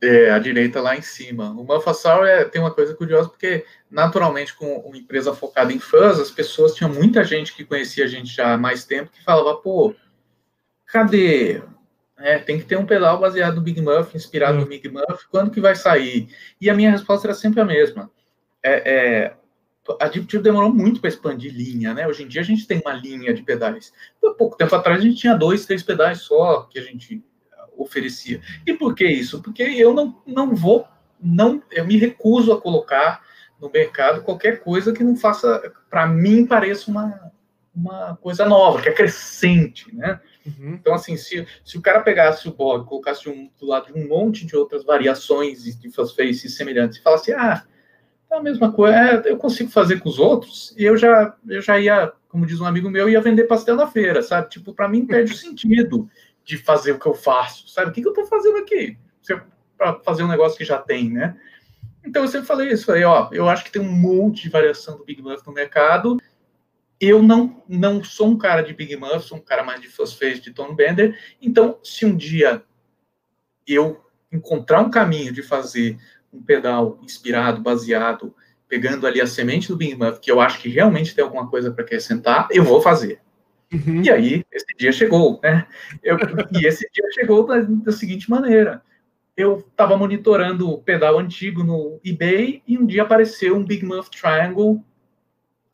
É, a direita lá em cima. O Mufassal é, tem uma coisa curiosa, porque naturalmente, com uma empresa focada em fãs, as pessoas tinham muita gente que conhecia a gente já há mais tempo que falava, pô, cadê é, tem que ter um pedal baseado no Big Muff, inspirado no hum. Big Muff. Quando que vai sair? E a minha resposta era sempre a mesma. É, é, a Deep Tube demorou muito para expandir linha, né? Hoje em dia a gente tem uma linha de pedais. Há pouco tempo atrás a gente tinha dois, três pedais só que a gente oferecia. E por que isso? Porque eu não, não vou, não, eu me recuso a colocar no mercado qualquer coisa que não faça, para mim, pareça uma, uma coisa nova, que é crescente, né? Uhum. Então, assim, se, se o cara pegasse o blog, colocasse um, do lado de um monte de outras variações de faces semelhantes e falasse, ah, é a mesma coisa, é, eu consigo fazer com os outros, e eu já, eu já ia, como diz um amigo meu, ia vender pastel na feira, sabe? Tipo, para mim perde o *laughs* sentido de fazer o que eu faço, sabe? O que, que eu estou fazendo aqui? Para fazer um negócio que já tem, né? Então eu sempre falei isso, falei, ó, eu acho que tem um monte de variação do Big Muff no mercado. Eu não não sou um cara de Big Muff, sou um cara mais de Face de Tony Bender. Então, se um dia eu encontrar um caminho de fazer um pedal inspirado, baseado, pegando ali a semente do Big Muff, que eu acho que realmente tem alguma coisa para acrescentar, eu vou fazer. Uhum. E aí, esse dia chegou, né? Eu, e esse dia chegou da, da seguinte maneira eu estava monitorando o pedal antigo no eBay e um dia apareceu um Big Muff Triangle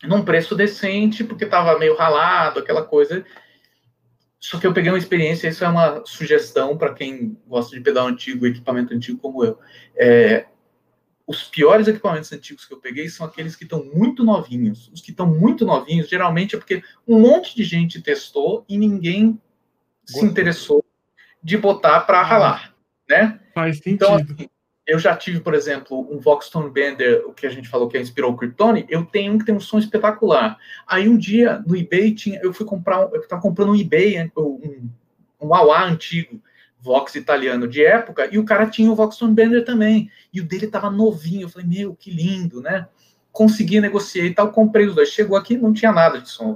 num preço decente, porque estava meio ralado, aquela coisa. Só que eu peguei uma experiência, isso é uma sugestão para quem gosta de pedal antigo, equipamento antigo como eu. É, os piores equipamentos antigos que eu peguei são aqueles que estão muito novinhos. Os que estão muito novinhos, geralmente é porque um monte de gente testou e ninguém se interessou de botar para ralar né? Faz então, sentido. Então, assim, eu já tive, por exemplo, um Voxtone Bender, o que a gente falou que inspirou o Kryptone, eu tenho um que tem um som espetacular. Aí um dia, no eBay, tinha, eu fui comprar, eu estava comprando um eBay, um, um AUA antigo, Vox italiano de época, e o cara tinha o Voxtone Bender também, e o dele estava novinho, eu falei, meu, que lindo, né? Consegui, negociar e tal, comprei os dois. Chegou aqui, não tinha nada de som.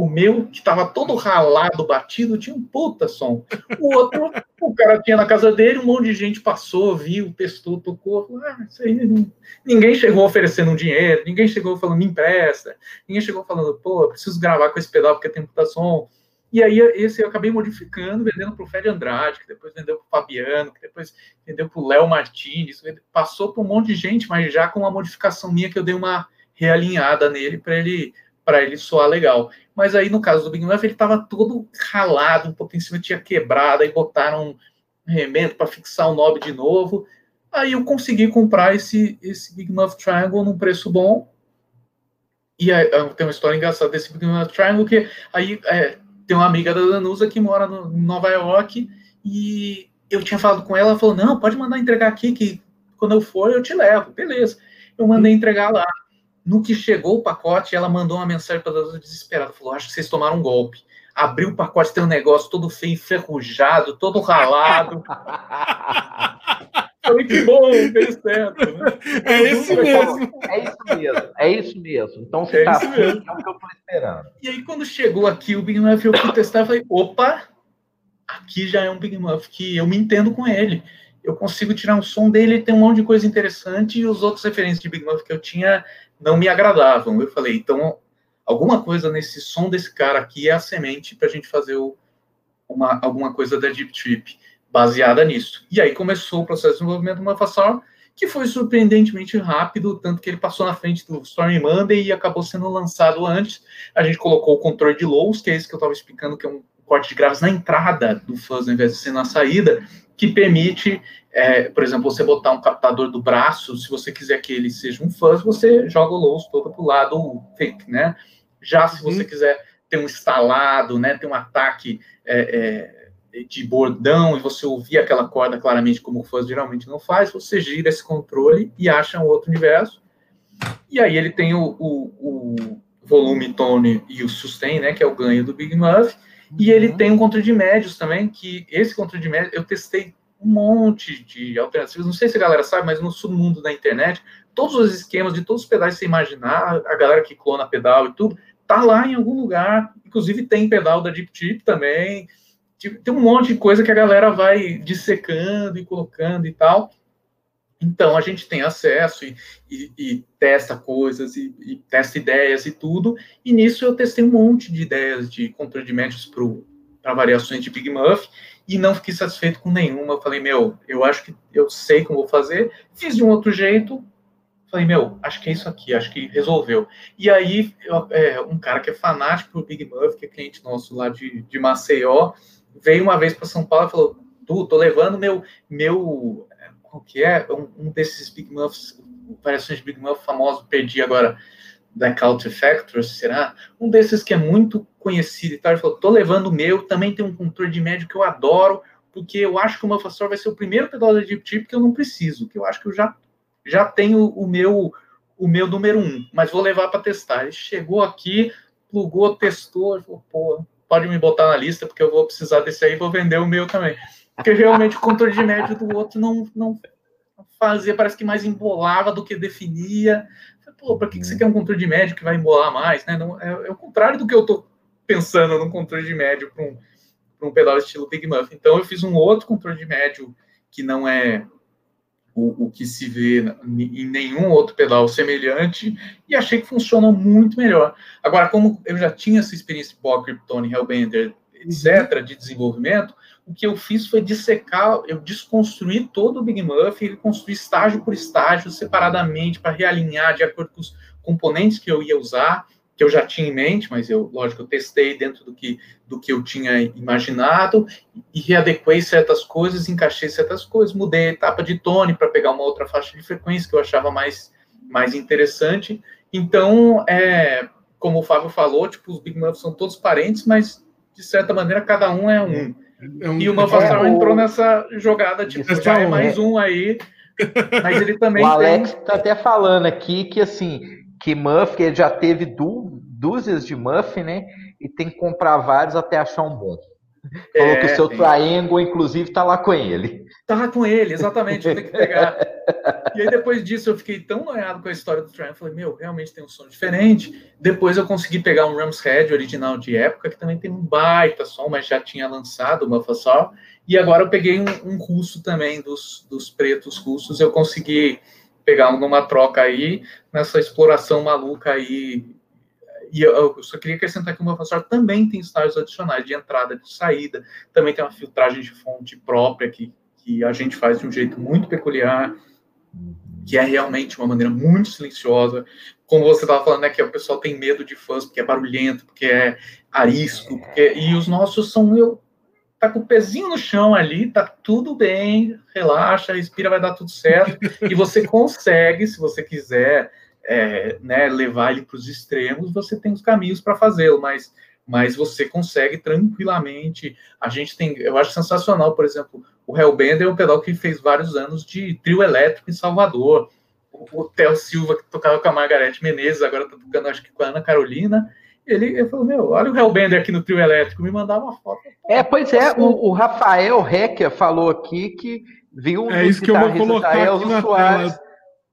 O meu, que estava todo ralado, batido, tinha um puta som. O outro, o cara tinha na casa dele, um monte de gente passou, viu, testou, tocou. Falou, ah, isso aí. Ninguém chegou oferecendo dinheiro, ninguém chegou falando, me empresta, ninguém chegou falando, pô, preciso gravar com esse pedal porque tem puta som. E aí, esse eu acabei modificando, vendendo para o Fred Andrade, que depois vendeu para o Fabiano, que depois vendeu para o Léo Martins, passou para um monte de gente, mas já com uma modificação minha que eu dei uma realinhada nele para ele para ele soar legal. Mas aí, no caso do Big Muff, ele estava todo ralado, um cima tinha quebrado, aí botaram um remendo para fixar o knob de novo. Aí eu consegui comprar esse, esse Big Muff Triangle num preço bom. E aí, tem uma história engraçada desse Big Muff Triangle, que aí é, tem uma amiga da Danusa que mora no, em Nova York, e eu tinha falado com ela, ela falou, não, pode mandar entregar aqui, que quando eu for eu te levo. Beleza. Eu mandei entregar lá. No que chegou o pacote, ela mandou uma mensagem para a desesperada. Falou: Acho que vocês tomaram um golpe. Abriu o pacote, tem um negócio todo feio, enferrujado, todo ralado. Falei que bom, fez certo. Né? É isso mesmo. É isso mesmo. É isso mesmo. Então você está é assim, é o que eu estou esperando. E aí, quando chegou aqui o Big Muff, eu fui testar e falei: opa, aqui já é um Big Muff que eu me entendo com ele. Eu consigo tirar um som dele, tem um monte de coisa interessante, e os outros referências de Big Muff que eu tinha não me agradavam. Eu falei, então, alguma coisa nesse som desse cara aqui é a semente para a gente fazer o, uma, alguma coisa da Deep Trip baseada nisso. E aí começou o processo de desenvolvimento do Mafasor, que foi surpreendentemente rápido, tanto que ele passou na frente do Stormy Monday e acabou sendo lançado antes. A gente colocou o controle de lows, que é esse que eu estava explicando, que é um corte de graves na entrada do fuzz, ao invés de ser na saída, que permite, é, por exemplo, você botar um captador do braço, se você quiser que ele seja um fuzz, você joga o lows todo para o lado fake, né? Já se você uhum. quiser ter um instalado, né, ter um ataque é, é, de bordão e você ouvir aquela corda claramente como o fuzz geralmente não faz, você gira esse controle e acha um outro universo. E aí ele tem o, o, o volume, tone e o sustain, né, que é o ganho do Big Muff, e ele uhum. tem um controle de médios também, que esse controle de médios, eu testei um monte de alternativas. Não sei se a galera sabe, mas no submundo da internet, todos os esquemas de todos os pedais que você imaginar, a galera que clona pedal e tudo, tá lá em algum lugar. Inclusive tem pedal da Deep Tip também. Tem um monte de coisa que a galera vai dissecando e colocando e tal. Então a gente tem acesso e, e, e testa coisas e, e, testa ideias e tudo. E nisso eu testei um monte de ideias de controle de para variações de Big Muff e não fiquei satisfeito com nenhuma. Eu falei, meu, eu acho que eu sei como vou fazer. Fiz de um outro jeito. Falei, meu, acho que é isso aqui, acho que resolveu. E aí, eu, é, um cara que é fanático por Big Muff, que é cliente nosso lá de, de Maceió, veio uma vez para São Paulo e falou: Tu, tô levando meu, meu qual que é? Um, um desses Big Muffs, variações de Big Muff famoso, perdi agora Blackout Factor, será? Um desses que é muito conhecido e tal, ele falou, tô levando o meu, também tem um controle de médio que eu adoro, porque eu acho que o Muffastor vai ser o primeiro pedal da Deep Tip que eu não preciso, que eu acho que eu já, já tenho o meu o meu número um, mas vou levar para testar. Ele chegou aqui, plugou, testou, falou, pô, pode me botar na lista, porque eu vou precisar desse aí, vou vender o meu também. Porque realmente o controle de médio do outro não, não fazia, parece que mais embolava do que definia. Pô, para que, que você quer um controle de médio que vai embolar mais? Né? Não, é, é o contrário do que eu estou pensando num controle de médio para um, um pedal estilo Big Muff. Então eu fiz um outro controle de médio que não é o, o, que se vê em nenhum outro pedal semelhante e achei que funciona muito melhor. Agora, como eu já tinha essa experiência de Bob Krypton, Hellbender, etc., de desenvolvimento, o que eu fiz foi dissecar, eu desconstruí todo o Big Muff e construí estágio por estágio, separadamente, para realinhar de acordo com os componentes que eu ia usar que eu já tinha em mente, mas eu, lógico, eu testei dentro do que, do que eu tinha imaginado e readequei certas coisas, encaixei certas coisas, mudei a etapa de tone para pegar uma outra faixa de frequência que eu achava mais, mais interessante. Então, é, como o Fábio falou, tipo, os Big Muffs são todos parentes, mas de certa maneira cada um é um. É um e o Muffastral é, entrou nessa jogada, tipo, já é mais um aí, mas ele *laughs* também. O Alex tem... tá até falando aqui que assim que Muff ele já teve du, dúzias de Muff, né? E tem que comprar vários até achar um bom. Falou é, que o seu tem... triângulo, inclusive, tá lá com ele. Tá lá com ele, exatamente, tenho que pegar. *laughs* e aí, depois disso, eu fiquei tão noiado com a história do Triumph, falei, meu, realmente tem um som diferente. Depois eu consegui pegar um Rams Head original de época, que também tem um baita som, mas já tinha lançado o Muffasol. E agora eu peguei um, um russo também, dos, dos pretos russos, eu consegui pegar numa troca aí, nessa exploração maluca aí. E eu, só queria acrescentar que o meu também tem estágios adicionais de entrada, de saída, também tem uma filtragem de fonte própria que, que a gente faz de um jeito muito peculiar, que é realmente uma maneira muito silenciosa. Como você estava falando, né, que o pessoal tem medo de fãs porque é barulhento, porque é arisco, porque... e os nossos são eu tá com o pezinho no chão ali, tá tudo bem, relaxa, respira, vai dar tudo certo. e você *laughs* consegue, se você quiser, é, né, levar ele para os extremos, você tem os caminhos para fazê-lo, mas, mas você consegue tranquilamente. A gente tem, eu acho sensacional, por exemplo, o Hellbender é um pedal que fez vários anos de trio elétrico em Salvador. O Theo Silva, que tocava com a Margarete Menezes, agora tá tocando, acho que com a Ana Carolina ele, ele falou, meu, olha o Hellbender aqui no trio elétrico, me mandava uma foto. É, pois é, o, o Rafael Hecker falou aqui que viu um é isso que eu vou colocar da Elza Soares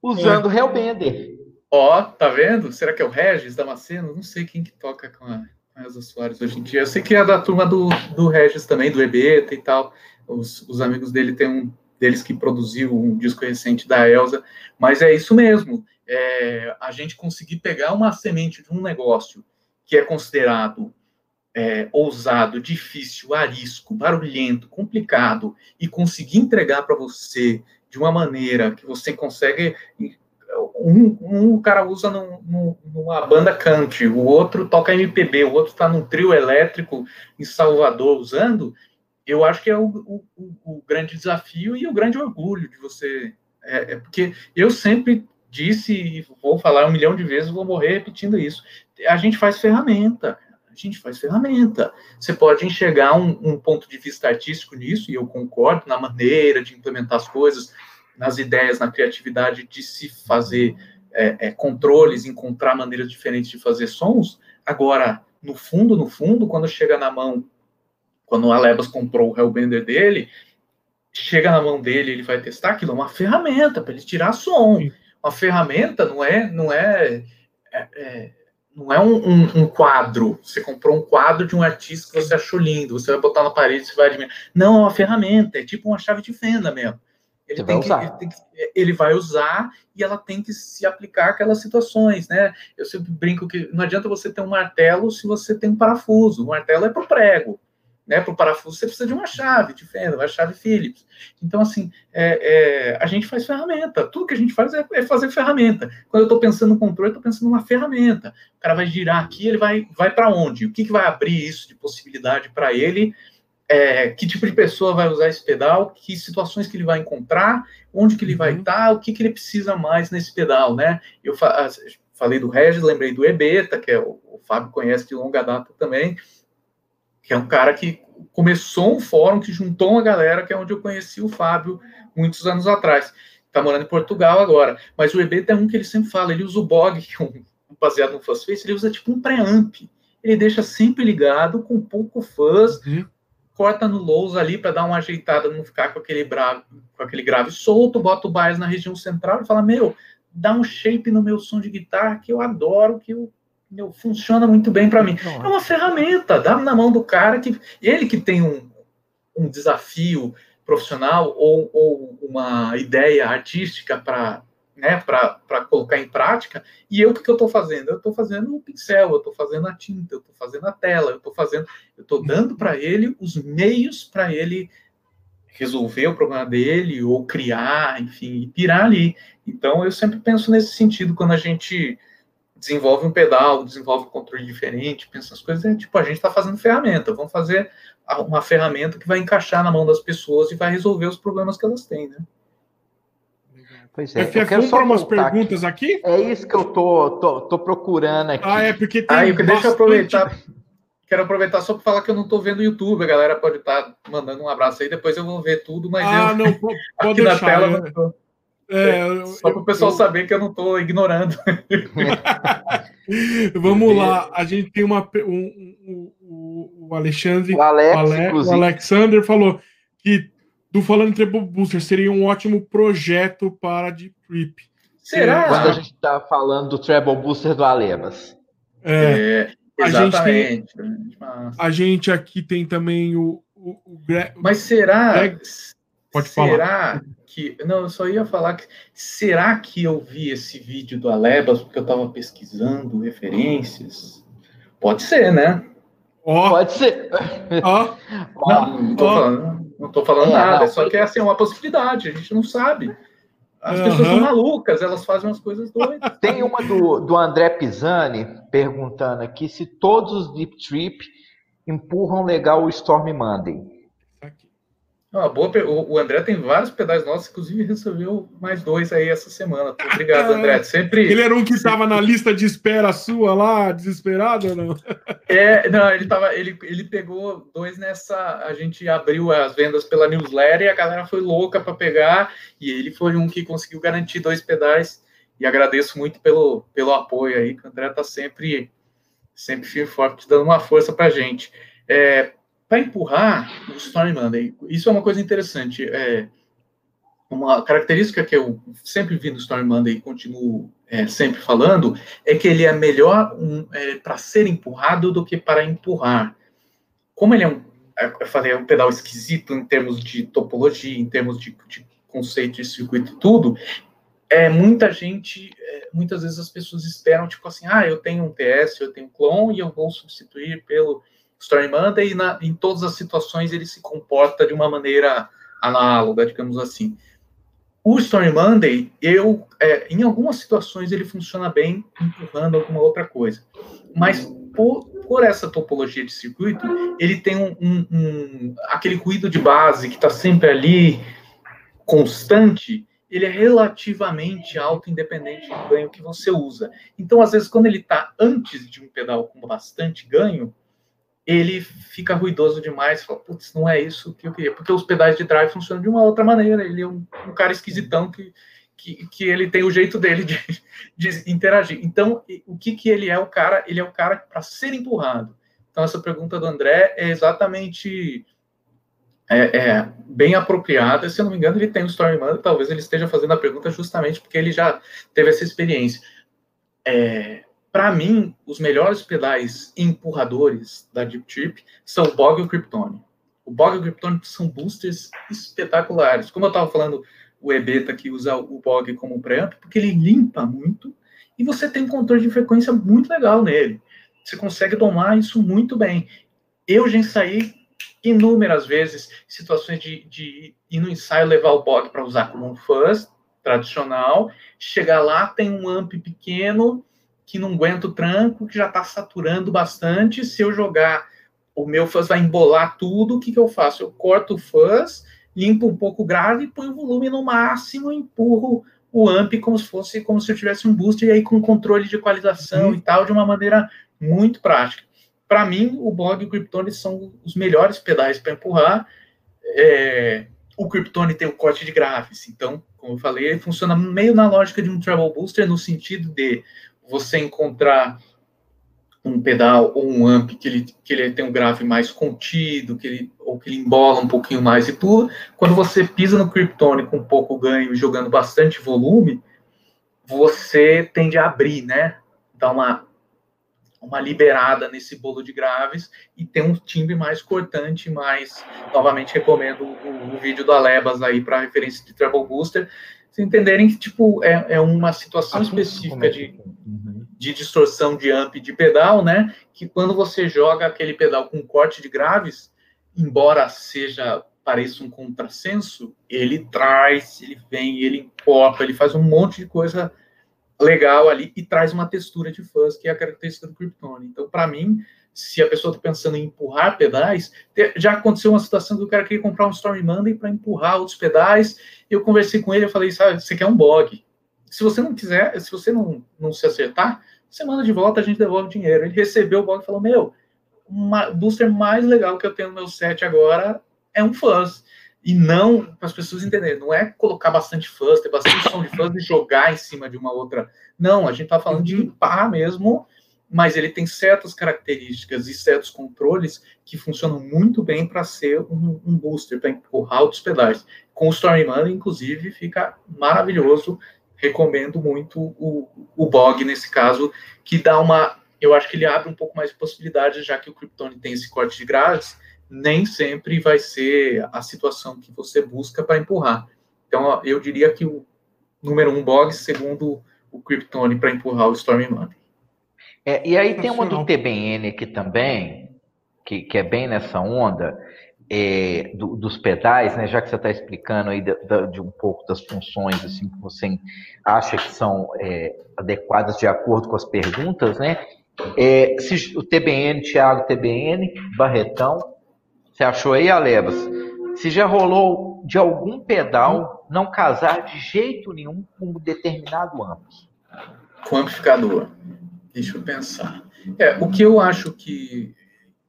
usando o é. Hellbender. Ó, tá vendo? Será que é o Regis Damasceno? Não sei quem que toca com a Elza Soares hoje em dia. Eu sei que é da turma do, do Regis também, do EBETA e tal. Os, os amigos dele tem um deles que produziu um disco recente da Elza, mas é isso mesmo. É, a gente conseguir pegar uma semente de um negócio que é considerado é, ousado, difícil, arisco, barulhento, complicado, e conseguir entregar para você de uma maneira que você consegue. Um, um cara usa num, num, numa banda country, o outro toca MPB, o outro está num trio elétrico em Salvador usando. Eu acho que é o, o, o grande desafio e o grande orgulho de você. É, é porque eu sempre disse e vou falar um milhão de vezes, vou morrer repetindo isso a gente faz ferramenta. A gente faz ferramenta. Você pode enxergar um, um ponto de vista artístico nisso, e eu concordo, na maneira de implementar as coisas, nas ideias, na criatividade de se fazer é, é, controles, encontrar maneiras diferentes de fazer sons. Agora, no fundo, no fundo, quando chega na mão, quando o Alebas comprou o Hellbender dele, chega na mão dele, ele vai testar aquilo, é uma ferramenta para ele tirar som. Uma ferramenta não é, não é, é, é não é um, um, um, quadro. Você comprou um quadro de um artista que você achou lindo, você vai botar na parede, você vai admirar. Não, é uma ferramenta, é tipo uma chave de fenda mesmo. Ele, tem que, ele, tem que, ele, vai usar e ela tem que se aplicar aquelas situações, né? Eu sempre brinco que não adianta você ter um martelo se você tem um parafuso. O martelo é para o prego né, para o parafuso, você precisa de uma chave de fenda, uma chave Phillips. Então, assim, é, é, a gente faz ferramenta. Tudo que a gente faz é, é fazer ferramenta. Quando eu estou pensando no controle, eu estou pensando numa ferramenta. O cara vai girar aqui, ele vai, vai para onde? O que, que vai abrir isso de possibilidade para ele é, que tipo de pessoa vai usar esse pedal, que situações que ele vai encontrar, onde que ele vai Uhum. estar, o que, que ele precisa mais nesse pedal, né? Eu fa- falei do Regis, lembrei do Ebeta, que é o, o Fábio conhece de longa data também, que é um cara que começou um fórum que juntou uma galera, que é onde eu conheci o Fábio muitos anos atrás. Tá morando em Portugal agora. Mas o Ebeta é um que ele sempre fala, ele usa o BOG, *laughs* que é um, baseado no Fuzz Face, ele usa tipo um preamp. Ele deixa sempre ligado, com pouco fuzz, Uhum. Corta no lows ali para dar uma ajeitada, não ficar com aquele, bravo, com aquele grave solto, bota o bias na região central e fala, meu, dá um shape no meu som de guitarra que eu adoro, que eu, meu, funciona muito bem para mim. É uma ferramenta, dá na mão do cara que ele que tem um, um desafio profissional ou, ou uma ideia artística para né, para colocar em prática, e eu o que, que eu estou fazendo? Eu estou fazendo o pincel, eu estou fazendo a tinta, eu estou fazendo a tela, eu estou fazendo, eu estou dando para ele os meios para ele resolver o problema dele, ou criar, enfim, pirar ali. Então eu sempre penso nesse sentido quando a gente desenvolve um pedal, desenvolve um controle diferente, pensa as coisas, é tipo, a gente está fazendo ferramenta, vamos fazer uma ferramenta que vai encaixar na mão das pessoas e vai resolver os problemas que elas têm, né? Pois é, eu FF, quero vamos só para umas perguntas aqui. aqui. É isso que eu tô, tô, tô procurando aqui. Ah, é porque tem. Deixa eu bastante- aproveitar. Quero aproveitar só para falar que eu não estou vendo o YouTube. A galera pode estar mandando um abraço aí, depois eu vou ver tudo, mas Ah, eu não, po- *laughs* pode aqui deixar. na tela é. tô. É, eu- Só para o pessoal eu- saber que eu não estou ignorando. *laughs* Vamos lá, a gente tem uma. Um, um- um- o Alexandre. O Alex, o Ale- o. Alexander falou que do Falando em Treble Booster seria um ótimo projeto para Deep Trip. Será? Quando a gente tá falando do Treble Booster do Alebas. É, É, A gente exatamente. a gente aqui tem também o. o, o Gre- Mas será? É, pode será que. Não, eu só ia falar que. Será que eu vi esse vídeo do Alebas porque eu estava pesquisando referências? Pode ser, né? Ó, Pode ser. ó, Ó, Não, não tô falando, não tô falando É, nada, não, é só que é assim, uma possibilidade, a gente não sabe. As Aham. pessoas são malucas, elas fazem umas coisas doidas. Tem uma do, do André Pisani perguntando aqui se todos os Deep Trip empurram legal o Storm Monday. Uma boa, o André tem vários pedais nossos, inclusive recebeu mais dois aí essa semana. Obrigado, André. Sempre. Ele era um que estava na lista de espera sua lá, desesperado ou não? É, não, ele tava, ele, ele pegou dois nessa. A gente abriu as vendas pela newsletter e a galera foi louca para pegar. E ele foi um que conseguiu garantir dois pedais. E agradeço muito pelo, pelo apoio aí, que o André tá sempre, sempre firme forte, dando uma força pra gente. É, para empurrar o Storm Monday, isso é uma coisa interessante. É, uma característica que eu sempre vi no Storm Monday e continuo é, sempre falando é que ele é melhor um, é, para ser empurrado do que para empurrar. Como ele é um, eu falei, é um pedal esquisito em termos de topologia, em termos de, de conceito de circuito e tudo, é muita gente, é, muitas vezes as pessoas esperam, tipo assim, ah, eu tenho um TS, eu tenho um clone e eu vou substituir pelo Storm Monday e na, em todas as situações ele se comporta de uma maneira análoga, digamos assim. O Storm Monday, eu, é, em algumas situações ele funciona bem empurrando alguma outra coisa, mas por, por essa topologia de circuito, ele tem um, um, um aquele ruído de base que está sempre ali, constante, ele é relativamente alto, independente do ganho que você usa. Então, às vezes, quando ele está antes de um pedal com bastante ganho, ele fica ruidoso demais, fala, putz, não é isso que eu queria, porque os pedais de drive funcionam de uma outra maneira, ele é um, um cara esquisitão que, que, que, ele tem o jeito dele de, de interagir. Então, o que, que ele é o cara? Ele é o cara para ser empurrado. Então, essa pergunta do André é exatamente é, é, bem apropriada. Se eu não me engano, ele tem um Story Monday, talvez ele esteja fazendo a pergunta justamente porque ele já teve essa experiência. É, para mim, os melhores pedais empurradores da Deep Trip são o Bog e o Kryptonian. O Bog e o Kryptonian são boosters espetaculares. Como eu estava falando, o Ebeta que usa o Bog como preamp, porque ele limpa muito e você tem um controle de frequência muito legal nele. Você consegue domar isso muito bem. Eu já saí inúmeras vezes situações de, de ir no ensaio levar o Bog para usar como um fuzz tradicional, chegar lá, tem um amp pequeno que não aguenta o tranco, que já está saturando bastante. Se eu jogar o meu fuzz vai embolar tudo, o que, que eu faço? Eu corto o fuzz, limpo um pouco o grave, ponho o volume no máximo, empurro o amp como se fosse como se eu tivesse um booster e aí com controle de equalização uhum. e tal, de uma maneira muito prática. Para mim, o Bog e o Kryptone são os melhores pedais para empurrar. É, o Kryptone tem o corte de graves, então, como eu falei, ele funciona meio na lógica de um treble booster, no sentido de você encontrar um pedal ou um amp que ele, que ele tem um grave mais contido, que ele, ou que ele embola um pouquinho mais e tudo. Quando você pisa no Kryptone com pouco ganho, jogando bastante volume, você tende a abrir, né? Dar uma, uma liberada nesse bolo de graves e tem um timbre mais cortante, mais, novamente recomendo o, o vídeo do Alebas aí para referência de Treble Booster, entenderem que, tipo, é, é uma situação específica de, uhum. de distorção de amp de pedal, né? Que quando você joga aquele pedal com corte de graves, embora seja pareça um contrassenso, ele traz, ele vem, ele encorpa, ele faz um monte de coisa legal ali e traz uma textura de fuzz, que é a característica do Kryptone. Então, para mim, se a pessoa está pensando em empurrar pedais, já aconteceu uma situação que o cara queria comprar um Storm Monday para empurrar outros pedais. Eu conversei com ele, eu falei, sabe, você quer um bog. Se você não quiser, se você não, não se acertar, você manda de volta, a gente devolve o dinheiro. Ele recebeu o bog e falou, meu, o booster mais legal que eu tenho no meu set agora é um fuzz. E não, para as pessoas entenderem, não é colocar bastante fuzz, ter bastante som de fuzz e jogar em cima de uma outra. Não, a gente está falando de uhum. limpar mesmo mas ele tem certas características e certos controles que funcionam muito bem para ser um, um booster, para empurrar outros pedais. Com o Stormman, inclusive, fica maravilhoso. Recomendo muito o, o Bog nesse caso, que dá uma. Eu acho que ele abre um pouco mais de possibilidades, já que o Kryptone tem esse corte de graves, nem sempre vai ser a situação que você busca para empurrar. Então, eu diria que o número um Bog, segundo o Kryptone, para empurrar o Stormman. É, e aí tem uma do TBN aqui também, que, que é bem nessa onda, é, do, dos pedais, né? Já que você está explicando aí de, de, um pouco das funções assim que você acha que são é, adequadas de acordo com as perguntas, né? É, se, o TBN, Thiago TBN, Barretão, você achou aí, Alebas? Se já rolou de algum pedal não casar de jeito nenhum com um determinado âmbito? Com amplificador. Deixa eu pensar. É, o que eu acho que,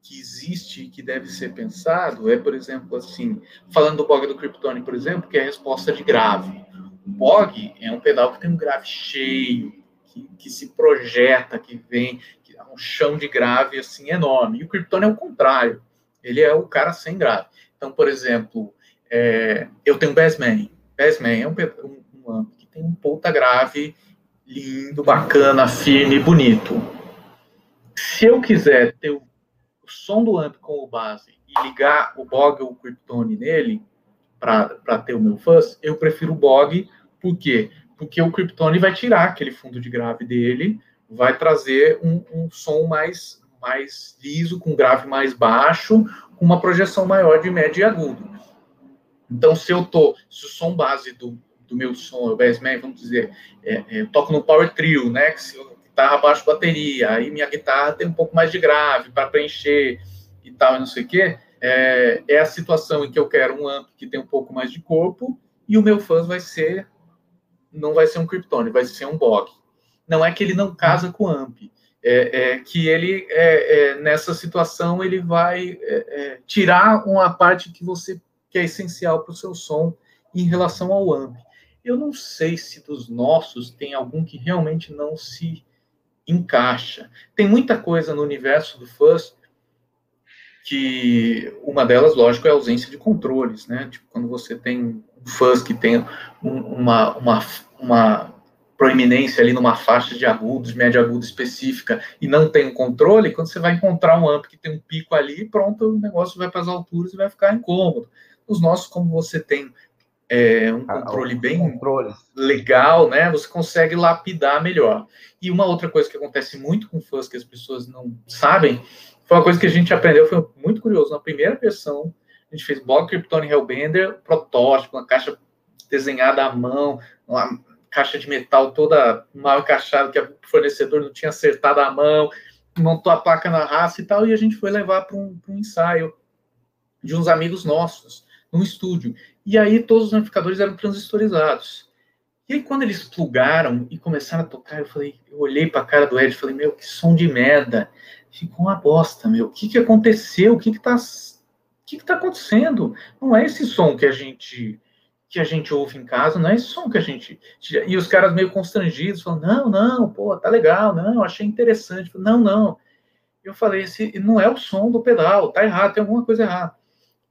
que existe e que deve ser pensado é, por exemplo, assim, falando do bog do Kryptonic, por exemplo, que é a resposta de grave. O bog é um pedal que tem um grave cheio, que, que se projeta, que vem, que é um chão de grave assim enorme. E o Krypton é o contrário. Ele é o cara sem grave. Então, por exemplo, é, eu tenho um Bassman. Bassman é um, um, um que tem um ponta grave lindo, bacana, firme, bonito. Se eu quiser ter o, som do amp como base e ligar o Bog ou o Kryptone nele para ter o meu fuzz, eu prefiro o Bog, por quê? Porque o Kryptone vai tirar aquele fundo de grave dele, vai trazer um, um som mais, mais liso, com grave mais baixo, com uma projeção maior de médio e agudo. Então, se eu tô, se o som base do, do meu som, o bassman, vamos dizer, é, é, eu toco no power trio, né, guitarra, baixo, bateria, aí minha guitarra tem um pouco mais de grave para preencher e tal, e não sei o quê, é, é, a situação em que eu quero um amp que tem um pouco mais de corpo e o meu fuzz vai ser, não vai ser um Kryptone, vai ser um Bog. Não é que ele não casa com o amp, é, é, que ele é, é nessa situação ele vai é, é, tirar uma parte que você que é essencial para o seu som em relação ao amp. Eu não sei se dos nossos tem algum que realmente não se encaixa. Tem muita coisa no universo do fuzz que uma delas, lógico, é a ausência de controles, né? Tipo, quando você tem um fuzz que tem um, uma, uma, uma proeminência ali numa faixa de agudos, médio agudo específica, e não tem um controle, quando você vai encontrar um amp que tem um pico ali, pronto, o negócio vai para as alturas e vai ficar incômodo. Os nossos, como você tem é, um ah, controle bem controles. legal, né? Você consegue lapidar melhor. E uma outra coisa que acontece muito com fãs que as pessoas não sabem, foi uma coisa que a gente aprendeu, foi muito curioso. Na primeira versão, a gente fez Bog Kryptonian Hellbender, protótipo, uma caixa desenhada à mão, uma caixa de metal toda mal encaixada, que o fornecedor não tinha acertado a mão. montou a placa na raça e tal, e a gente foi levar para um, um ensaio de uns amigos nossos, num estúdio. E aí todos os amplificadores eram transistorizados. E aí quando eles plugaram e começaram a tocar, eu falei, eu olhei para a cara do Ed e falei, meu, que som de merda. Ficou uma bosta, meu. O que, que aconteceu? O que tá, o que que tá acontecendo? Não é esse som que a gente que a gente ouve em casa, não é esse som que a gente. E os caras meio constrangidos, falando, não, não, pô, tá legal, não, achei interessante. Não, não. Eu falei, esse não é o som do pedal, tá errado, tem alguma coisa errada.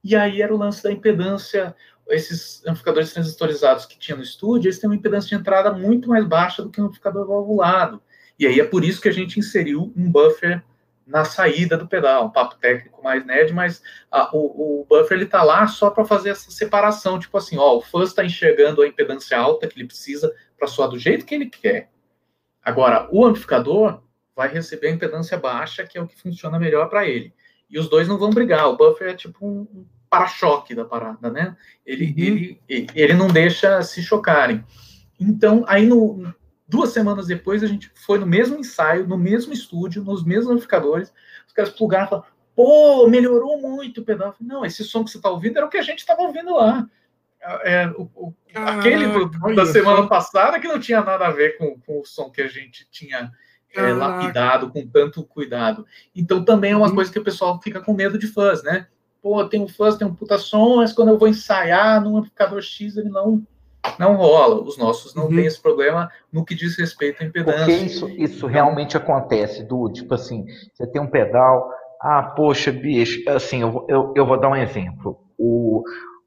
E aí era o lance da impedância, esses amplificadores transistorizados que tinha no estúdio, eles têm uma impedância de entrada muito mais baixa do que um amplificador valvulado. E aí é por isso que a gente inseriu um buffer na saída do pedal, um papo técnico mais nerd, mas a, o, o, buffer ele tá lá só para fazer essa separação, tipo assim, ó, o fuzz está enxergando a impedância alta que ele precisa para soar do jeito que ele quer. Agora, o amplificador vai receber a impedância baixa, que é o que funciona melhor para ele. E os dois não vão brigar. O buffer é tipo um, para-choque da parada, né? Ele, uhum. ele, ele não deixa se chocarem. Então, aí no, Duas semanas depois, a gente foi no mesmo ensaio, no mesmo estúdio, nos mesmos amplificadores. Os caras plugaram e falaram: pô, melhorou muito o pedal. Não, esse som que você está ouvindo era o que a gente estava ouvindo lá. É, o, o, Caraca, aquele do, da semana passada que não tinha nada a ver com, com o som que a gente tinha é, lapidado com tanto cuidado. Então também é uma uhum. coisa que o pessoal fica com medo de fãs, né? Pô, tem um fãs, tem um puta som, mas quando eu vou ensaiar num amplificador X, ele não não rola. Os nossos não uhum. têm esse problema no que diz respeito à impedância. Porque isso, isso realmente acontece, Du. Tipo assim, você tem um pedal. Ah, poxa, bicho, assim, eu, eu, eu vou dar um exemplo. O,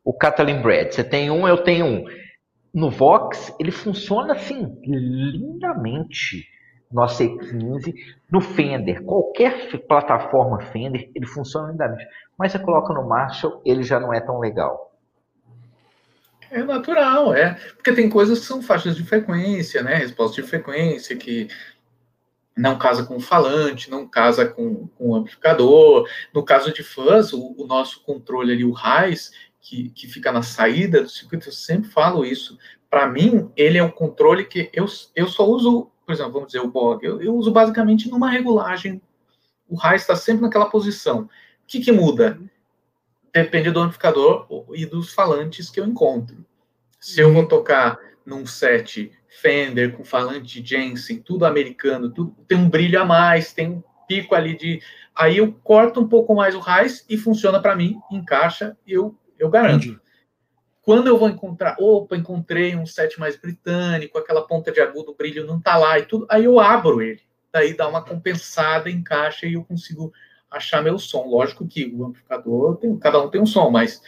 o Catalin Bread, você tem um, eu tenho um. No Vox, ele funciona assim, lindamente. No AC15, no Fender, qualquer plataforma Fender, ele funciona lindamente. Mas você coloca no Marshall, ele já não é tão legal. É natural, é. Porque tem coisas que são faixas de frequência, né? Resposta de frequência que não casa com o falante, não casa com, com o amplificador. No caso de fuzz, o, o nosso controle ali, o RAIS, que, que fica na saída do circuito, eu sempre falo isso. Para mim, ele é um controle que eu, eu só uso, por exemplo, vamos dizer, o BOG, eu, eu uso basicamente numa regulagem. O RAIS está sempre naquela posição. O que, que muda? depende do amplificador e dos falantes que eu encontro. Se eu vou tocar num set Fender com falante Jensen, tudo americano, tudo tem um brilho a mais, tem um pico ali de. Aí eu corto um pouco mais o raiz e funciona para mim, encaixa, eu, eu garanto. Entendi. Quando eu vou encontrar, opa, encontrei um set mais britânico, aquela ponta de agudo, o brilho não tá lá e tudo, aí eu abro ele. Daí dá uma compensada, encaixa e eu consigo achar meu som. Lógico que o amplificador, tem, cada um tem um som, mas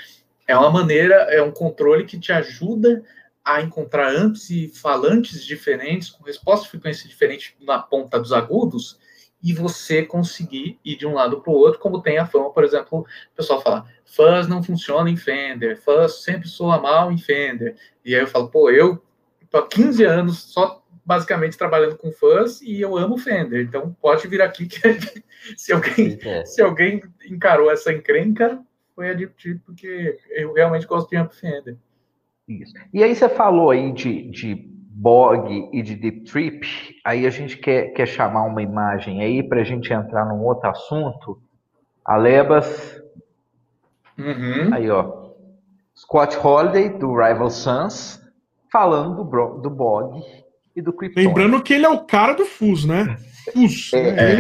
é uma maneira, é um controle que te ajuda a encontrar amps e falantes diferentes, com resposta de frequência diferente na ponta dos agudos, e você conseguir ir de um lado para o outro, como tem a fama, por exemplo, o pessoal fala, fuzz não funciona em Fender, fuzz sempre soa mal em Fender. E aí eu falo, pô, eu tô há 15 anos só basicamente trabalhando com fãs e eu amo Fender. Então pode vir aqui que se alguém, é. se alguém encarou essa encrenca, foi a Deep porque eu realmente gosto de Amp Fender. Isso. E aí você falou aí de, de Bog e de Deep Trip, aí a gente quer, quer chamar uma imagem aí para a gente entrar num outro assunto. Alebas. Uhum. Aí, ó. Scott Holiday, do Rival Sons, falando do, do Bog e do Krypton. Lembrando que ele é o cara do Fus, né? Fus. É, né?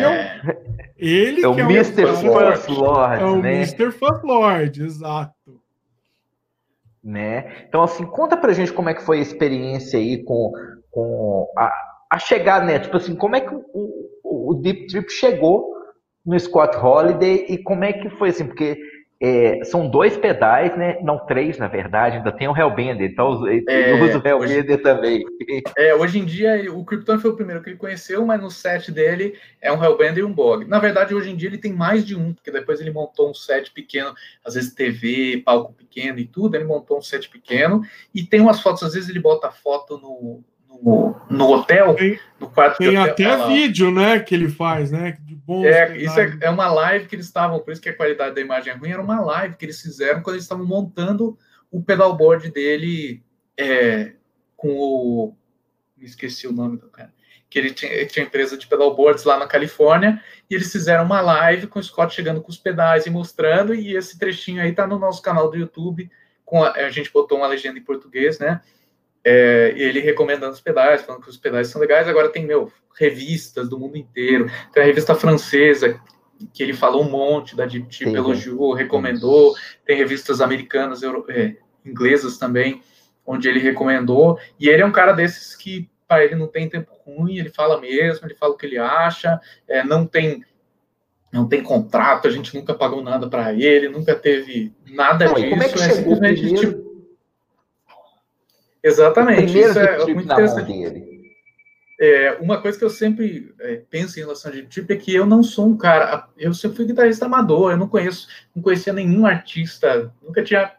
Ele é o, ele é o Mr. É First Lord. É o né? Mr. Lord, exato. Né? Então, assim, conta pra gente como é que foi a experiência aí com, com a, a chegar, né? Tipo assim, como é que o, o, o Deep Trip chegou no Scott Holiday e como é que foi assim, porque é, são dois pedais, né? Não, três, na verdade. Ainda tem o Hellbender, então eu é, uso o Hellbender hoje, também. É, hoje em dia, o Krypton foi o primeiro que ele conheceu, mas no set dele é um Hellbender e um Bog. Na verdade, hoje em dia ele tem mais de um, porque depois ele montou um set pequeno, às vezes TV, palco pequeno e tudo, ele montou um set pequeno, e tem umas fotos, às vezes ele bota foto no, no, no hotel, tem, no quarto Tem até vídeo, né, que ele faz, né? É, isso é, é, uma live que eles estavam, por isso que a qualidade da imagem é ruim, era uma live que eles fizeram quando eles estavam montando o pedalboard dele é, com o. Me esqueci o nome do cara. que ele tinha, tinha empresa de pedalboards lá na Califórnia, e eles fizeram uma live com o Scott chegando com os pedais e mostrando, e esse trechinho aí tá no nosso canal do YouTube, com a, a gente botou uma legenda em português, né? É, ele recomendando os pedais, falando que os pedais são legais. Agora tem, meu, revistas do mundo inteiro. Tem a revista francesa, que ele falou um monte da Deep Chip, elogiou, recomendou. Tem revistas americanas, euro, é, inglesas também, onde ele recomendou. E ele é um cara desses que, para ele, não tem tempo ruim, ele fala mesmo, ele fala o que ele acha, é, não tem não tem contrato, a gente nunca pagou nada para ele, nunca teve nada não, disso. Como é que é simplesmente tipo... Exatamente. Primeiro isso é muito interessante. É, uma coisa que eu sempre é, penso em relação a tipo é que eu não sou um cara, eu sempre fui guitarrista amador, eu não conheço, não conhecia nenhum artista, nunca tinha,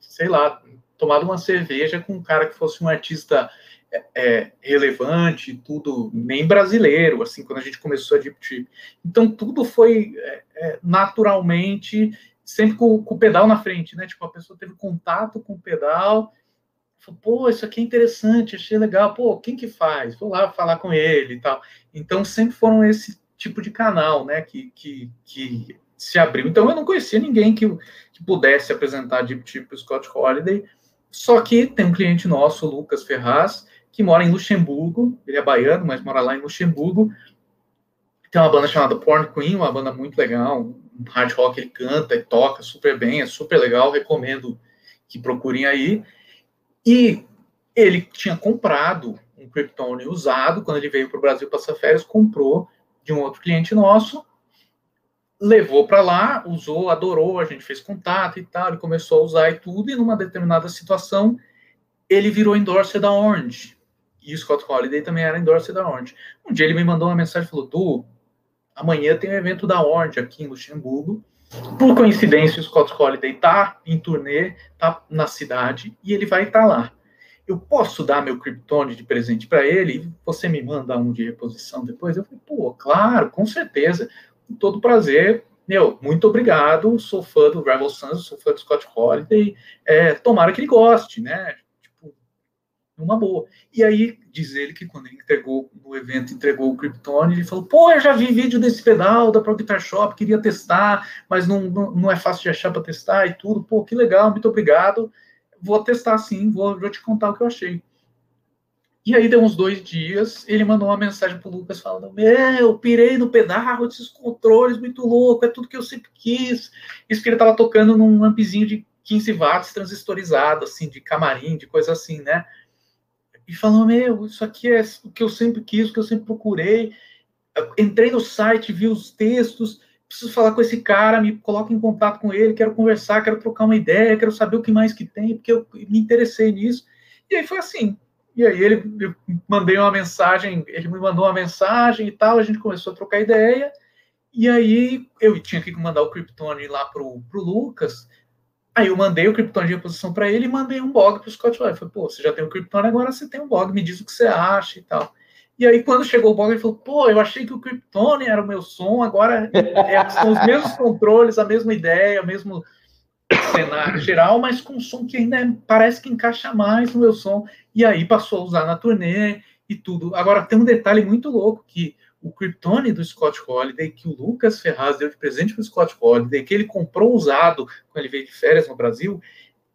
sei lá, tomado uma cerveja com um cara que fosse um artista é, é, relevante, tudo, nem brasileiro, assim, quando a gente começou a Deep Trip. Então, tudo foi é, é, naturalmente, sempre com, com, o pedal na frente, né? Tipo, a pessoa teve contato com o pedal, falou, pô, isso aqui é interessante, achei legal, pô, quem que faz? Vou lá falar com ele e tal. Então, sempre foram esse tipo de canal, né, que, que, que se abriu. Então, eu não conhecia ninguém que, que pudesse apresentar Deep Trip para o Scott Holiday, só que tem um cliente nosso, o Lucas Ferraz, que mora em Luxemburgo, ele é baiano, mas mora lá em Luxemburgo. Tem uma banda chamada Porn Queen, uma banda muito legal, um hard rock, ele canta e toca super bem, é super legal, recomendo que procurem aí. E ele tinha comprado um Kryptone usado, quando ele veio para o Brasil passar férias, comprou de um outro cliente nosso, levou para lá, usou, adorou, a gente fez contato e tal, ele começou a usar e tudo, e numa determinada situação, ele virou endorser da Orange e o Scott Holiday também era endorser da Orange. Um dia ele me mandou uma mensagem falou: Du, amanhã tem um evento da Orange aqui em Luxemburgo. Por coincidência, o Scott Holiday tá em turnê, tá na cidade e ele vai estar tá lá. Eu posso dar meu Kryptone de presente para ele você me manda um de reposição depois? Eu falei, pô, claro, com certeza. Com todo prazer. Meu, muito obrigado. Sou fã do Rebel Sons, sou fã do Scott Holiday. É, tomara que ele goste, né? Numa boa. E aí, diz ele que quando ele entregou no evento, entregou o Krypton, ele falou: pô, eu já vi vídeo desse pedal da Pro Guitar Shop, queria testar, mas não, não, não é fácil de achar para testar e tudo. Pô, que legal, muito obrigado. Vou testar sim, vou, vou te contar o que eu achei. E aí, deu uns dois dias, ele mandou uma mensagem pro Lucas falando: Meu, pirei no pedal, esses controles muito louco, é tudo que eu sempre quis. Isso que ele tava tocando num ampzinho de 15 watts transistorizado, assim, de camarim, de coisa assim, né? E falou: Meu, isso aqui é o que eu sempre quis, o que eu sempre procurei. Eu entrei no site, vi os textos, preciso falar com esse cara, me coloca em contato com ele, quero conversar, quero trocar uma ideia, quero saber o que mais que tem, porque eu me interessei nisso. E aí foi assim. E aí ele eu mandei uma mensagem, ele me mandou uma mensagem e tal, a gente começou a trocar ideia. E aí eu tinha que mandar o Kryptone lá pro, pro Lucas. Aí eu mandei o Krypton de reposição para ele e mandei um blog para o Scott Lloyd. Falei, pô, você já tem o Krypton, agora você tem um blog, me diz o que você acha e tal. E aí, quando chegou o blog, ele falou, pô, eu achei que o Krypton era o meu som, agora é, são os mesmos controles, a mesma ideia, o mesmo cenário geral, mas com um som que ainda é, parece que encaixa mais no meu som. E aí passou a usar na turnê e tudo. Agora, tem um detalhe muito louco que o Kryptone do Scott Holiday, que o Lucas Ferraz deu de presente para o Scott Holiday, que ele comprou usado quando ele veio de férias no Brasil,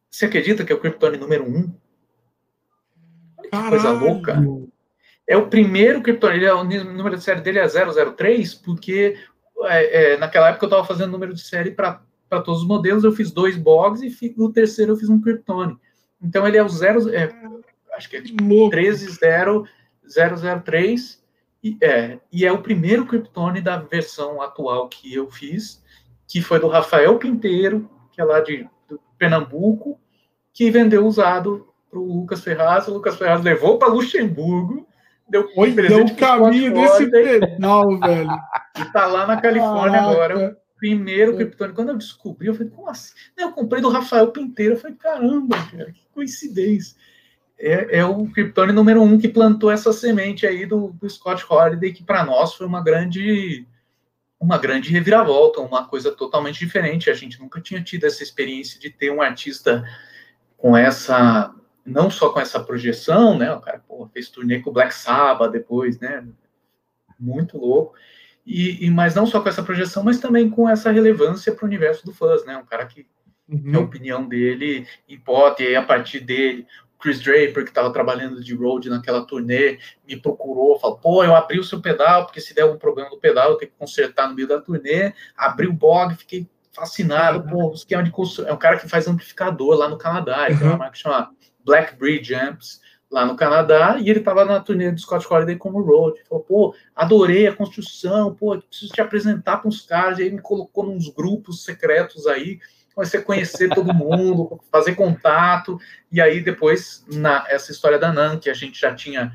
você acredita que é o Kryptone número um? Olha que coisa louca. É o primeiro Kryptone, ele é, o número de série dele é 003, porque é, é, naquela época eu estava fazendo número de série para todos os modelos, eu fiz dois bogs e no terceiro eu fiz um Kryptone. Então ele é o 0, é, acho que é tipo 13003 e é, e é o primeiro Kryptone da versão atual que eu fiz, que foi do Rafael Pinteiro, que é lá de, Pernambuco, que vendeu usado para o Lucas Ferraz. O Lucas Ferraz levou para Luxemburgo, deu Oi, presente deu caminho desse pedal, velho. E tá lá na Califórnia Caraca. agora. Primeiro é. Kryptone. Quando eu descobri, eu falei, como assim? Eu comprei do Rafael Pinteiro. Eu falei, caramba, cara, que coincidência é, é, o Kryptone número um que plantou essa semente aí do, do Scott Holiday, que para nós foi uma grande uma grande reviravolta, uma coisa totalmente diferente. A gente nunca tinha tido essa experiência de ter um artista com essa não só com essa projeção, né? O cara pô, fez turnê com o Black Sabbath depois, né? Muito louco. E, e, mas não só com essa projeção, mas também com essa relevância para o universo do fãs, né? Um cara que, uhum. a opinião dele importa, e aí, a partir dele, Chris Draper, que estava trabalhando de road naquela turnê, me procurou, falou, pô, eu abri o seu pedal, porque se der algum problema no pedal, eu tenho que consertar no meio da turnê, abri o bog, fiquei fascinado, uhum. pô, esquema de construção, é um cara que faz amplificador lá no Canadá, ele uhum. tem uma marca que chama Black Bridge Amps, lá no Canadá, e ele estava na turnê do Scott Holiday como road. Falou, pô, adorei a construção, pô, preciso te apresentar para uns caras, e aí me colocou nos grupos secretos aí, comecei a conhecer todo mundo, *laughs* fazer contato, e aí depois, na essa história da NAN, que a gente já tinha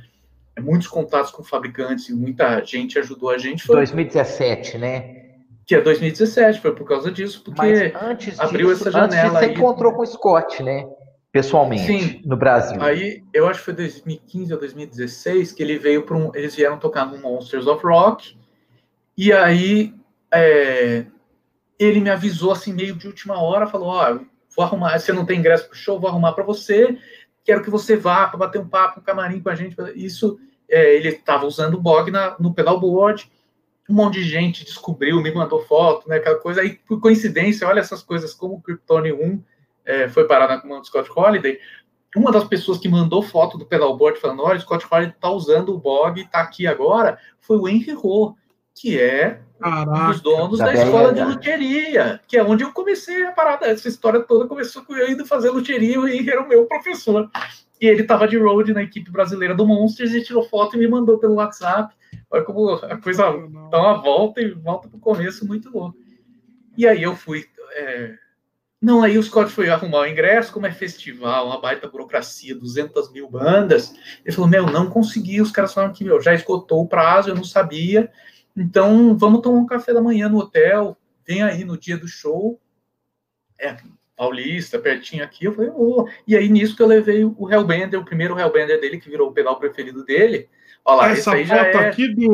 muitos contatos com fabricantes e muita gente ajudou a gente. Foi 2017, né? Que é 2017, foi por causa disso, porque abriu essa janela. Antes você aí. encontrou com o Scott, né? pessoalmente Sim. no Brasil. Aí eu acho que foi 2015 ou 2016 que ele veio para um. Eles vieram tocar no Monsters of Rock. E aí é, ele me avisou assim, meio de última hora, falou: Ó, oh, vou arrumar, você não tem ingresso pro show, vou arrumar para você. Quero que você vá para bater um papo, um camarim com a gente. Isso, é, ele estava usando o bog na, no pedalboard. Um monte de gente descobriu, me mandou foto, né? Aquela coisa. Aí, por coincidência, olha essas coisas como o Kryptone 1 é, foi parar na comanda do Scott Holiday, uma das pessoas que mandou foto do pedalboard falando, olha, Scott Holiday está usando o bog, está aqui agora, foi o Henry Ho, que é Caraca, dos donos da, escola de luteria, que é onde eu comecei a parada. Essa história toda começou com eu indo fazer luteria e o Henry era o meu professor. E ele estava de road na equipe brasileira do Monsters e tirou foto e me mandou pelo WhatsApp. Olha como a coisa dá uma volta e volta para o começo muito louco. E aí eu fui é, não, aí o Scott foi arrumar o ingresso, como é festival, uma baita burocracia, 200 mil bandas. Ele falou: Meu, não consegui. Os caras falaram que meu, já esgotou o prazo, eu não sabia. Então, vamos tomar um café da manhã no hotel. Vem aí no dia do show. É, Paulista, pertinho aqui. Eu falei: oh. E aí, nisso que eu levei o Hellbender, o primeiro Hellbender dele, que virou o pedal preferido dele. Olha lá, essa foto é... aqui do.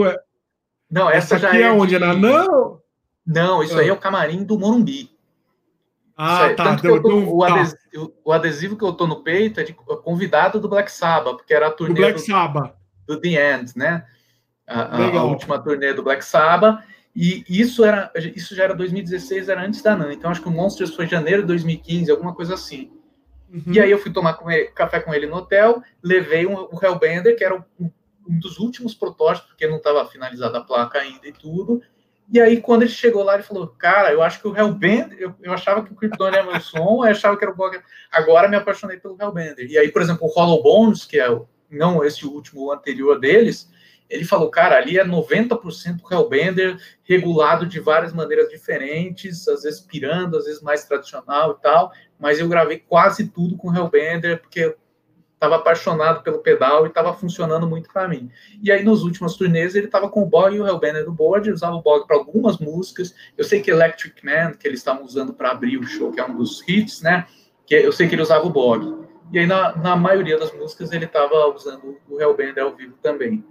Não, essa, essa já aqui é, é onde? De... Não! Não, isso aí é o camarim do Morumbi. Ah, tá. Deu, tô, o, tá. Adesivo, o, adesivo, que eu tô no peito é de convidado do Black Sabbath, porque era a turnê do, Black do, Sabbath. do The End, né? A, a, última turnê do Black Sabbath. E isso era, isso já era 2016, era antes da NAN. Então acho que o Monsters foi janeiro de 2015, alguma coisa assim. Uhum. E aí eu fui tomar com ele, café com ele no hotel, levei um, o Hellbender, que era um, um dos últimos protótipos, porque não estava finalizada a placa ainda e tudo. E aí, quando ele chegou lá, ele falou: Cara, eu acho que o Hellbender, eu, eu achava que o Krypton era meu som, eu achava que era o Bog. Agora me apaixonei pelo Hellbender. E aí, por exemplo, o Hollow Bones, que é o, não esse último, o anterior deles, ele falou: Cara, ali é 90% Hellbender, regulado de várias maneiras diferentes, às vezes pirando, às vezes mais tradicional e tal. Mas eu gravei quase tudo com Hellbender, porque estava apaixonado pelo pedal e estava funcionando muito para mim. E aí, nos últimos turnês, ele estava com o Bog e o Hellbender no board, usava o Bog para algumas músicas. Eu sei que Electric Man, que eles estavam usando para abrir o show, que é um dos hits, né? Que eu sei que ele usava o Bog. E aí, na, na maioria das músicas, ele estava usando o Hellbender ao vivo também.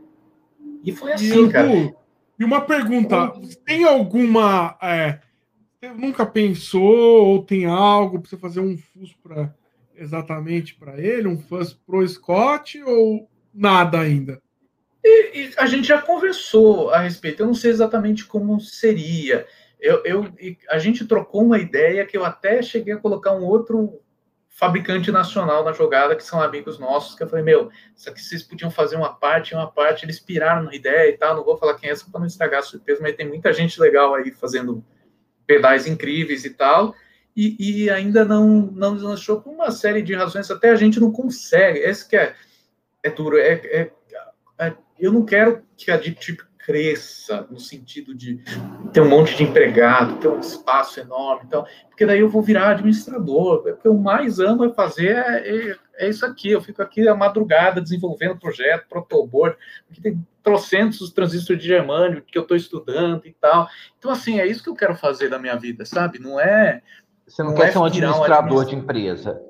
E foi assim, e, cara. E uma pergunta: tem alguma. É, você nunca pensou ou tem algo para você fazer um fuso para exatamente para ele? Um fãs pro Scott ou nada ainda? E, e, a gente já conversou a respeito. Eu não sei exatamente como seria. Eu, eu, a gente trocou uma ideia que eu até cheguei a colocar um outro fabricante nacional na jogada, que são amigos nossos, que eu falei, meu, isso aqui vocês podiam fazer uma parte, uma parte, eles piraram na ideia e tal, não vou falar quem é, só para não estragar a surpresa, mas tem muita gente legal aí fazendo pedais incríveis e tal, e, e, ainda não, não deslanchou por uma série de razões, até a gente não consegue. Esse que é, é duro. É, é, é eu não quero que a Deep cresça no sentido de ter um monte de empregado, ter um espaço enorme, então, porque daí eu vou virar administrador. O que eu mais amo é fazer é, é, é isso aqui. Eu fico aqui a madrugada desenvolvendo projeto, protoboard, aqui tem trocentos transistores de germânio que eu estou estudando e tal. Então, assim, é isso que eu quero fazer da minha vida, sabe? Não é você não, não quer é ser um administrador um de empresa.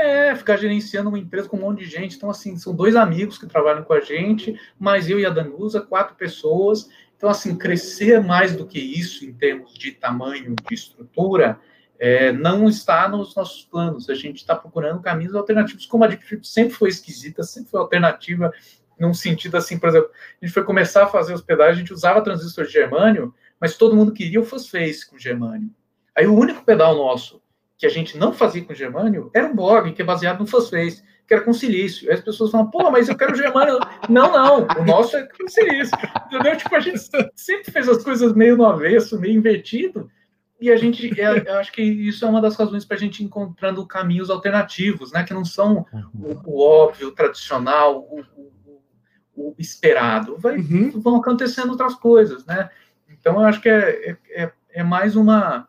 É, ficar gerenciando uma empresa com um monte de gente. Então, assim, são dois amigos que trabalham com a gente, mais eu e a Danusa, quatro pessoas. Então, assim, crescer mais do que isso em termos de tamanho, de estrutura, é, não está nos nossos planos. A gente está procurando caminhos alternativos, como a Deep sempre foi esquisita, sempre foi alternativa, num sentido assim, por exemplo, a gente foi começar a fazer hospedagem, a gente usava transistor de germânio, mas todo mundo queria o fosface com germânio. Aí o único pedal nosso que a gente não fazia com germânio era um blog que é baseado no fosface, que era com silício. Aí as pessoas falam, pô, mas eu quero germânio. *laughs* não, não, o nosso é com silício. Entendeu? Tipo, a gente sempre fez as coisas meio no avesso, meio invertido, e a gente, é, eu acho que isso é uma das razões para a gente ir encontrando caminhos alternativos, né? Que não são o, o óbvio, o tradicional, o, o, o esperado. Vai, uhum. Vão acontecendo outras coisas, né? Então, eu acho que é, é, é, é mais uma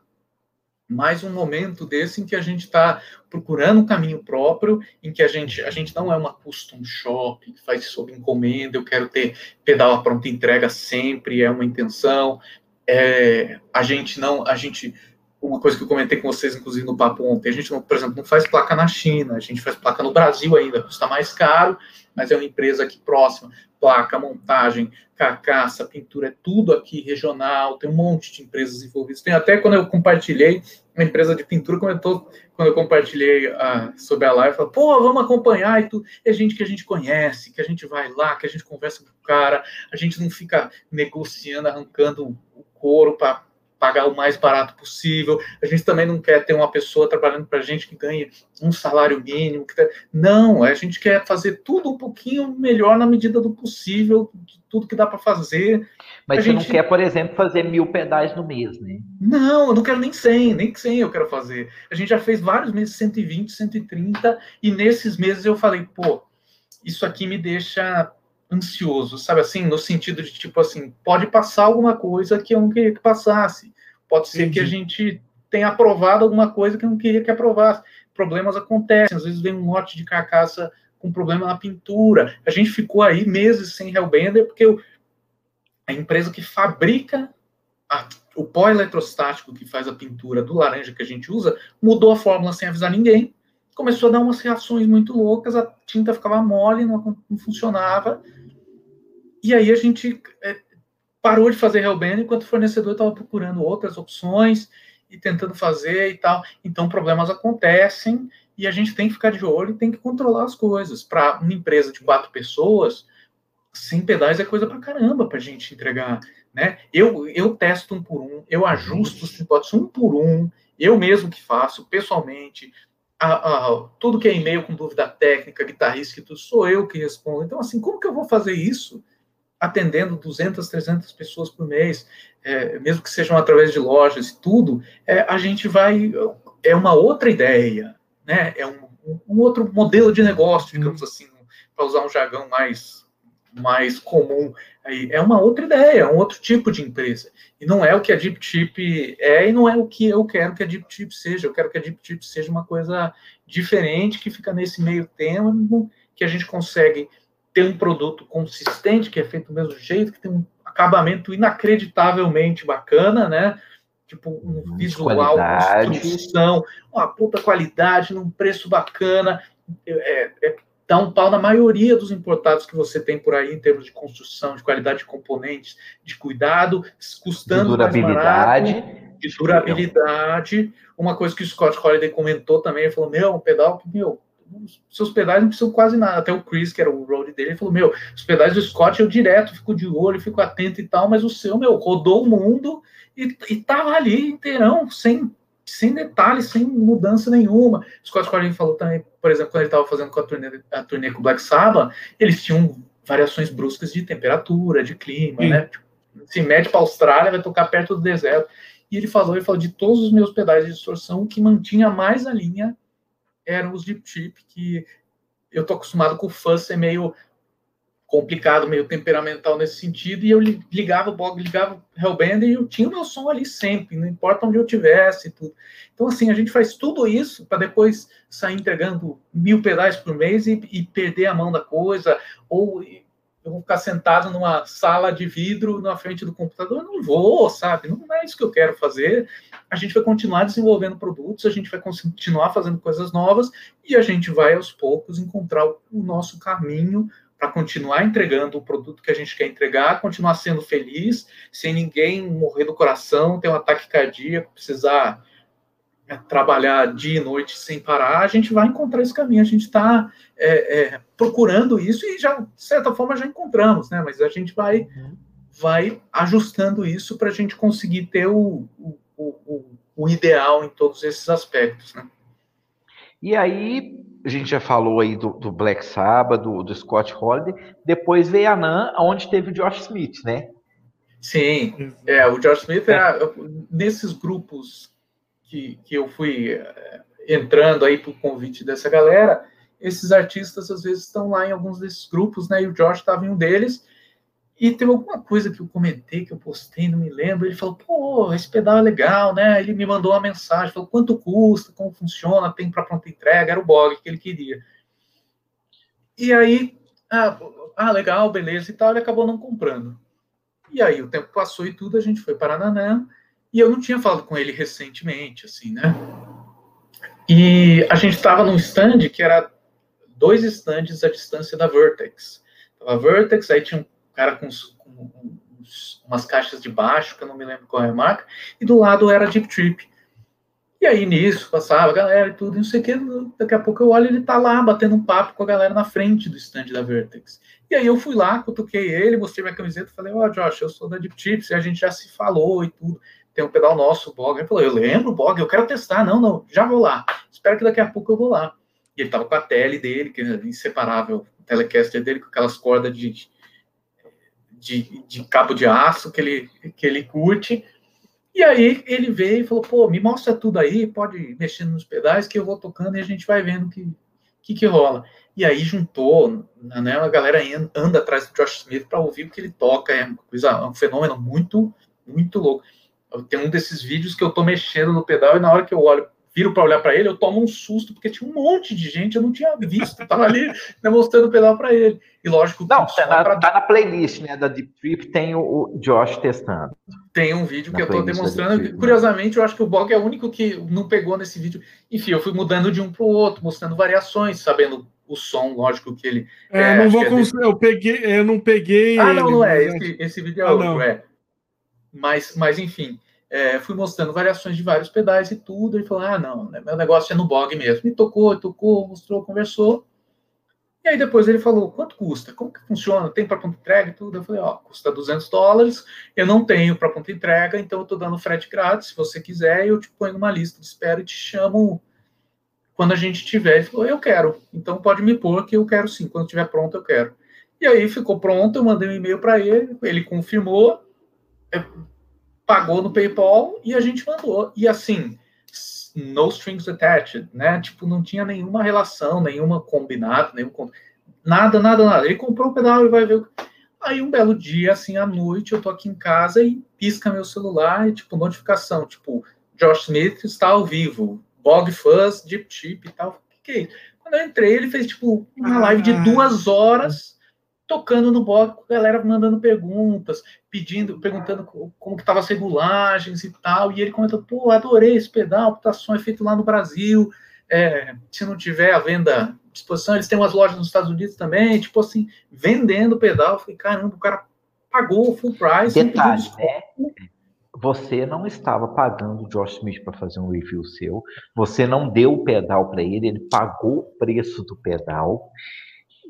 mais um momento desse em que a gente está procurando um caminho próprio, em que a gente, a gente não é uma custom shop que faz sob encomenda, eu quero ter pedal a pronta entrega sempre, é uma intenção, é, a gente não, a gente, uma coisa que eu comentei com vocês, inclusive no papo ontem, a gente, não, por exemplo, não faz placa na China, a gente faz placa no Brasil ainda, custa mais caro, mas é uma empresa aqui próxima, placa, montagem, carcaça, pintura, é tudo aqui regional, tem um monte de empresas envolvidas. Tem até quando eu compartilhei, uma empresa de pintura comentou, quando eu compartilhei uh, sobre a live, falou, pô, vamos acompanhar, e tu, é gente que a gente conhece, que a gente vai lá, que a gente conversa com o cara, a gente não fica negociando, arrancando couro para pagar o mais barato possível. A gente também não quer ter uma pessoa trabalhando para a gente que ganhe um salário mínimo. Que tá... Não, a gente quer fazer tudo um pouquinho melhor na medida do possível, de tudo que dá para fazer. Mas a você gente... não quer, por exemplo, fazer mil pedais no mês, né? Não, eu não quero nem 100, nem 100 eu quero fazer. A gente já fez vários meses, 120, 130, e nesses meses eu falei, pô, isso aqui me deixa ansioso, sabe assim, no sentido de tipo assim, pode passar alguma coisa que eu não queria que passasse, pode ser Entendi. que a gente tenha aprovado alguma coisa que eu não queria que aprovasse. Problemas acontecem, às vezes vem um lote de carcaça com problema na pintura. A gente ficou aí meses sem Hellbender porque eu, a empresa que fabrica a, o pó eletrostático que faz a pintura do laranja que a gente usa mudou a fórmula sem avisar ninguém. Começou a dar umas reações muito loucas, a tinta ficava mole, não, não funcionava. E aí a gente é, parou de fazer Hellbender enquanto o fornecedor estava procurando outras opções e tentando fazer e tal. Então problemas acontecem e a gente tem que ficar de olho e tem que controlar as coisas. Para uma empresa de quatro pessoas, 100 pedais é coisa para caramba para a gente entregar. Né? Eu, eu testo um por um, eu ajusto os tripodes um por um, eu mesmo que faço pessoalmente. A, a, tudo que é e-mail com dúvida técnica, guitarrista, tudo sou eu que respondo. Então, assim, como que eu vou fazer isso atendendo 200, 300 pessoas por mês, é, mesmo que sejam através de lojas e tudo, é, a gente vai. É uma outra ideia, né? É um, um outro modelo de negócio, digamos assim, para usar um jargão mais, mais comum. Aí, é uma outra ideia, é um outro tipo de empresa. E não é o que a Deep Chip é e não é o que eu quero que a Deep Chip seja. Eu quero que a Deep Chip seja uma coisa diferente, que fica nesse meio termo, que a gente consegue ter um produto consistente, que é feito do mesmo jeito, que tem um acabamento inacreditavelmente bacana, né? Tipo, um uhum, visual, construção, uma puta qualidade, num preço bacana. É, é, dá um pau na maioria dos importados que você tem por aí em termos de construção, de qualidade de componentes, de cuidado, custando de durabilidade. mais barato, de durabilidade. Uma coisa que o Scott Holiday comentou também, ele falou, meu, um pedal que, meu, seus pedais não precisam quase nada. Até o Chris, que era o road dele, ele falou: Meu, os pedais do Scott eu direto fico de olho, fico atento e tal, mas o seu, meu, rodou o mundo e, e tava ali inteirão, sem, sem detalhes, sem mudança nenhuma. Scott Collins falou também, por exemplo, quando ele estava fazendo com a turnê, a turnê com o Black Sabbath, eles tinham variações bruscas de temperatura, de clima, Sim. né? Tipo, se mede para a Austrália, vai tocar perto do deserto. E ele falou, ele falou de todos os meus pedais de distorção, o que mantinha mais a linha eram os deep chip, que eu tô acostumado com o fuzz ser meio complicado, meio temperamental nesse sentido, e eu ligava o Bog, ligava o Hellbender e eu tinha o meu som ali sempre, não importa onde eu tivesse e tudo. Então, assim, a gente faz tudo isso para depois sair entregando mil pedais por mês e, e perder a mão da coisa, ou eu vou ficar sentado numa sala de vidro na frente do computador, não vou, sabe? Não é isso que eu quero fazer. A gente vai continuar desenvolvendo produtos, a gente vai continuar fazendo coisas novas e a gente vai aos poucos encontrar o nosso caminho para continuar entregando o produto que a gente quer entregar, continuar sendo feliz, sem ninguém morrer do coração, ter um ataque cardíaco, precisar é, trabalhar dia e noite sem parar, a gente vai encontrar esse caminho. A gente está é, é, procurando isso e já, de certa forma, já encontramos, né? Mas a gente vai, uhum. vai ajustando isso para a gente conseguir ter o, o, o, o, ideal em todos esses aspectos, né? E aí, a gente já falou aí do, do Black Sabbath, do, do Scott Holiday, depois veio a NAN, onde teve o Josh Smith, né? Sim, é, o Josh Smith era nesses grupos que, que eu fui eh, entrando aí por convite dessa galera, esses artistas às vezes estão lá em alguns desses grupos, né? E o Josh estava em um deles. E teve alguma coisa que eu comentei, que eu postei, não me lembro. Ele falou, pô, esse pedal é legal, né? Ele me mandou uma mensagem, falou quanto custa, como funciona, tem para pronta entrega, era o bog que ele queria. E aí, ah, ah, legal, beleza e tal, ele acabou não comprando. E aí o tempo passou e tudo, a gente foi para Nanã, e eu não tinha falado com ele recentemente, assim, né? E a gente estava num stand que era dois stands à distância da Vertex. A Vertex, aí tinha um cara com, com umas caixas de baixo, que eu não me lembro qual é a marca, e do lado era Deep Trip. E aí nisso passava a galera e tudo, e não sei o que, daqui a pouco eu olho ele tá lá batendo um papo com a galera na frente do stand da Vertex. E aí eu fui lá, cutuquei ele, mostrei minha camiseta, falei, ó, oh, Josh, eu sou da Deep Trips, e a gente já se falou e tudo tem um pedal nosso, o Bog. Ele falou, eu lembro, Bog, eu quero testar. Não, não, já vou lá. Espero que daqui a pouco eu vou lá. E ele tava com a tele dele, que é inseparável, o telecaster dele, com aquelas cordas de, de, de cabo de aço que ele, que ele curte. E aí ele veio e falou, pô, me mostra tudo aí, pode mexer nos pedais que eu vou tocando e a gente vai vendo que, que, que rola. E aí juntou, né, a galera anda atrás do Josh Smith para ouvir o que ele toca, é coisa, é um fenômeno muito, muito louco. Tem um desses vídeos que eu tô mexendo no pedal e na hora que eu olho, viro para olhar para ele, eu tomo um susto, porque tinha um monte de gente, eu não tinha visto, tava ali né, mostrando o pedal para ele. E lógico Não, tá na, pra... tá na, playlist né, da Deep Trip, tem o, Josh testando. Tem um vídeo que eu tô demonstrando. Trip, né? Curiosamente, né? eu acho que o Bog é o único que não pegou nesse vídeo. Enfim, eu fui mudando de um para o outro, mostrando variações, sabendo o som, lógico que ele. É, é não vou é conseguir, eu peguei, eu não peguei. Ah, não, não é. Esse, esse vídeo é ah, outro, não. é. Mas, mas enfim, é, fui mostrando variações de vários pedais e tudo. Ele falou: ah, não, né, meu negócio é no bog mesmo. E tocou, tocou, mostrou, conversou. E aí depois ele falou: quanto custa? Como que funciona? Tem para ponta entrega e tudo? Eu falei: ó, custa 200 dólares. Eu não tenho para ponta entrega, então eu estou dando frete grátis. Se você quiser, eu te ponho numa lista de espera e te chamo quando a gente tiver. Ele falou: eu quero. Então pode me pôr que eu quero sim. Quando estiver pronto, eu quero. E aí ficou pronto. Eu mandei um e-mail para ele. Ele confirmou pagou no PayPal e a gente mandou. E assim, no strings attached, né? Tipo, não tinha nenhuma relação, nenhuma combinado, nenhum nada, nada, nada. Ele comprou o pedal e vai ver. Aí um belo dia, assim, à noite, eu tô aqui em casa e pisca meu celular e, tipo, notificação, tipo, Josh Smith está ao vivo, Bog Fuzz, Deep Chip e tal. O que, que é isso? Quando eu entrei, ele fez, tipo, uma live de duas horas tocando no blog, com a galera mandando perguntas, pedindo, perguntando como que estavam as regulagens e tal, e ele comentou, pô, adorei esse pedal, o som é feito lá no Brasil, é, se não tiver a venda à disposição, eles têm umas lojas nos Estados Unidos também, tipo assim, vendendo pedal, eu falei, caramba, o cara pagou o full price. Detalhe, né? Você não estava pagando o Josh Smith para fazer um review seu, você não deu o pedal para ele, ele pagou o preço do pedal,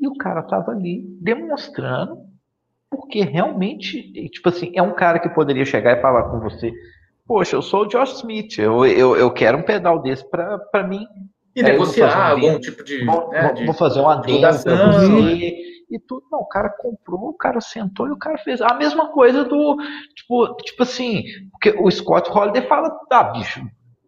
e o cara estava ali demonstrando, porque realmente, tipo assim, é um cara que poderia chegar e falar com você: Poxa, eu sou o Josh Smith, eu, eu, eu quero um pedal desse para mim. E negociar um algum tipo de. Vou, né, de vou fazer uma adendo para você. E tudo, não, o cara comprou, o cara sentou e o cara fez a mesma coisa do, tipo, tipo assim, porque o Scott Holiday fala, tá, bicho,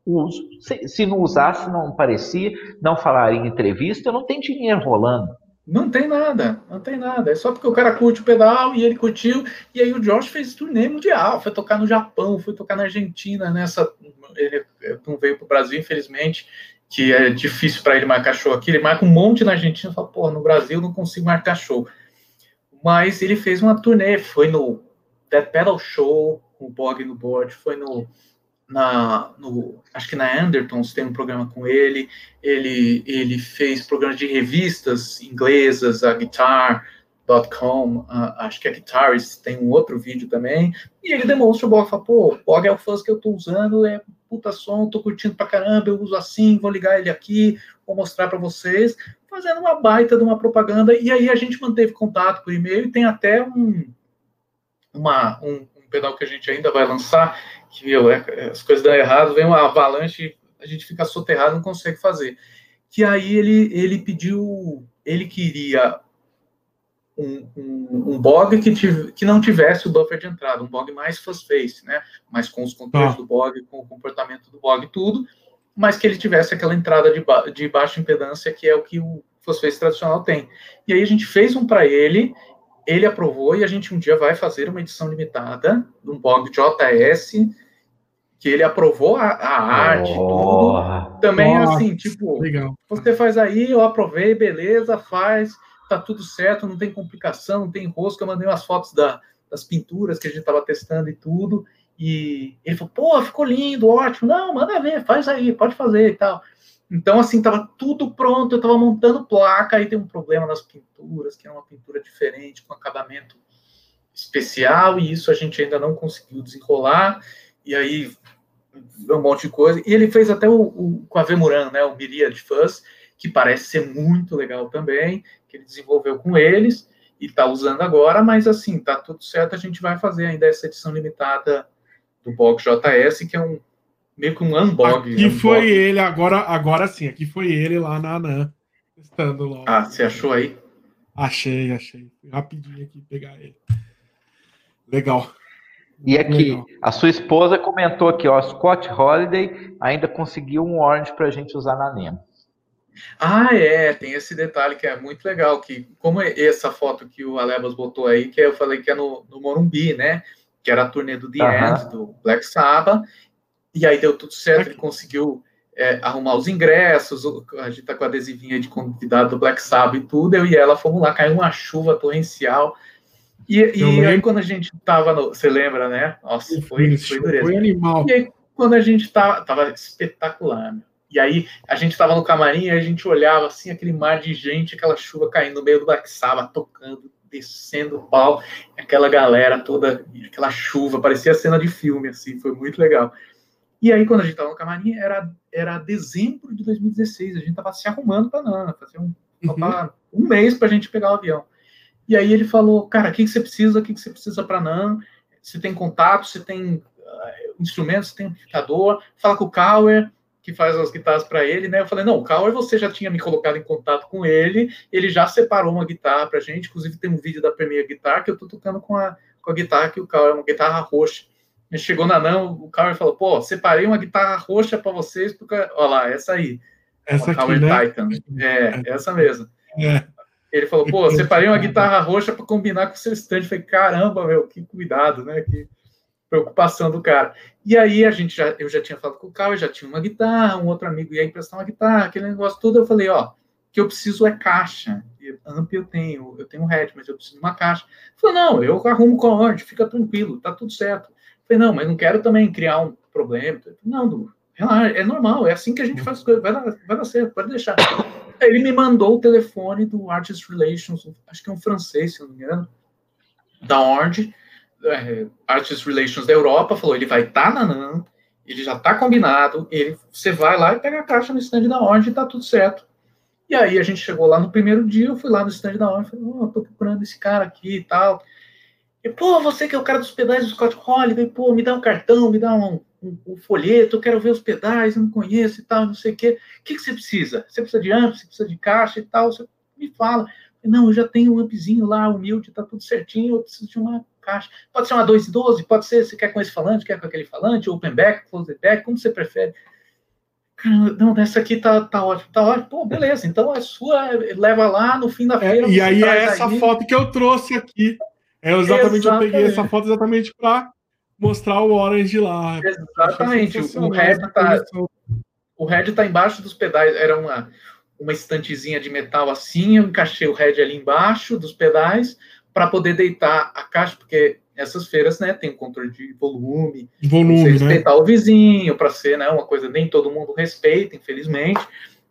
uso. Se, se não usasse, não parecia, não falaria em entrevista, não tem dinheiro rolando. Não tem nada, não tem nada. É só porque o cara curte o pedal e ele curtiu. E aí o Josh fez turnê mundial, foi tocar no Japão, foi tocar na Argentina nessa. Ele não veio para o Brasil, infelizmente, que é difícil para ele marcar show aqui. Ele marca um monte na Argentina fala, pô, no Brasil não consigo marcar show. Mas ele fez uma turnê, foi no Dead Pedal Show, com o Bog no board, foi no na, no, acho que na Andertons tem um programa com ele, ele, ele fez programas de revistas inglesas, a Guitar.com, acho que a Guitarist tem um outro vídeo também, e ele demonstra o Bog, fala, pô, o Bog é o fuzz que eu estou usando, é puta som, tô curtindo pra caramba, eu uso assim, vou ligar ele aqui, vou mostrar para vocês, fazendo uma baita de uma propaganda, e aí a gente manteve contato por e-mail, e tem até um, uma, um, um pedal que a gente ainda vai lançar, que meu, é, as coisas dão errado, vem uma avalanche, a gente fica soterrado, não consegue fazer. Que aí ele, ele pediu, ele queria um, um, um bog que, tive, que não tivesse o buffer de entrada, um bog mais fast face, né? Mas com os controles ah. do bog, com o comportamento do bog, tudo, mas que ele tivesse aquela entrada de, ba de baixa impedância, que é o que o fast tradicional tem. E aí a gente fez um para ele, ele aprovou e a gente um dia vai fazer uma edição limitada de um bog JS que ele aprovou a, a arte, oh, tudo. Também oh, assim, tipo, legal. você faz aí, eu aprovei, beleza, faz tá tudo certo, não tem complicação, não tem rosca. Eu mandei umas fotos da, das pinturas que a gente estava testando e tudo. E ele falou, pô, ficou lindo, ótimo. Não, manda ver, faz aí, pode fazer e tal. Então, assim, tava tudo pronto, eu tava montando placa, aí tem um problema nas pinturas, que é uma pintura diferente, com acabamento especial, e isso a gente ainda não conseguiu desenrolar, e aí um monte de coisa. E ele fez até o, o com a Vemuran, né, o Myriad Fuzz, que parece ser muito legal também, que ele desenvolveu com eles e está usando agora, mas assim, tá tudo certo, a gente vai fazer ainda essa edição limitada do Bog JS, que é um meio que um unbog. Aqui foi ele, agora, agora sim, aqui foi ele lá na ANAN, testando lá. Ah, você achou aí? Achei, achei. Rapidinho aqui pegar ele. Legal. E aqui, Legal. a sua esposa comentou aqui, ó, Scott Holiday ainda conseguiu um orange para a gente usar na Nemo. Ah, é, tem esse detalhe que é muito legal, que como é essa foto que o Alebas botou aí, que eu falei que é no, no Morumbi, né? Que era a turnê do The uhum. End, do Black Sabbath, e aí deu tudo certo, ele conseguiu é, arrumar os ingressos, a gente tá com a adesivinha de convidado do Black Sabbath e tudo, eu e ela fomos lá, caiu uma chuva torrencial, e, e aí quando a gente tava no, você lembra, né? Nossa, foi, foi dureza. Foi animal. E aí quando a gente tava, tava espetacular, meu. E aí a gente estava no camarim e a gente olhava assim, aquele mar de gente, aquela chuva caindo no meio do Black Sabbath, tocando, descendo o pau, aquela galera toda, aquela chuva, parecia cena de filme, assim, foi muito legal. E aí, quando a gente estava no camarim, era, era dezembro de 2016, a gente estava se arrumando para Nana, fazia um, uhum. um mês para a gente pegar o avião. E aí ele falou, cara, o que, que você precisa, o que, que você precisa para Nan? Você tem contato, você tem uh, instrumentos, você tem amplificador, fala com o Kauer, que faz as guitarras para ele, né? Eu falei, não, o Kauer, você já tinha me colocado em contato com ele, ele já separou uma guitarra pra gente, inclusive tem um vídeo da Premier Guitar que eu tô tocando com a, com a guitarra que o Kauer é uma guitarra roxa. Chegou na não, o Kauer falou, pô, separei uma guitarra roxa para vocês, porque, olha lá, essa aí. Essa aqui, Kauer né? Titan. É, essa mesmo. É. Ele falou, pô, separei uma guitarra roxa para combinar com o seu stand. Eu falei, caramba, meu, que cuidado, né? Que preocupação do cara. E aí a gente já, eu já tinha falado com o Carl, já tinha uma guitarra, um outro amigo ia emprestar uma guitarra, aquele negócio todo. Eu falei, ó, que eu preciso é caixa. Amp eu tenho, eu tenho um head, mas eu preciso de uma caixa. Eu falei, não, eu arrumo com a Orange, fica tranquilo, tá tudo certo. Eu falei, não, mas não quero também criar um problema. Falei, não, Du, é normal, é assim que a gente faz as coisas, vai dar, vai dar certo, pode deixar. Ele me mandou o telefone do Artist Relations, acho que é um francês, se não me engano, da Orange, é, Artist Relations da Europa falou, ele vai estar tá na NAM, ele já está combinado, ele, você vai lá e pega a caixa no stand da Orange e tá tudo certo. E aí a gente chegou lá no primeiro dia, eu fui lá no stand da Orange, falei, oh, tô procurando esse cara aqui e tal. E, pô, você que é o cara dos pedais do Scott Holiday, pô, me dá um cartão, me dá um, um folheto, eu quero ver os pedais, eu não conheço e tal, não sei o quê. O que, que você precisa? Você precisa de amp, você precisa de caixa e tal, você me fala. Não, eu já tenho um ampzinho lá, humilde, tá tudo certinho, eu preciso de uma caixa. Pode ser uma 212, pode ser, você quer com esse falante, quer com aquele falante, open back, close back, como você prefere. Não, essa aqui tá, tá ótimo, tá ótimo. Pô, beleza, então é sua, leva lá no fim da é, feira. É, e aí é essa aí. foto que eu trouxe aqui. É exatamente, exatamente. eu peguei essa foto exatamente para mostrar o Orange lá. Exatamente, o Red tá, o Red tá embaixo dos pedais, era uma, uma estantezinha de metal assim, eu encaixei o Red ali embaixo dos pedais, para poder deitar a caixa, porque essas feiras, né, tem um controle de volume, volume, né? respeitar né? o vizinho, para ser, né, uma coisa nem todo mundo respeita, infelizmente,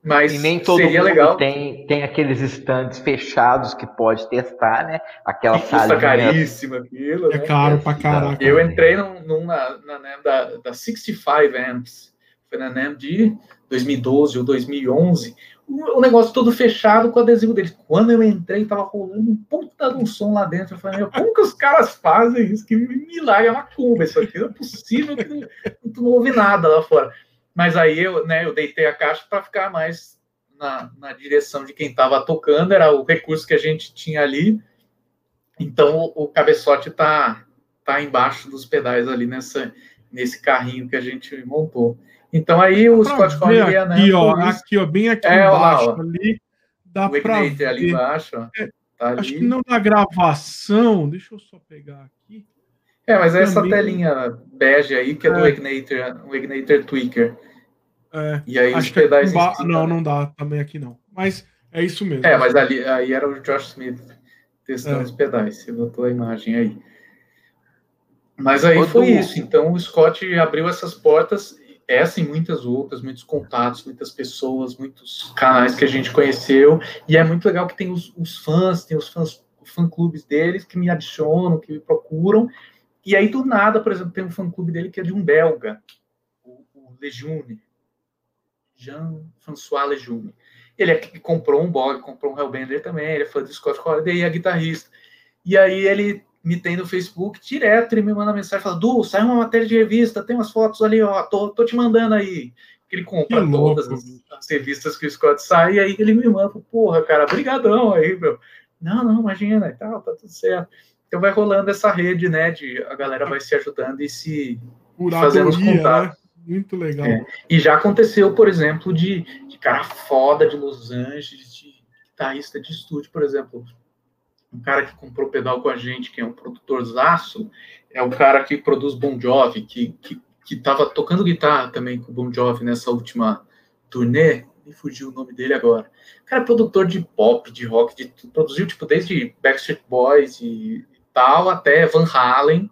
mas e nem todo seria mundo legal. Tem, tem aqueles stands fechados que pode testar, né? Aquela que custa caríssima aquilo. É né? caro pra caraca. Eu entrei num, num na, na né, da, da 65 Amps, foi na NAM de 2012 ou 2011, o, negócio todo fechado com o adesivo dele. Quando eu entrei, tava rolando um puta de um som lá dentro. Eu falei, meu, como que os caras fazem isso? Que milagre, é uma curva isso aqui. Não é possível que não, não ouve nada lá fora. Mas aí eu, né, eu deitei a caixa para ficar mais na, na direção de quem estava tocando, era o recurso que a gente tinha ali. Então o, o cabeçote está tá embaixo dos pedais ali nessa, nesse carrinho que a gente montou. Então aí o Scott é, né? Aqui, ó, aqui, ó, bem aqui é, embaixo ó, ali. Dá para ver. ali embaixo, ó, é, tá ali. Acho que não na gravação, deixa eu só pegar aqui. É, mas é essa telinha bege aí que é, é. do Ignator, o Ignator Tweaker. É, e aí os pedais. Ba... Não, não dá também aqui não. Mas é isso mesmo. É, mas ali aí era o Josh Smith testando é. os pedais. Você botou a imagem aí. Mas aí foi isso. Então o Scott abriu essas portas essa e muitas outras, muitos contatos, muitas pessoas, muitos canais que a gente conheceu, e é muito legal que tem os, os fãs, tem os fãs, fã-clubes deles que me adicionam, que me procuram, e aí do nada, por exemplo, tem um fã-clube dele que é de um belga, o, o Lejeune, Jean-François Lejeune. Ele é que comprou um blog, comprou um Hellbender também, ele é fã do Scott Holiday e é guitarrista. E aí ele me tem no Facebook direto, ele me manda mensagem, fala, Du, sai uma matéria de revista, tem umas fotos ali, ó, tô, tô te mandando aí. Ele compra todas as, as, revistas que o Scott sai, e aí ele me manda, porra, cara, brigadão aí, meu. Não, não, imagina, e tal, tá tudo certo. Então vai rolando essa rede, né, de a galera vai se ajudando e se fazendo os né? contatos. Né? Muito legal. É. E já aconteceu, por exemplo, de, de cara foda de Los Angeles, de guitarrista de estúdio, por exemplo, um cara que comprou pedal com a gente, que é um produtor zaço, é o cara que produz Bon Jovi, que, que, que tava tocando guitarra também com o Bon Jovi nessa última turnê, me fugiu o nome dele agora. O cara é produtor de pop, de rock, de produziu tipo desde Backstreet Boys e, e tal, até Van Halen,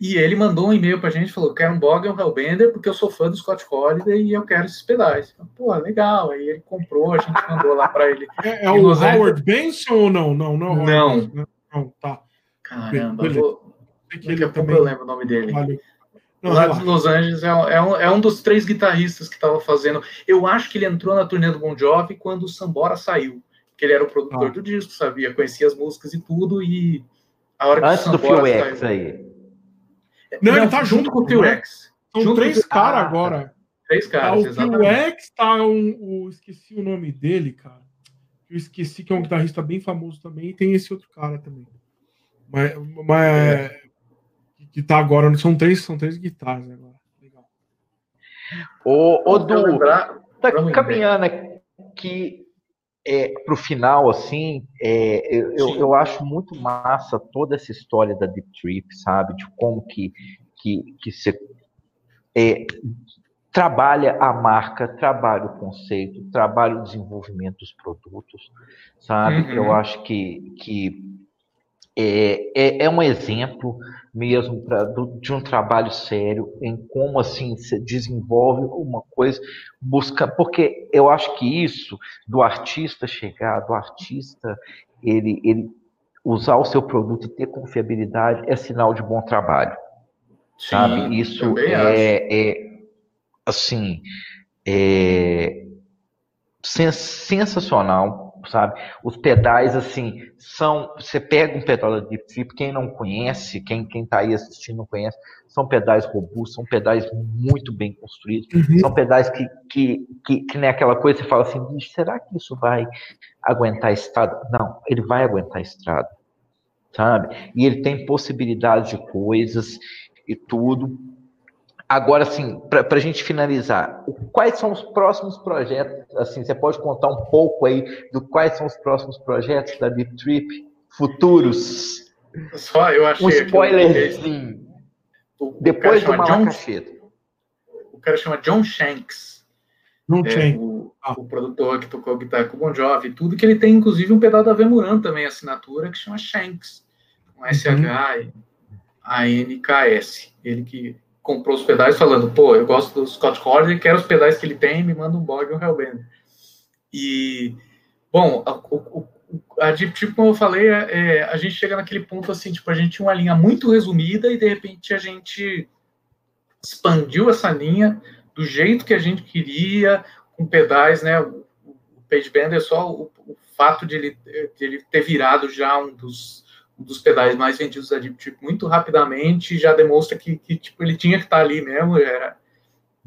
e ele mandou um e-mail pra gente, falou, quero um Bog e um Hellbender, porque eu sou fã do Scott Holiday e eu quero esses pedais. Pô, legal. Aí ele comprou, a gente mandou lá pra ele. É, é o Howard Benson ou não? Não, não. É não. Benson, né? não tá. Caramba, vou... daqui a pouco também... eu lembro o nome dele. Não, lá de Los Angeles é, é, um, é um dos três guitarristas que estava fazendo. Eu acho que ele entrou na turnê do Bon Jovi quando o Sambora saiu, que ele era o produtor ah. do disco, sabia, conhecia as músicas e tudo, e a Antes do Phil X aí. Não, não, ele tá junto, com o T-Rex. São junto três caras agora. Três caras, tá, o T-Rex tá um, o, esqueci o nome dele, cara. Eu esqueci que é um guitarrista bem famoso também, e tem esse outro cara também. Mas, mas é. que tá agora, são três, são três guitarras agora. Legal. Ô, ô Du, tá caminhando aqui é, para o final, assim, é, eu, eu, acho muito massa toda essa história da Deep Trip, sabe? De como que, que, que você é, trabalha a marca, trabalha o conceito, trabalha o desenvolvimento dos produtos, sabe? Uhum. Eu acho que, que é, é, é, um exemplo mesmo pra, do, de um trabalho sério em como assim se desenvolve uma coisa, busca, porque eu acho que isso do artista chegar, do artista ele, ele usar o seu produto e ter confiabilidade é sinal de bom trabalho, Sim, sabe? Isso é, é, assim é sensacional sabe? Os pedais, assim, são. Você pega um pedal da Deep Trip, quem não conhece, quem, quem tá aí assistindo não conhece, são pedais robustos, são pedais muito bem construídos, uhum. são pedais que, que, que, que nem aquela coisa, você fala assim, será que isso vai aguentar a estrada? Não, ele vai aguentar a estrada, sabe? E ele tem possibilidade de coisas e tudo. Agora, assim, para a gente finalizar, quais são os próximos projetos? Assim, você pode contar um pouco aí do quais são os próximos projetos da Deep Trip futuros? Só eu achei um spoilerzinho. O, Depois do Malacacheta. O cara chama John Shanks. John é, Shanks. O, ah. o, produtor que tocou guitarra com o Bon Jovi, tudo que ele tem, inclusive um pedal da Vemuran também, assinatura, que chama Shanks. Com uhum. S-H-A-N-K-S. Ele que comprou os pedais falando, pô, eu gosto do Scott Holiday, quero os pedais que ele tem, me manda um Bog e um Hellbender. E, bom, a, a Deep Trip, como eu falei, é, é, a gente chega naquele ponto assim, tipo, a gente tinha uma linha muito resumida e de repente a gente expandiu essa linha do jeito que a gente queria, com pedais, né? O, o Page Bender só o, o fato de ele, de ele ter virado já um dos, um dos pedais mais vendidos da Deep Trip muito rapidamente já demonstra que, que tipo, ele tinha que estar ali mesmo, era,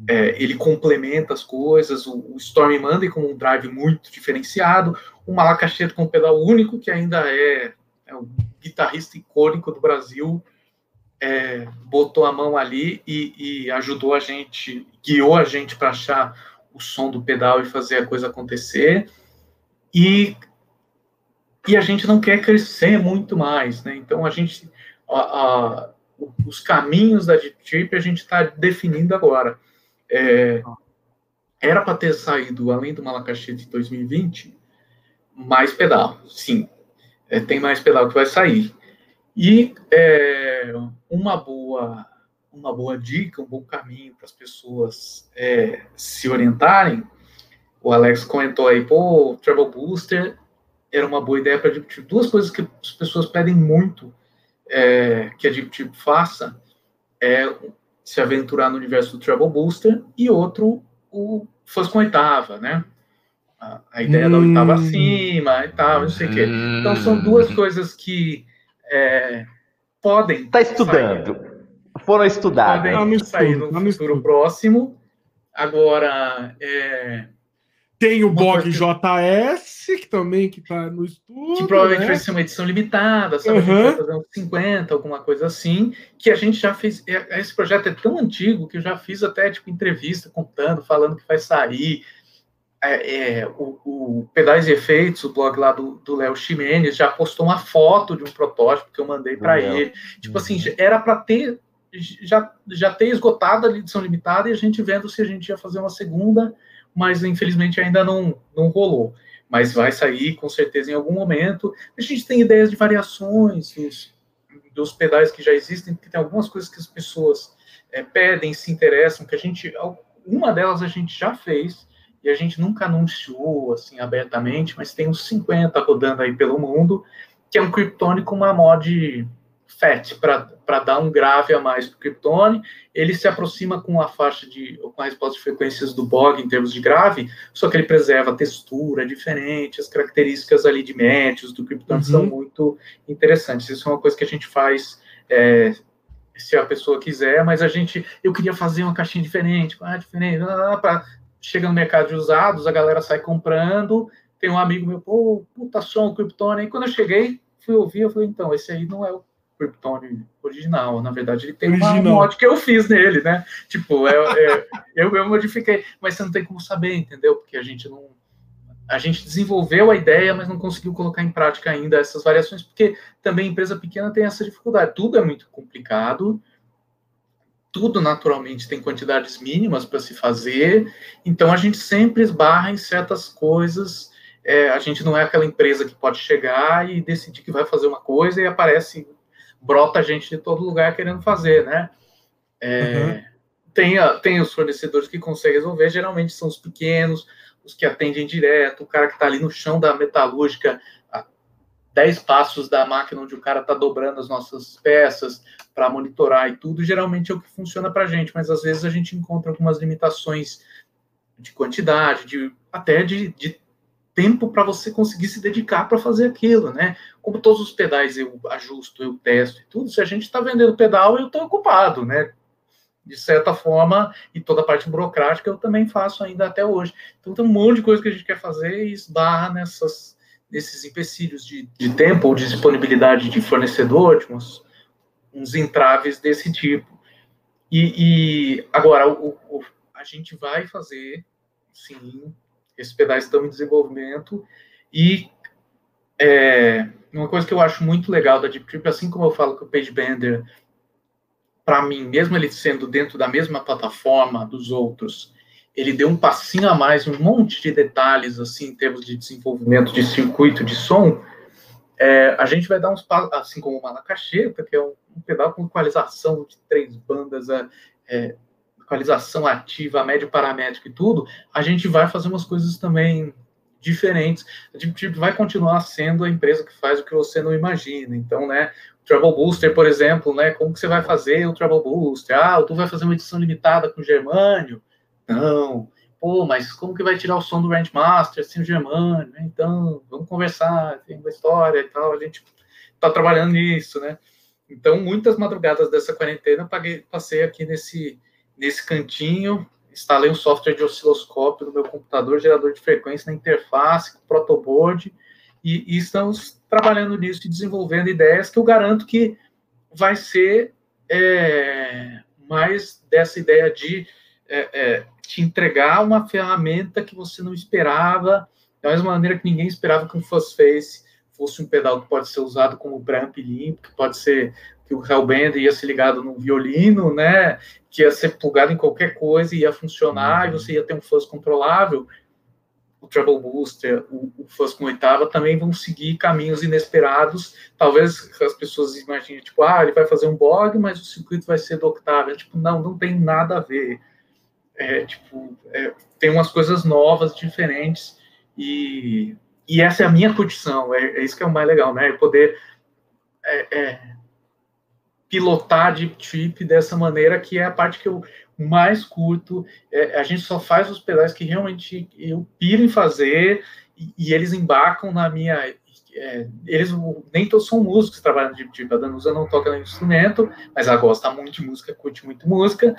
é, ele complementa as coisas, o, o Storm com um drive muito diferenciado, o Malacacheto com um pedal único, que ainda é, é um guitarrista icônico do Brasil, é, botou a mão ali e, e, ajudou a gente, guiou a gente para achar o som do pedal e fazer a coisa acontecer. E, e a gente não quer crescer muito mais, né? Então a gente, a, a, os caminhos da Deep Trip a gente está definindo agora. É, era para ter saído, além do Malacachete de 2020, mais pedal, sim. É, tem mais pedal que vai sair. E é, uma boa uma boa dica, um bom caminho para as pessoas é, se orientarem. O Alex comentou aí, pô, Travel Booster era uma boa ideia para a Deep Duas coisas que as pessoas pedem muito é, que a Deep faça é se aventurar no universo do Travel Booster e outro o fosse com oitava, né? A, a ideia hum. da oitava hum. acima e tal, não sei o hum. quê. Então são duas hum. coisas que é, podem. Está estudando. Sair, Foram estudar. Podem tá sair no tá futuro próximo. Agora, é, tem o blog JS, que também que tá no estudo. Que provavelmente né? vai ser uma edição limitada, sabe? Uhum. A gente vai fazer uns 50, alguma coisa assim. Que a gente já fez. É, esse projeto é tão antigo que eu já fiz até tipo, entrevista contando, falando que vai sair. É, é, o, o Pedais e Efeitos, o blog lá do Léo Ximenes, já postou uma foto de um protótipo que eu mandei para ele. Tipo assim, uhum. era para ter já, já ter esgotado a edição limitada e a gente vendo se a gente ia fazer uma segunda mas infelizmente ainda não, não rolou. Mas vai sair com certeza em algum momento. A gente tem ideias de variações dos, dos pedais que já existem, porque tem algumas coisas que as pessoas é, pedem, se interessam, que a gente. Uma delas a gente já fez e a gente nunca anunciou assim abertamente, mas tem uns 50 rodando aí pelo mundo, que é um Kryptonic com uma mod FET para dar um grave a mais para o Kryptone. Ele se aproxima com a faixa de com a resposta de frequências do Bog em termos de grave, só que ele preserva a textura diferente, as características ali de médios do Kryptone uhum. são muito interessantes. Isso é uma coisa que a gente faz é, se a pessoa quiser, mas a gente eu queria fazer uma caixinha diferente, ah, diferente, ah, para chega no mercado de usados, a galera sai comprando. Tem um amigo meu, pô, puta som, Kryptone. E quando eu cheguei, fui ouvir, eu falei, então, esse aí não é o Kryptone original. Na verdade, ele tem original. uma mod que eu fiz nele, né? Tipo, é, é, eu, eu modifiquei, mas você não tem como saber, entendeu? Porque a gente não. A gente desenvolveu a ideia, mas não conseguiu colocar em prática ainda essas variações, porque também empresa pequena tem essa dificuldade. Tudo é muito complicado, tudo naturalmente tem quantidades mínimas para se fazer, então a gente sempre esbarra em certas coisas. É, a gente não é aquela empresa que pode chegar e decidir que vai fazer uma coisa e aparece brota gente de todo lugar querendo fazer, né? É, uhum. tem, tem os fornecedores que conseguem resolver, geralmente são os pequenos, os que atendem direto, o cara que está ali no chão da metalúrgica, a 10 passos da máquina onde o cara está dobrando as nossas peças para monitorar e tudo, geralmente é o que funciona para a gente, mas às vezes a gente encontra algumas limitações de quantidade, de, até de, de tempo para você conseguir se dedicar para fazer aquilo, né? Como todos os pedais eu ajusto, eu testo e tudo, se a gente está vendendo pedal, eu estou ocupado, né? De certa forma, e toda a parte burocrática eu também faço ainda até hoje. Então tem um monte de coisa que a gente quer fazer e esbarra nessas, nesses empecilhos de, de tempo ou de disponibilidade de fornecedor, de uns, uns entraves desse tipo. E, e agora, o, o, a gente vai fazer, sim, esses pedais estão em desenvolvimento e é, uma coisa que eu acho muito legal da Deep Trip, assim como eu falo que o Page Bender, para mim, mesmo ele sendo dentro da mesma plataforma dos outros, ele deu um passinho a mais, um monte de detalhes assim em termos de desenvolvimento de circuito de som. É, a gente vai dar uns passos, assim como o Malacacheta, que é um, um pedal com equalização de três bandas, é, é equalização ativa, médio paramétrico e tudo, a gente vai fazer umas coisas também diferentes. A gente vai continuar sendo a empresa que faz o que você não imagina. Então, né, o Trouble Booster, por exemplo, né, como que você vai fazer o Trouble Booster? Ah, tu vai fazer uma edição limitada com germânio? Não, pô, mas como que vai tirar o som do Grandmaster sem o Germano? Então, vamos conversar, tem uma história e tal, a gente tá trabalhando nisso, né? Então, muitas madrugadas dessa quarentena, paguei, passei aqui nesse, nesse cantinho, instalei um software de osciloscópio no meu computador, gerador de frequência na interface, protoboard, e, e estamos trabalhando nisso e desenvolvendo ideias que eu garanto que vai ser é, mais dessa ideia de é, é, te entregar uma ferramenta que você não esperava, da mesma maneira que ninguém esperava que um Face fosse um pedal que pode ser usado como bramp limpo, que pode ser que o Hellbender ia ser ligado num violino, né, que ia ser plugado em qualquer coisa e ia funcionar, e você ia ter um fuzz controlável, o Treble Booster, o, o Fuzz com oitava também vão seguir caminhos inesperados. Talvez as pessoas imaginem, tipo, ah, ele vai fazer um bog, mas o circuito vai ser do octavo. Tipo, não, não tem nada a ver. É, tipo, é, tem umas coisas novas, diferentes, e e essa é a minha curtição, é, é isso que é o mais legal, né? É poder é, é, pilotar de trip dessa maneira, que é a parte que eu mais curto. É, a gente só faz os pedais que realmente eu piro em fazer e, e eles embarcam na minha. É, eles nem todos são músicos que trabalham de trip. A Danusa não toca no instrumento, mas ela gosta muito de música, curte muito música.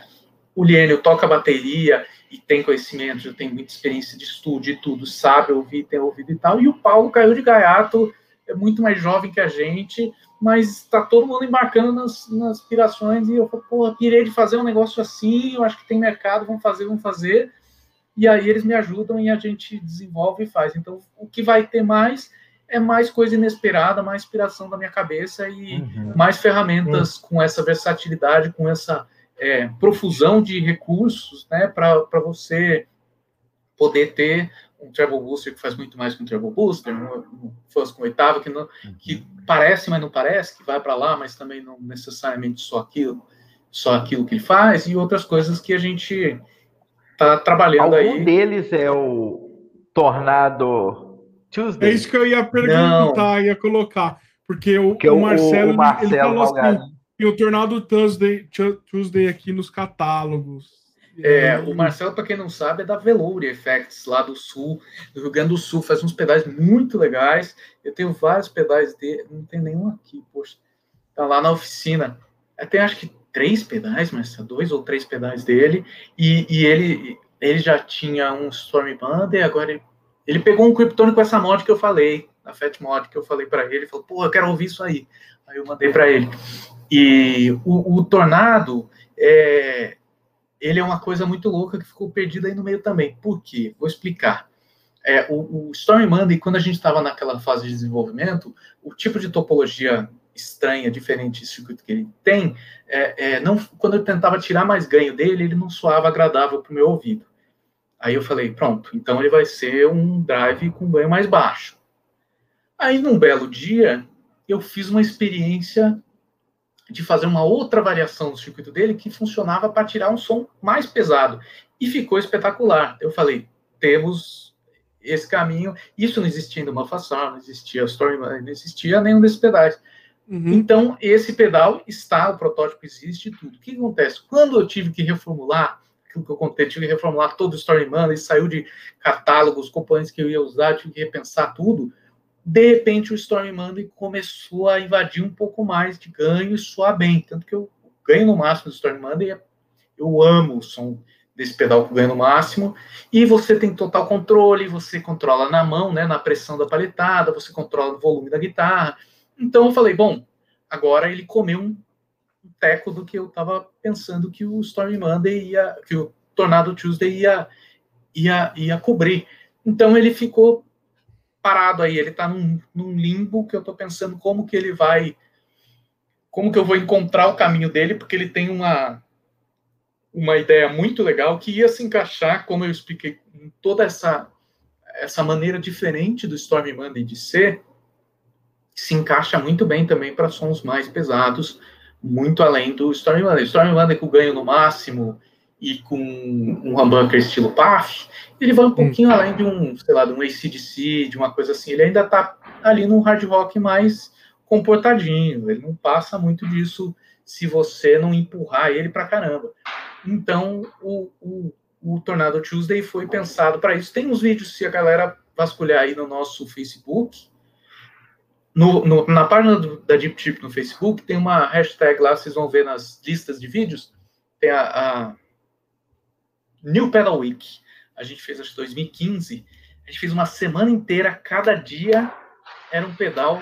O Lienio toca bateria e tem conhecimento, já tem muita experiência de estúdio e tudo, sabe ouvir, tem ouvido e tal. E o Paulo caiu de gaiato, é muito mais jovem que a gente, mas está todo mundo embarcando nas, nas pirações. E eu porra, pirei de fazer um negócio assim, eu acho que tem mercado, vamos fazer, vamos fazer. E aí eles me ajudam e a gente desenvolve e faz. Então, o que vai ter mais é mais coisa inesperada, mais inspiração da minha cabeça e uhum. mais ferramentas uhum. com essa versatilidade, com essa é, profusão de recursos né, para você poder ter um treble booster que faz muito mais que um treble booster, um, um fuzz com oitava que, não, que uhum. parece, mas não parece, que vai para lá, mas também não necessariamente só aquilo, só aquilo que ele faz, e outras coisas que a gente está trabalhando Algum aí. Um deles é o Tornado Tuesday? É isso que eu ia perguntar, não. ia colocar, porque o, porque o Marcelo, o Marcelo ele falou assim, e o Tornado Tuesday, Tuesday aqui nos catálogos. É, o Marcelo, para quem não sabe, é da Velour Effects, lá do sul, do Rio Grande do Sul, faz uns pedais muito legais. Eu tenho vários pedais dele, não tem nenhum aqui, poxa. Tá lá na oficina. Tem acho que três pedais, mas dois ou três pedais dele, e, e ele, ele já tinha um Storm Band, e agora ele, ele pegou um Kryptonic com essa mod que eu falei, a Fat Mod que eu falei para ele, ele falou, pô, eu quero ouvir isso aí. Aí eu mandei para ele. E o, o tornado, é, ele é uma coisa muito louca que ficou perdida aí no meio também. Por quê? Vou explicar. É, o, o Storm Monday, quando a gente estava naquela fase de desenvolvimento, o tipo de topologia estranha, diferente do circuito que ele tem, é, é, não, quando eu tentava tirar mais ganho dele, ele não soava agradável para o meu ouvido. Aí eu falei, pronto, então ele vai ser um drive com ganho mais baixo. Aí, num belo dia, eu fiz uma experiência de fazer uma outra variação do circuito dele que funcionava para tirar um som mais pesado. E ficou espetacular. Eu falei, temos esse caminho. Isso não existia uma fação, não existia Story, não existia nenhum desses pedais. Uhum. Então, esse pedal está, o protótipo existe tudo. O que acontece? Quando eu tive que reformular, aquilo que eu contei, tive que reformular todo o Storyman, e saiu de catálogos, componentes que eu ia usar, tive que repensar tudo de repente o Storm Monday começou a invadir um pouco mais de ganho e soar bem. Tanto que eu ganho no máximo do Storm Monday, eu amo o som desse pedal que ganho no máximo. E você tem total controle, você controla na mão, né, na pressão da paletada, você controla o volume da guitarra. Então eu falei, bom, agora ele comeu um, teco do que eu estava pensando que o Storm Monday ia, que o Tornado Tuesday ia, ia, ia cobrir. Então ele ficou parado aí, ele está num, num, limbo que eu estou pensando como que ele vai, como que eu vou encontrar o caminho dele, porque ele tem uma uma ideia muito legal que ia se encaixar, como eu expliquei, em toda essa essa maneira diferente do Storm Monday de ser, se encaixa muito bem também para sons mais pesados, muito além do Storm Monday. Storm Monday com ganho no máximo e com um humbucker estilo PAF, ele vai um pouquinho hum. além de um, sei lá, de um ACDC, de uma coisa assim. Ele ainda está ali num hard rock mais comportadinho. Ele não passa muito disso se você não empurrar ele para caramba. Então, o, o, o Tornado Tuesday foi pensado para isso. Tem uns vídeos, se a galera vasculhar aí no nosso Facebook, no, no, na página do, da Deep Trip no Facebook, tem uma hashtag lá, vocês vão ver nas listas de vídeos, tem a, a New Pedal Week. A gente fez, acho que 2015, a gente fez uma semana inteira, cada dia era um pedal,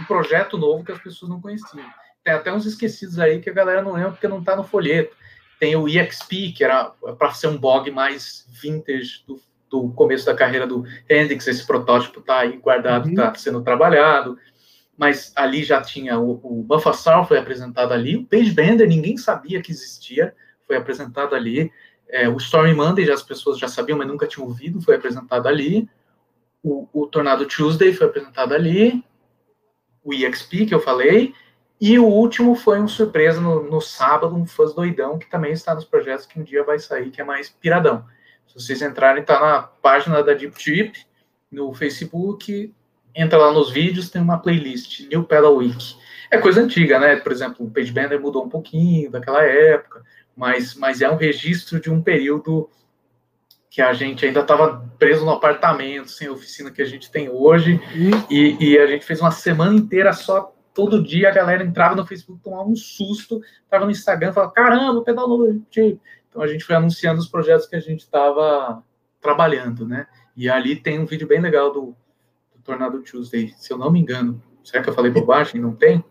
um projeto novo que as pessoas não conheciam. Tem até uns esquecidos aí que a galera não lembra porque não está no folheto. Tem o EXP, que era para ser um bog mais vintage do, do começo da carreira do Hendrix. Esse protótipo está aí guardado, está uhum. sendo trabalhado. Mas ali já tinha o, o Buffasar foi apresentado ali, o Page Bender ninguém sabia que existia, foi apresentado ali. É, o Stormy Monday as pessoas já sabiam, mas nunca tinham ouvido, foi apresentado ali. O, o Tornado Tuesday foi apresentado ali. O EXP que eu falei. E o último foi um surpresa no, no sábado, um Fãs Doidão, que também está nos projetos que um dia vai sair, que é mais piradão. Se vocês entrarem, está na página da Deep Trip, no Facebook, entra lá nos vídeos, tem uma playlist, New Pedal Week. É coisa antiga, né? Por exemplo, o Page Bender mudou um pouquinho daquela época, mas, mas é um registro de um período que a gente ainda estava preso no apartamento, sem a oficina que a gente tem hoje, uhum. e, e, a gente fez uma semana inteira só todo dia a galera entrava no Facebook, tomava um susto, estava no Instagram, falava, caramba, pedal novo. Então a gente foi anunciando os projetos que a gente estava trabalhando, né? E ali tem um vídeo bem legal do, do, Tornado Tuesday, se eu não me engano. Será que eu falei bobagem? Não tem?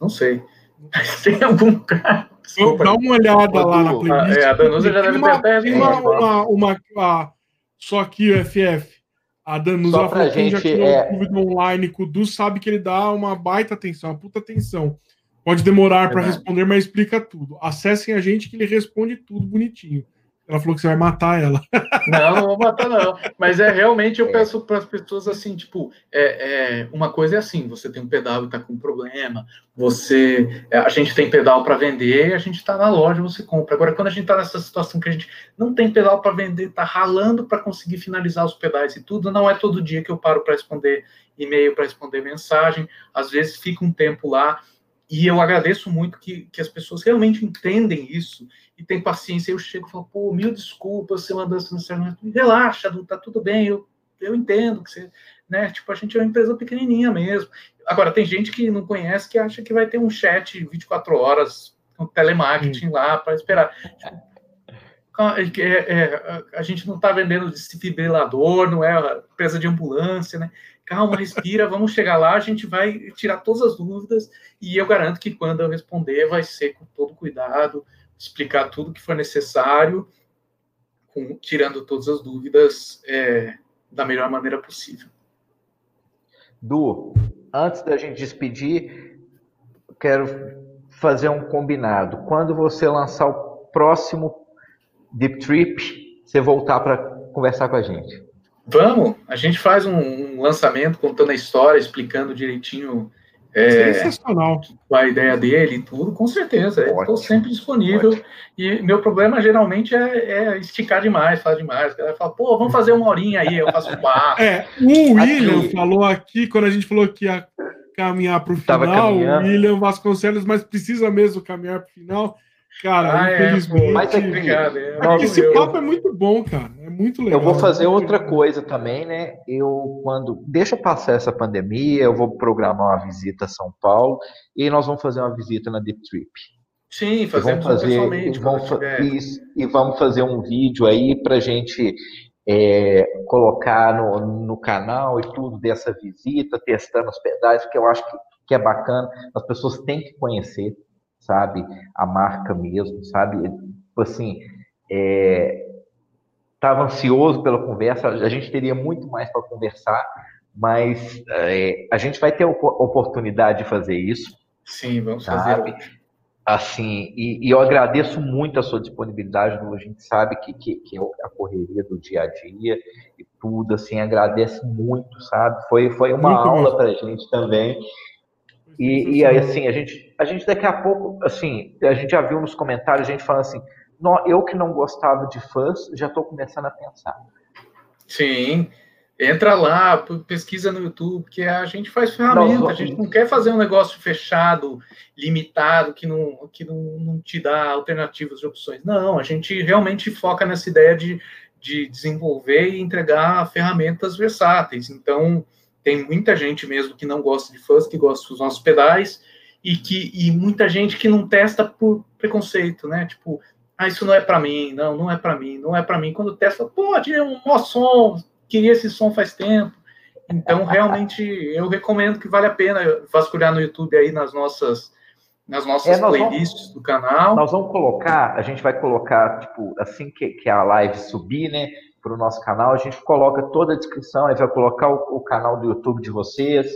Não sei. Mas *laughs* tem algum cara. Desculpa. Dá uma olhada lá na playlist. É, a Danusa já deve ter até. Uma, uma, uma, uma, só aqui o FF. A Danusa Só pra gente, já criou é... dúvida online com o Du, sabe que ele dá uma baita atenção, uma puta atenção. Pode demorar para responder, mas explica tudo. Acessem a gente que ele responde tudo bonitinho. Ela falou que você vai matar ela. *laughs* Não, não vou matar, não. Mas é realmente eu é. peço para as pessoas assim, tipo, é, é, uma coisa é assim: você tem um pedal e está com um problema, você. É, a gente tem pedal para vender, a gente está na loja, você compra. Agora, quando a gente está nessa situação que a gente não tem pedal para vender, está ralando para conseguir finalizar os pedais e tudo, não é todo dia que eu paro para responder e-mail, para responder mensagem. Às vezes fica um tempo lá. E eu agradeço muito que, que as pessoas realmente entendem isso e tem paciência. Eu chego e falo, pô, mil desculpas, você mandou essa mensagem. Relaxa, tá tudo bem, eu, eu entendo que você, né? Tipo, a gente é uma empresa pequenininha mesmo. Agora, tem gente que não conhece que acha que vai ter um chat 24 horas, um telemarketing hum. lá para esperar. Tipo, é, é, a gente não está vendendo desfibrilador, não é empresa de ambulância, né? Calma, respira, vamos chegar lá, a gente vai tirar todas as dúvidas e eu garanto que quando eu responder vai ser com todo cuidado, explicar tudo que for necessário, com, tirando todas as dúvidas é, da melhor maneira possível. Du, antes da gente despedir, quero fazer um combinado. Quando você lançar o próximo Deep Trip, você voltar para conversar com a gente. Vamos, a gente faz um, um lançamento contando a história, explicando direitinho é, Sensacional. A ideia dele e tudo, com certeza. Estou sempre disponível. Ótimo. E meu problema geralmente é, é, esticar demais, falar demais. O cara fala, pô, vamos fazer uma horinha aí, eu faço quatro. É, o William aqui. falou aqui, quando a gente falou que ia caminhar para o final, o William Vasconcelos, mas precisa mesmo caminhar para o final. Cara, ah, é, infelizmente. É, mas aqui, obrigado, é, esse papo é muito bom, cara. É muito legal. Eu vou fazer outra coisa também, né? Eu, quando. Deixa passar essa pandemia, eu vou programar uma visita a São Paulo e nós vamos fazer uma visita na Deep Trip. Sim, fazemos vamos fazer, pessoalmente. Vamos, e vamos fazer um vídeo aí para gente é, colocar no, no canal e tudo dessa visita, testando os pedais, que eu acho que, que é bacana. As pessoas têm que conhecer sabe? A marca mesmo, sabe? Tipo assim, estava é, ansioso pela conversa, a gente teria muito mais para conversar, mas é, a gente vai ter a oportunidade de fazer isso. Sim, vamos sabe? fazer. Assim, e, e, eu agradeço muito a sua disponibilidade, a gente sabe que, que, que é a correria do dia a dia e tudo, assim, agradece muito, sabe? Foi, foi uma muito aula para a gente também. E, e aí, assim, a gente, a gente daqui a pouco, assim, a gente já viu nos comentários, a gente falando assim, eu que não gostava de fãs, já estou começando a pensar. Sim, Entra lá, pesquisa no YouTube, que a gente faz ferramenta, a gente não quer fazer um negócio fechado, limitado, que não, que não, não te dá alternativas de opções. Não, a gente realmente foca nessa ideia de, de desenvolver e entregar ferramentas versáteis. Então, tem muita gente mesmo que não gosta de fãs, que gosta dos nossos pedais, e que e muita gente que não testa por preconceito, né? Tipo, ah, isso não é para mim, não, não é para mim, não é para mim. Quando testa, pô, tinha um maior som, queria esse som faz tempo. Então, realmente, eu recomendo que vale a pena vasculhar no YouTube aí nas nossas nas nossas é, playlists vamos, do canal. Nós vamos colocar, a gente vai colocar, tipo, assim que, que a live subir, né, para o nosso canal, a gente coloca toda a descrição, a gente vai colocar o, o canal do YouTube de vocês,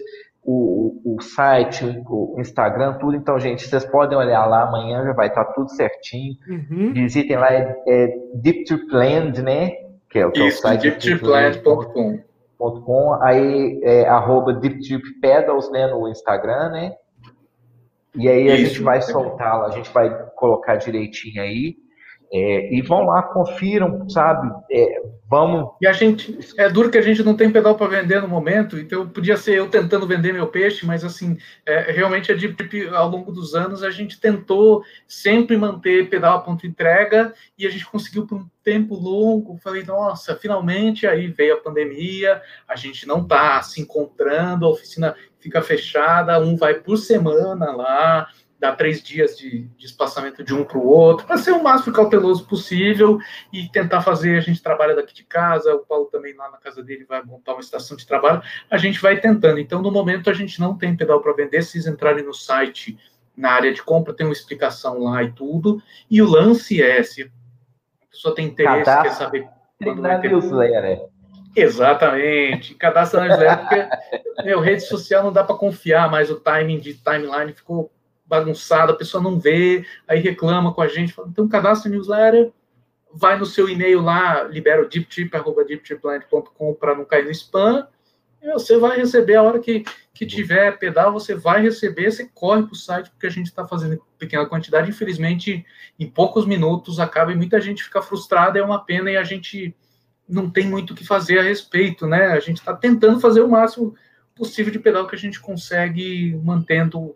o, o, site, o Instagram, tudo. Então, gente, vocês podem olhar lá amanhã, já vai estar tudo certinho. Uhum. Visitem lá, é, é Deep né? Que é, que é o site deeptripland.com. Aí é arroba Pedals, né, no Instagram, né? E aí a Isso, gente vai soltar, a gente vai colocar direitinho aí. É, e vão lá, confiram, sabe? É, vamos. E a gente. É duro que a gente não tem pedal para vender no momento, então podia ser eu tentando vender meu peixe, mas assim, é, realmente a Deep ao longo dos anos, a gente tentou sempre manter pedal a ponto de entrega e a gente conseguiu por um tempo longo. Falei, nossa, finalmente aí veio a pandemia, a gente não está se encontrando, a oficina fica fechada, um vai por semana lá dar três dias de, de espaçamento de um para o outro, para ser o máximo cauteloso possível e tentar fazer. A gente trabalha daqui de casa, o Paulo também lá na casa dele vai montar uma estação de trabalho. A gente vai tentando. Então, no momento, a gente não tem pedal para vender. Se vocês entrarem no site, na área de compra, tem uma explicação lá e tudo. E o lance é: se a pessoa tem interesse, Cadastro quer saber quando vai ter. Newsletter. Exatamente, cadastro na newsletter, porque meu, rede social não dá para confiar, mas o timing de timeline ficou bagunçado, a pessoa não vê, aí reclama com a gente, fala, então cadastra newsletter, vai no seu e-mail lá, libera o deeptrip.deeptripland.com para não cair no spam, e você vai receber a hora que, que tiver pedal, você vai receber, você corre para o site, porque a gente está fazendo pequena quantidade, infelizmente, em poucos minutos acaba e muita gente fica frustrada, é uma pena e a gente não tem muito o que fazer a respeito, né? A gente está tentando fazer o máximo possível de pedal que a gente consegue, mantendo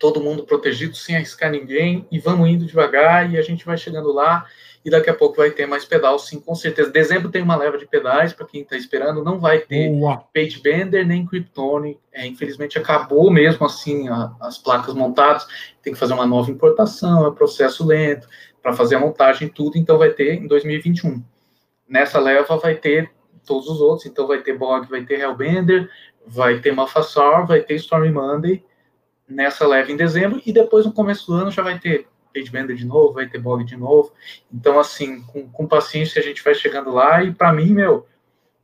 todo mundo protegido, sem arriscar ninguém, e vamos indo devagar, e a gente vai chegando lá, e daqui a pouco vai ter mais pedal, sim, com certeza. Dezembro tem uma leva de pedais, para quem está esperando, não vai ter Page Bender nem Kryptone, é, infelizmente acabou mesmo assim a, as placas montadas, tem que fazer uma nova importação, é um processo lento, para fazer a montagem tudo, então vai ter em 2021. Nessa leva vai ter todos os outros, então vai ter Bog, vai ter Hellbender, vai ter Mafassar, vai ter Stormy Monday, nessa leva em dezembro, e depois no começo do ano já vai ter Page Bender de novo, vai ter Bog de novo. Então, assim, com, com paciência a gente vai chegando lá, e para mim, meu,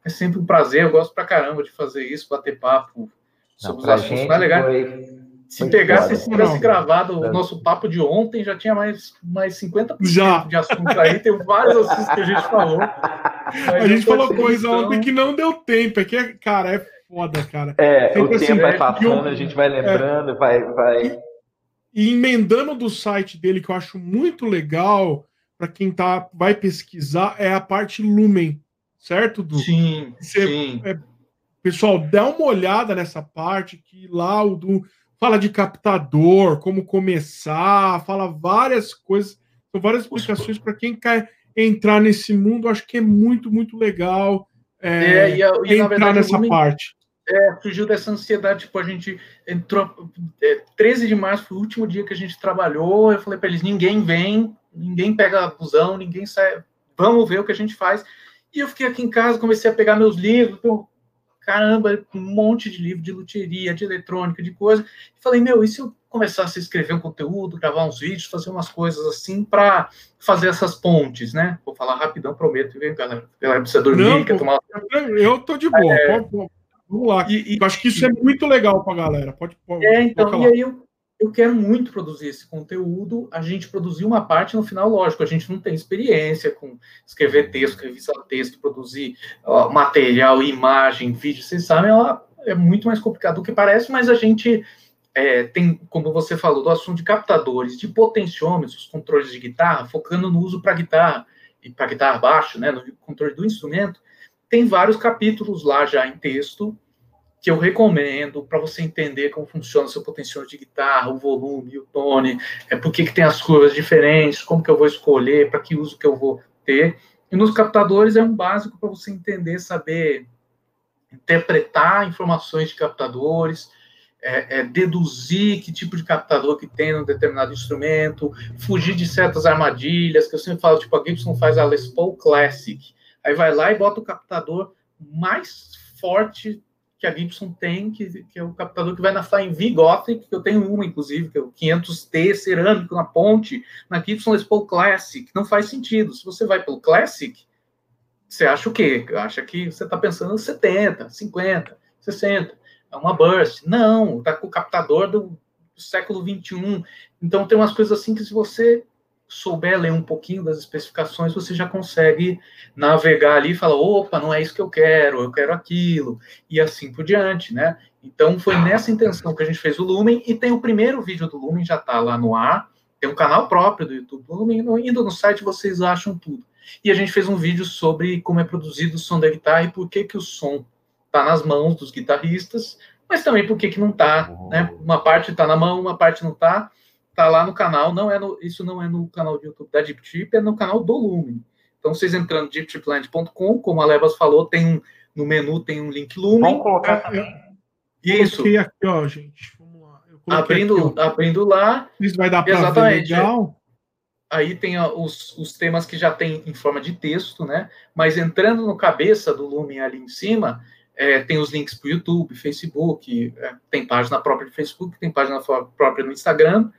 é sempre um prazer, eu gosto pra caramba de fazer isso, bater papo sobre os assuntos mais legais. Foi... Se Muito pegasse, se tivesse gravado o nosso papo de ontem, já tinha mais, mais 50% já. de assunto aí. Tem vários assuntos que a gente falou. a gente falou coisa então... ontem que não deu tempo. É que, cara, é foda, cara. É, Sempre o assim, tempo vai passando, a gente vai lembrando, é, vai. vai... E, emendando do site dele, que eu acho muito legal, para quem tá, vai pesquisar, é a parte Lumen, certo, Du? Sim, Você, sim. É, pessoal, dá uma olhada nessa parte, que lá o Du fala de captador, como começar, fala várias coisas, são várias explicações para quem quer entrar nesse mundo, acho que é muito, muito legal é, é, e, e, entrar verdade, nessa parte é, surgiu dessa ansiedade, tipo, a gente entrou, é, 13 de março foi o último dia que a gente trabalhou, eu falei para eles, ninguém vem, ninguém pega busão, ninguém sai, vamos ver o que a gente faz, e eu fiquei aqui em casa, comecei a pegar meus livros, eu, caramba, um monte de livro de luteria, de eletrônica, de coisa, e falei, meu, e se eu começasse a escrever um conteúdo, gravar uns vídeos, fazer umas coisas assim, para fazer essas pontes, né? Vou falar rapidão, prometo, galera, a galera precisa dormir, Não, quer tomar... Eu tô de boa, é... Vamos lá. E, e, eu acho que isso é muito legal para a galera. Pode, pode É, então, e aí eu, eu quero muito produzir esse conteúdo. A gente produziu uma parte no final, lógico, a gente não tem experiência com escrever texto, revisar texto, produzir ó, material, imagem, vídeo. Vocês sabem, ó, é muito mais complicado do que parece, mas a gente é, tem, como você falou, do assunto de captadores, de potenciômetros, controles de guitarra, focando no uso para guitarra e para guitarra baixo, né, no controle do instrumento tem vários capítulos lá já em texto que eu recomendo para você entender como funciona o seu potencial de guitarra, o volume, o tone, é por que tem as curvas diferentes, como que eu vou escolher, para que uso que eu vou ter. E nos captadores é um básico para você entender, saber interpretar informações de captadores, é, é, deduzir que tipo de captador que tem num determinado instrumento, fugir de certas armadilhas, que eu sempre falo, tipo, a Gibson faz a Les Paul Classic, aí vai lá e bota o captador mais forte que a Gibson tem, que, que é o captador que vai na Flying V Gothic, que eu tenho uma, inclusive, que é o 500T cerâmico na ponte, na Gibson Les Paul Classic. Não faz sentido. Se você vai pelo Classic, você acha o quê? Acha que você está pensando 70, 50, 60. É uma burst. Não, está com o captador do, do século 21. Então tem umas coisas assim que se você souber ler um pouquinho das especificações, você já consegue navegar ali e falar, opa, não é isso que eu quero, eu quero aquilo, e assim por diante, né? Então foi nessa intenção que a gente fez o Lumen, e tem o primeiro vídeo do Lumen, já está lá no ar, tem um canal próprio do YouTube do Lumen, indo no site vocês acham tudo. E a gente fez um vídeo sobre como é produzido o som da guitarra e por que, que o som está nas mãos dos guitarristas, mas também por que, que não está, né? Uma parte está na mão, uma parte não está, tá lá no canal, não é no, isso não é no canal do YouTube da Deep Trip, é no canal do Lumen. Então, vocês entrando no deeptripland.com, como a Levas falou, tem um, no menu tem um link Lumen. Vamos colocar. É, eu, isso. Coloquei aqui, ó, gente. Vamos lá. Abrindo, aqui, abrindo lá. Isso vai dar para Exatamente. legal. Aí tem ó, os, os temas que já tem em forma de texto, né? Mas entrando no cabeça do Lumen ali em cima, é, tem os links para o YouTube, Facebook, é, tem página própria de Facebook, tem página própria no Instagram,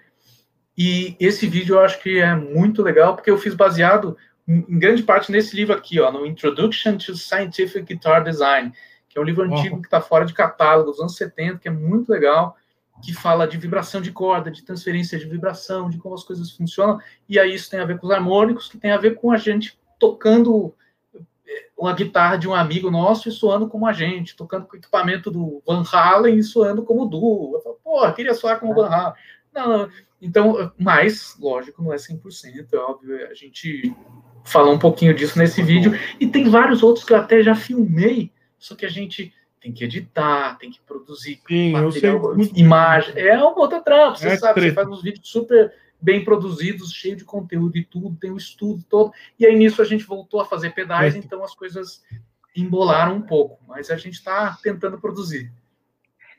e esse vídeo eu acho que é muito legal, porque eu fiz baseado em grande parte nesse livro aqui, ó, no Introduction to Scientific Guitar Design, que é um livro antigo que está fora de catálogo, dos anos 70, que é muito legal, que fala de vibração de corda, de transferência de vibração, de como as coisas funcionam, e aí isso tem a ver com os harmônicos, que tem a ver com a gente tocando eh, uma guitarra de um amigo nosso e soando como a gente, tocando com o equipamento do Van Halen e soando como o duo. Eu falo, pô, queria soar como o Van Halen. Não, não, então, mas, lógico, não é 100%, é óbvio, a gente falou um pouquinho disso nesse vídeo, e tem vários outros que eu até já filmei, só que a gente tem que editar, tem que produzir Sim, material, imagem, é uma outra trampa, você é sabe, treta. você faz uns vídeos super bem produzidos, cheio de conteúdo e tudo, tem um estudo todo, e aí nisso a gente voltou a fazer pedais, é. então as coisas embolaram um pouco, mas a gente está tentando produzir.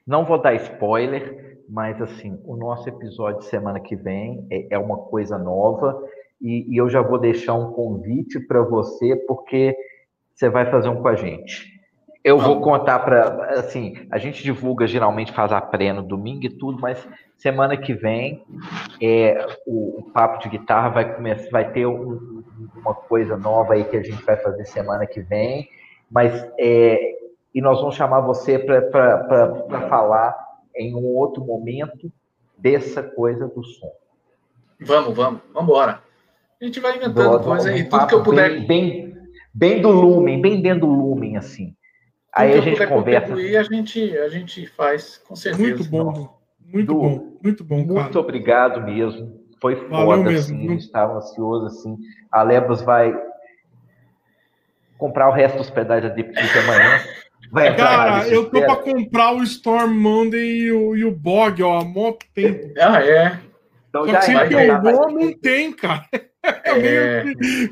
Não vou dar spoiler, mas assim, o nosso episódio de semana que vem é, é uma coisa nova e, e, eu já vou deixar um convite para você, porque você vai fazer um com a gente. Eu vou contar para. Assim, a gente divulga, geralmente faz a pré no domingo e tudo, mas semana que vem é, o, o papo de guitarra vai começar, vai ter um, uma coisa nova aí que a gente vai fazer semana que vem, mas é, e nós vamos chamar você para falar em um outro momento dessa coisa do som. Vamos, vamos, vamos embora. A gente vai inventando coisa aí, tudo que eu puder. Bem, bem, bem, do lumen, bem dentro do lumen, assim. Aí a gente conversa. A gente, a gente faz, com certeza. Muito bom, muito do, bom, muito bom. Cara. Muito obrigado mesmo. Foi foda, mesmo. assim. Estava ansioso, assim. A Lebas vai comprar o resto dos pedais da Deep amanhã. Vai Cara, eu tô para comprar o Storm Monday e o, e o Bog, ó, há muito tempo. Ah, é. Então Só já que sempre que eu vou, não tem, cara. *laughs* É,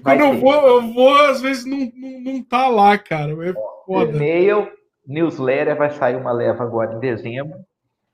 quando eu vou, eu vou, às vezes não, não, não tá lá, cara. É foda. E-mail, newsletter, vai sair uma leva agora em dezembro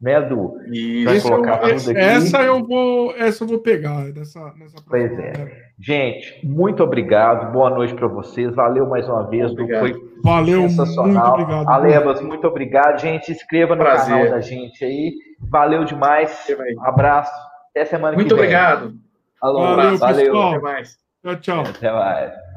né, Du? Vai colocar eu, tudo aqui. Essa eu vou, essa eu vou pegar nessa, nessa Pois é. Gente, muito obrigado. Boa noite para vocês. Valeu mais uma vez, Du. Foi Valeu, sensacional. Muito obrigado. Alebas, muito obrigado. Gente, se inscreva no Prazer. canal da gente aí. Valeu demais. Um abraço. Até semana muito que vem. Muito obrigado. Alô, Valeu, valeu. Pessoal. Até mais. Tchau, tchau. Até mais.